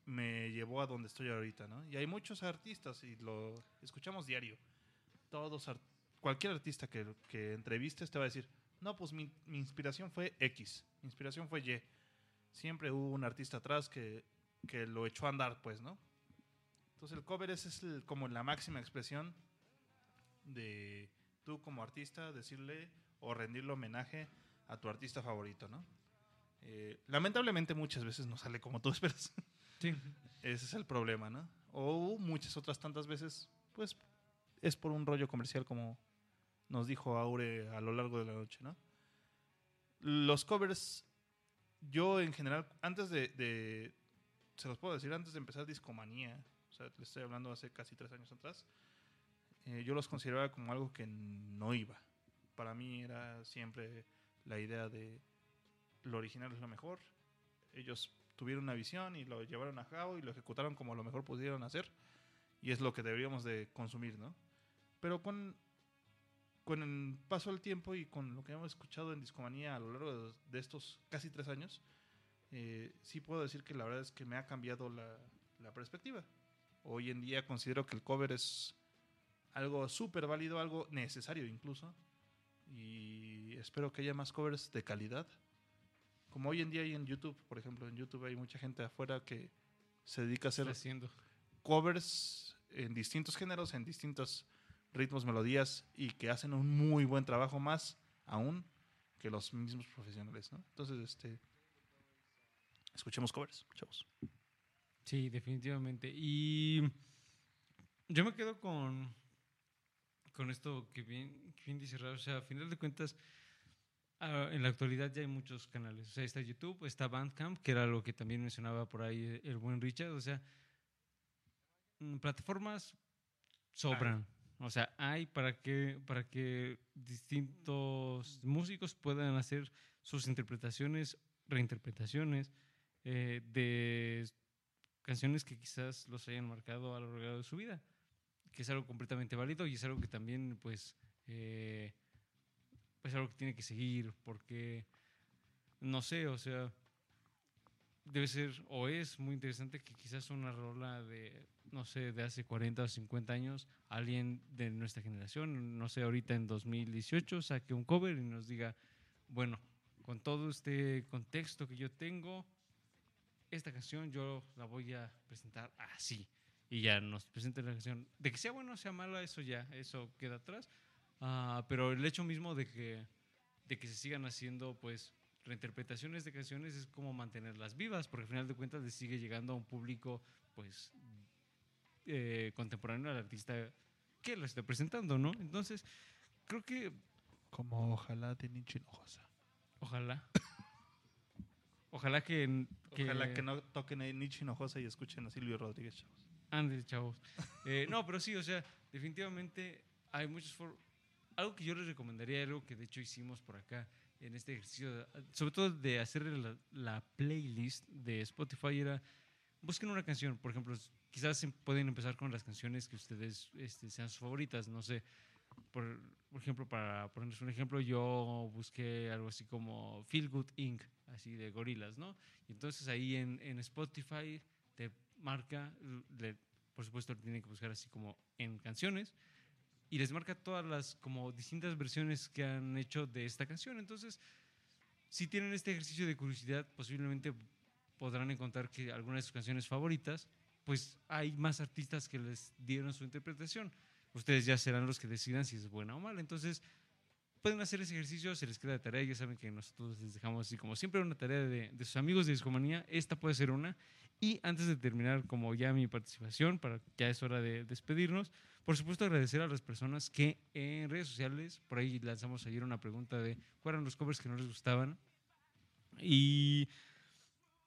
me llevó a donde estoy ahorita, ¿no? Y hay muchos artistas y lo escuchamos diario. Todos, ar- cualquier artista que, que entrevistes te va a decir, no, pues mi, mi inspiración fue X, mi inspiración fue Y. Siempre hubo un artista atrás que, que lo echó a andar, pues, ¿no? Entonces el cover es, es el- como la máxima expresión de tú como artista decirle o rendirle homenaje a tu artista favorito, ¿no? Eh, lamentablemente muchas veces no sale como tú esperas. Sí. Ese es el problema, ¿no? O muchas otras tantas veces, pues, es por un rollo comercial como nos dijo Aure a lo largo de la noche, ¿no? Los covers, yo en general, antes de, de- se los puedo decir, antes de empezar Discomanía, o sea, le estoy hablando hace casi tres años atrás, eh, yo los consideraba como algo que no iba. Para mí era siempre la idea de lo original es lo mejor. Ellos tuvieron una visión y lo llevaron a cabo y lo ejecutaron como lo mejor pudieron hacer. Y es lo que deberíamos de consumir, ¿no? Pero con, con el paso del tiempo y con lo que hemos escuchado en Discomanía a lo largo de, estos casi tres años, eh, sí puedo decir que la verdad es que me ha cambiado la, la perspectiva. Hoy en día considero que el cover es algo súper válido, algo necesario incluso. Y espero que haya más covers de calidad. Como hoy en día hay en YouTube, por ejemplo, en YouTube hay mucha gente afuera que se dedica a hacer Está haciendo. covers en distintos géneros, en distintos ritmos, melodías y que hacen un muy buen trabajo más aún que los mismos profesionales, ¿no? Entonces, este escuchemos covers, chavos. Sí, definitivamente. Y yo me quedo con, con esto que bien, que bien dice Raúl. O sea, a final de cuentas, ah, en la actualidad ya hay muchos canales. O sea, está YouTube, está Bandcamp, que era lo que también mencionaba por ahí el buen Richard. O sea, mm, plataformas sobran. O sea, hay para que, para que distintos músicos puedan hacer sus interpretaciones, reinterpretaciones eh, de canciones que quizás los hayan marcado a lo largo de su vida, que es algo completamente válido y es algo que también, pues, eh, pues algo que tiene que seguir, porque, no sé, o sea, debe ser o es muy interesante que quizás una rola de, no sé, de hace 40 o 50 años, alguien de nuestra generación, no sé, ahorita en 2018, saque un cover y nos diga, bueno, con todo este contexto que yo tengo, esta canción yo la voy a presentar así. Y ya nos presenta la canción. De que sea buena o sea mala, eso ya, eso queda atrás. Ah, pero el hecho mismo de que, de que se sigan haciendo, pues, reinterpretaciones de canciones es como mantenerlas vivas, porque al final de cuentas le sigue llegando a un público, pues, eh, contemporáneo al artista que lo esté presentando, ¿no? Entonces, creo que Como ojalá de Nietzsche Hinojosa. ojalá. Ojalá que, Ojalá que no toquen a Nietzsche Hinojosa y escuchen a Silvio Rodríguez, chavos. Andes, chavos. Eh, no, pero sí, o sea, definitivamente hay muchos for- Algo que yo les recomendaría, algo que de hecho hicimos por acá en este ejercicio, sobre todo de hacer la, la playlist de Spotify, era busquen una canción. Por ejemplo, quizás em- pueden empezar con las canciones que ustedes este, sean sus favoritas. No sé, por, por ejemplo, para ponerles un ejemplo, yo busqué algo así como Feel Good Inc., así de gorilas, ¿no? Y entonces ahí en, en Spotify te marca, le- por supuesto, tienen que buscar así como en canciones, y les marca todas las como distintas versiones que han hecho de esta canción. Entonces, si tienen este ejercicio de curiosidad, posiblemente podrán encontrar que algunas de sus canciones favoritas, pues hay más artistas que les dieron su interpretación. Ustedes ya serán los que decidan si es buena o mala. Entonces, pueden hacer ese ejercicio, se les queda de tarea. Ya saben que nosotros les dejamos así como siempre una tarea de, de sus amigos de Discomanía. Esta puede ser una. Y antes de terminar, como ya mi participación, para ya es hora de despedirnos, por supuesto agradecer a las personas que en redes sociales, por ahí lanzamos ayer una pregunta de cuáles eran los covers que no les gustaban. Y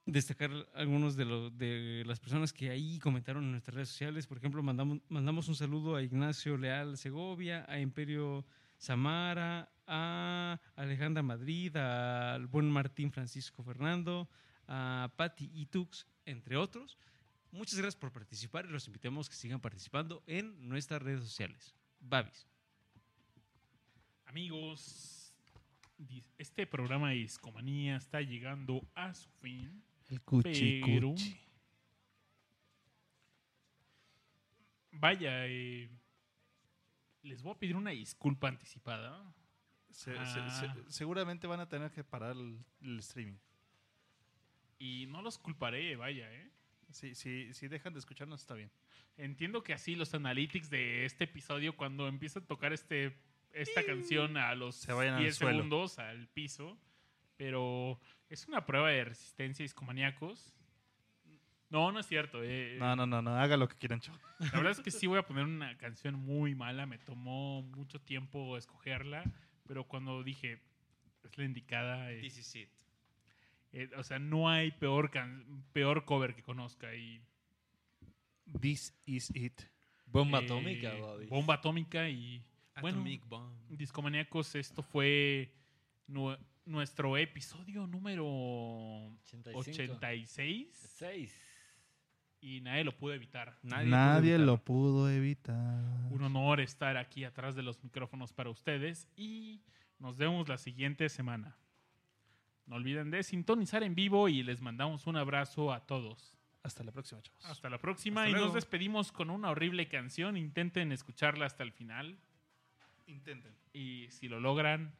destacar algunos de, las personas que ahí comentaron en nuestras redes sociales. Por ejemplo, mandamos, mandamos un saludo a Ignacio Leal Segovia, a Imperio Samara, a Alejandra Madrid, al buen Martín Francisco Fernando, a Patty y Tux, entre otros. Muchas gracias por participar y los invitamos que sigan participando en nuestras redes sociales. Babis. Amigos, este programa de Discomanía está llegando a su fin. El cuchi Pero- cuchi. Vaya, eh, les voy a pedir una disculpa anticipada. Se- Ah. se- se- seguramente van a tener que parar el, el streaming. Y no los culparé, vaya, ¿eh? Si, si, si dejan de escucharnos, está bien. Entiendo que así los analytics de este episodio, cuando empieza a tocar este, esta canción a los Se vayan al 10 suelo. segundos al piso, pero es una prueba de resistencia discomaníacos. No, no es cierto. eh. No, no, no, no. Haga lo que quieran, chavos. La verdad es que sí voy a poner una canción muy mala. Me tomó mucho tiempo escogerla, pero cuando dije es la indicada, eh, This is it. Eh, o sea, no hay peor, can- peor cover que conozca. Y, This is it. Bomba eh, atómica, Bobby. Bomba atómica y bueno, Atomic Bomb. Discomaníacos, esto fue nu- nuestro episodio número 85. 86 6. y nadie lo pudo evitar. Nadie, Nadie, pudo evitarlo. lo pudo evitar. Un honor estar aquí atrás de los micrófonos para ustedes y nos vemos la siguiente semana. No olviden de sintonizar en vivo y les mandamos un abrazo a todos. Hasta la próxima, chavos. Hasta la próxima Hasta y luego. nos despedimos con una horrible canción. Intenten escucharla hasta el final Intenten. y si lo logran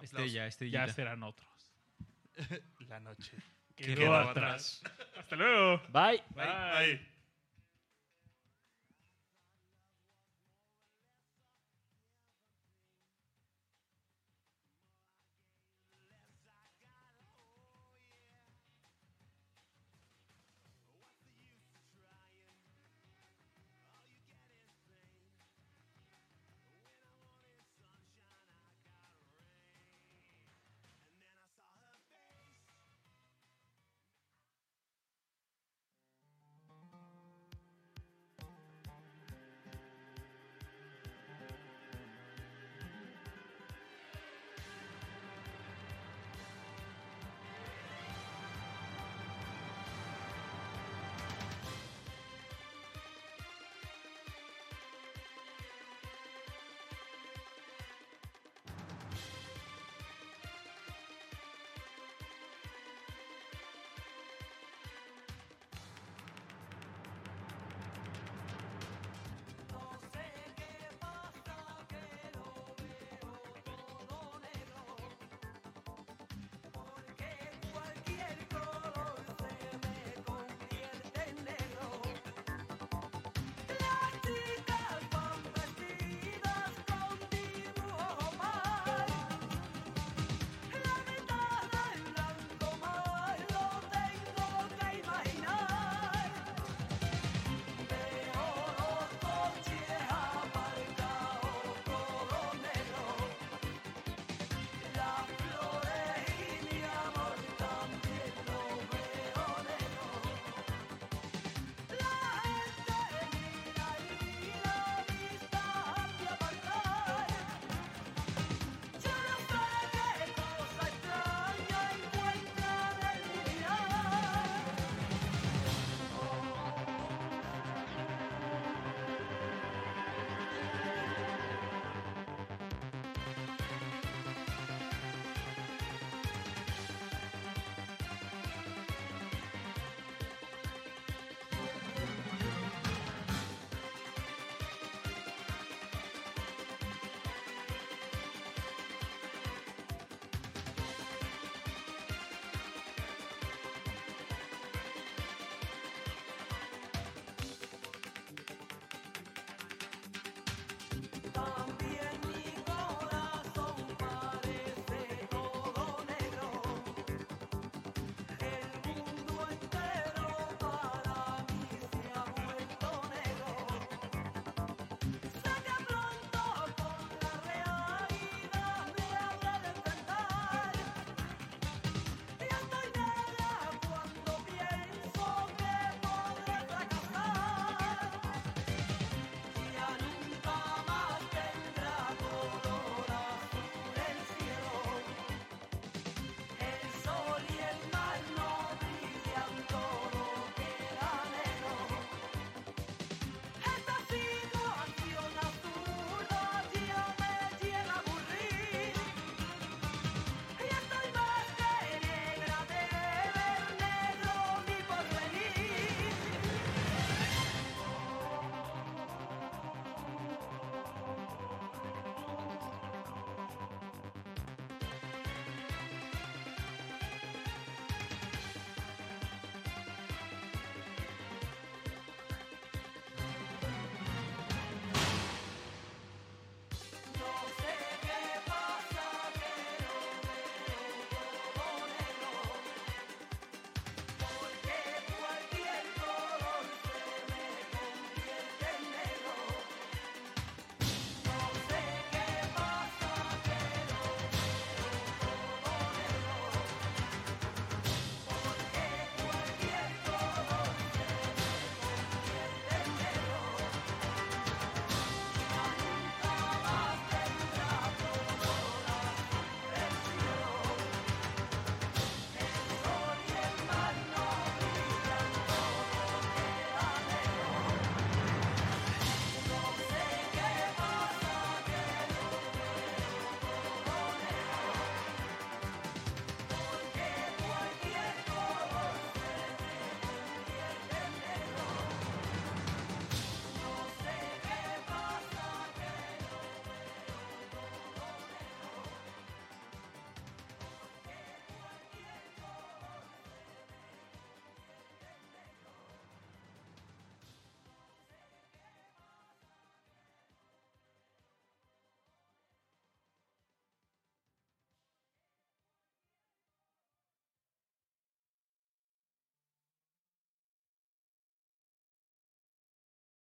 Estrella, estrellita. ya serán otros. La noche. Quedó Quedó atrás. Hasta luego. Bye. Bye. Bye.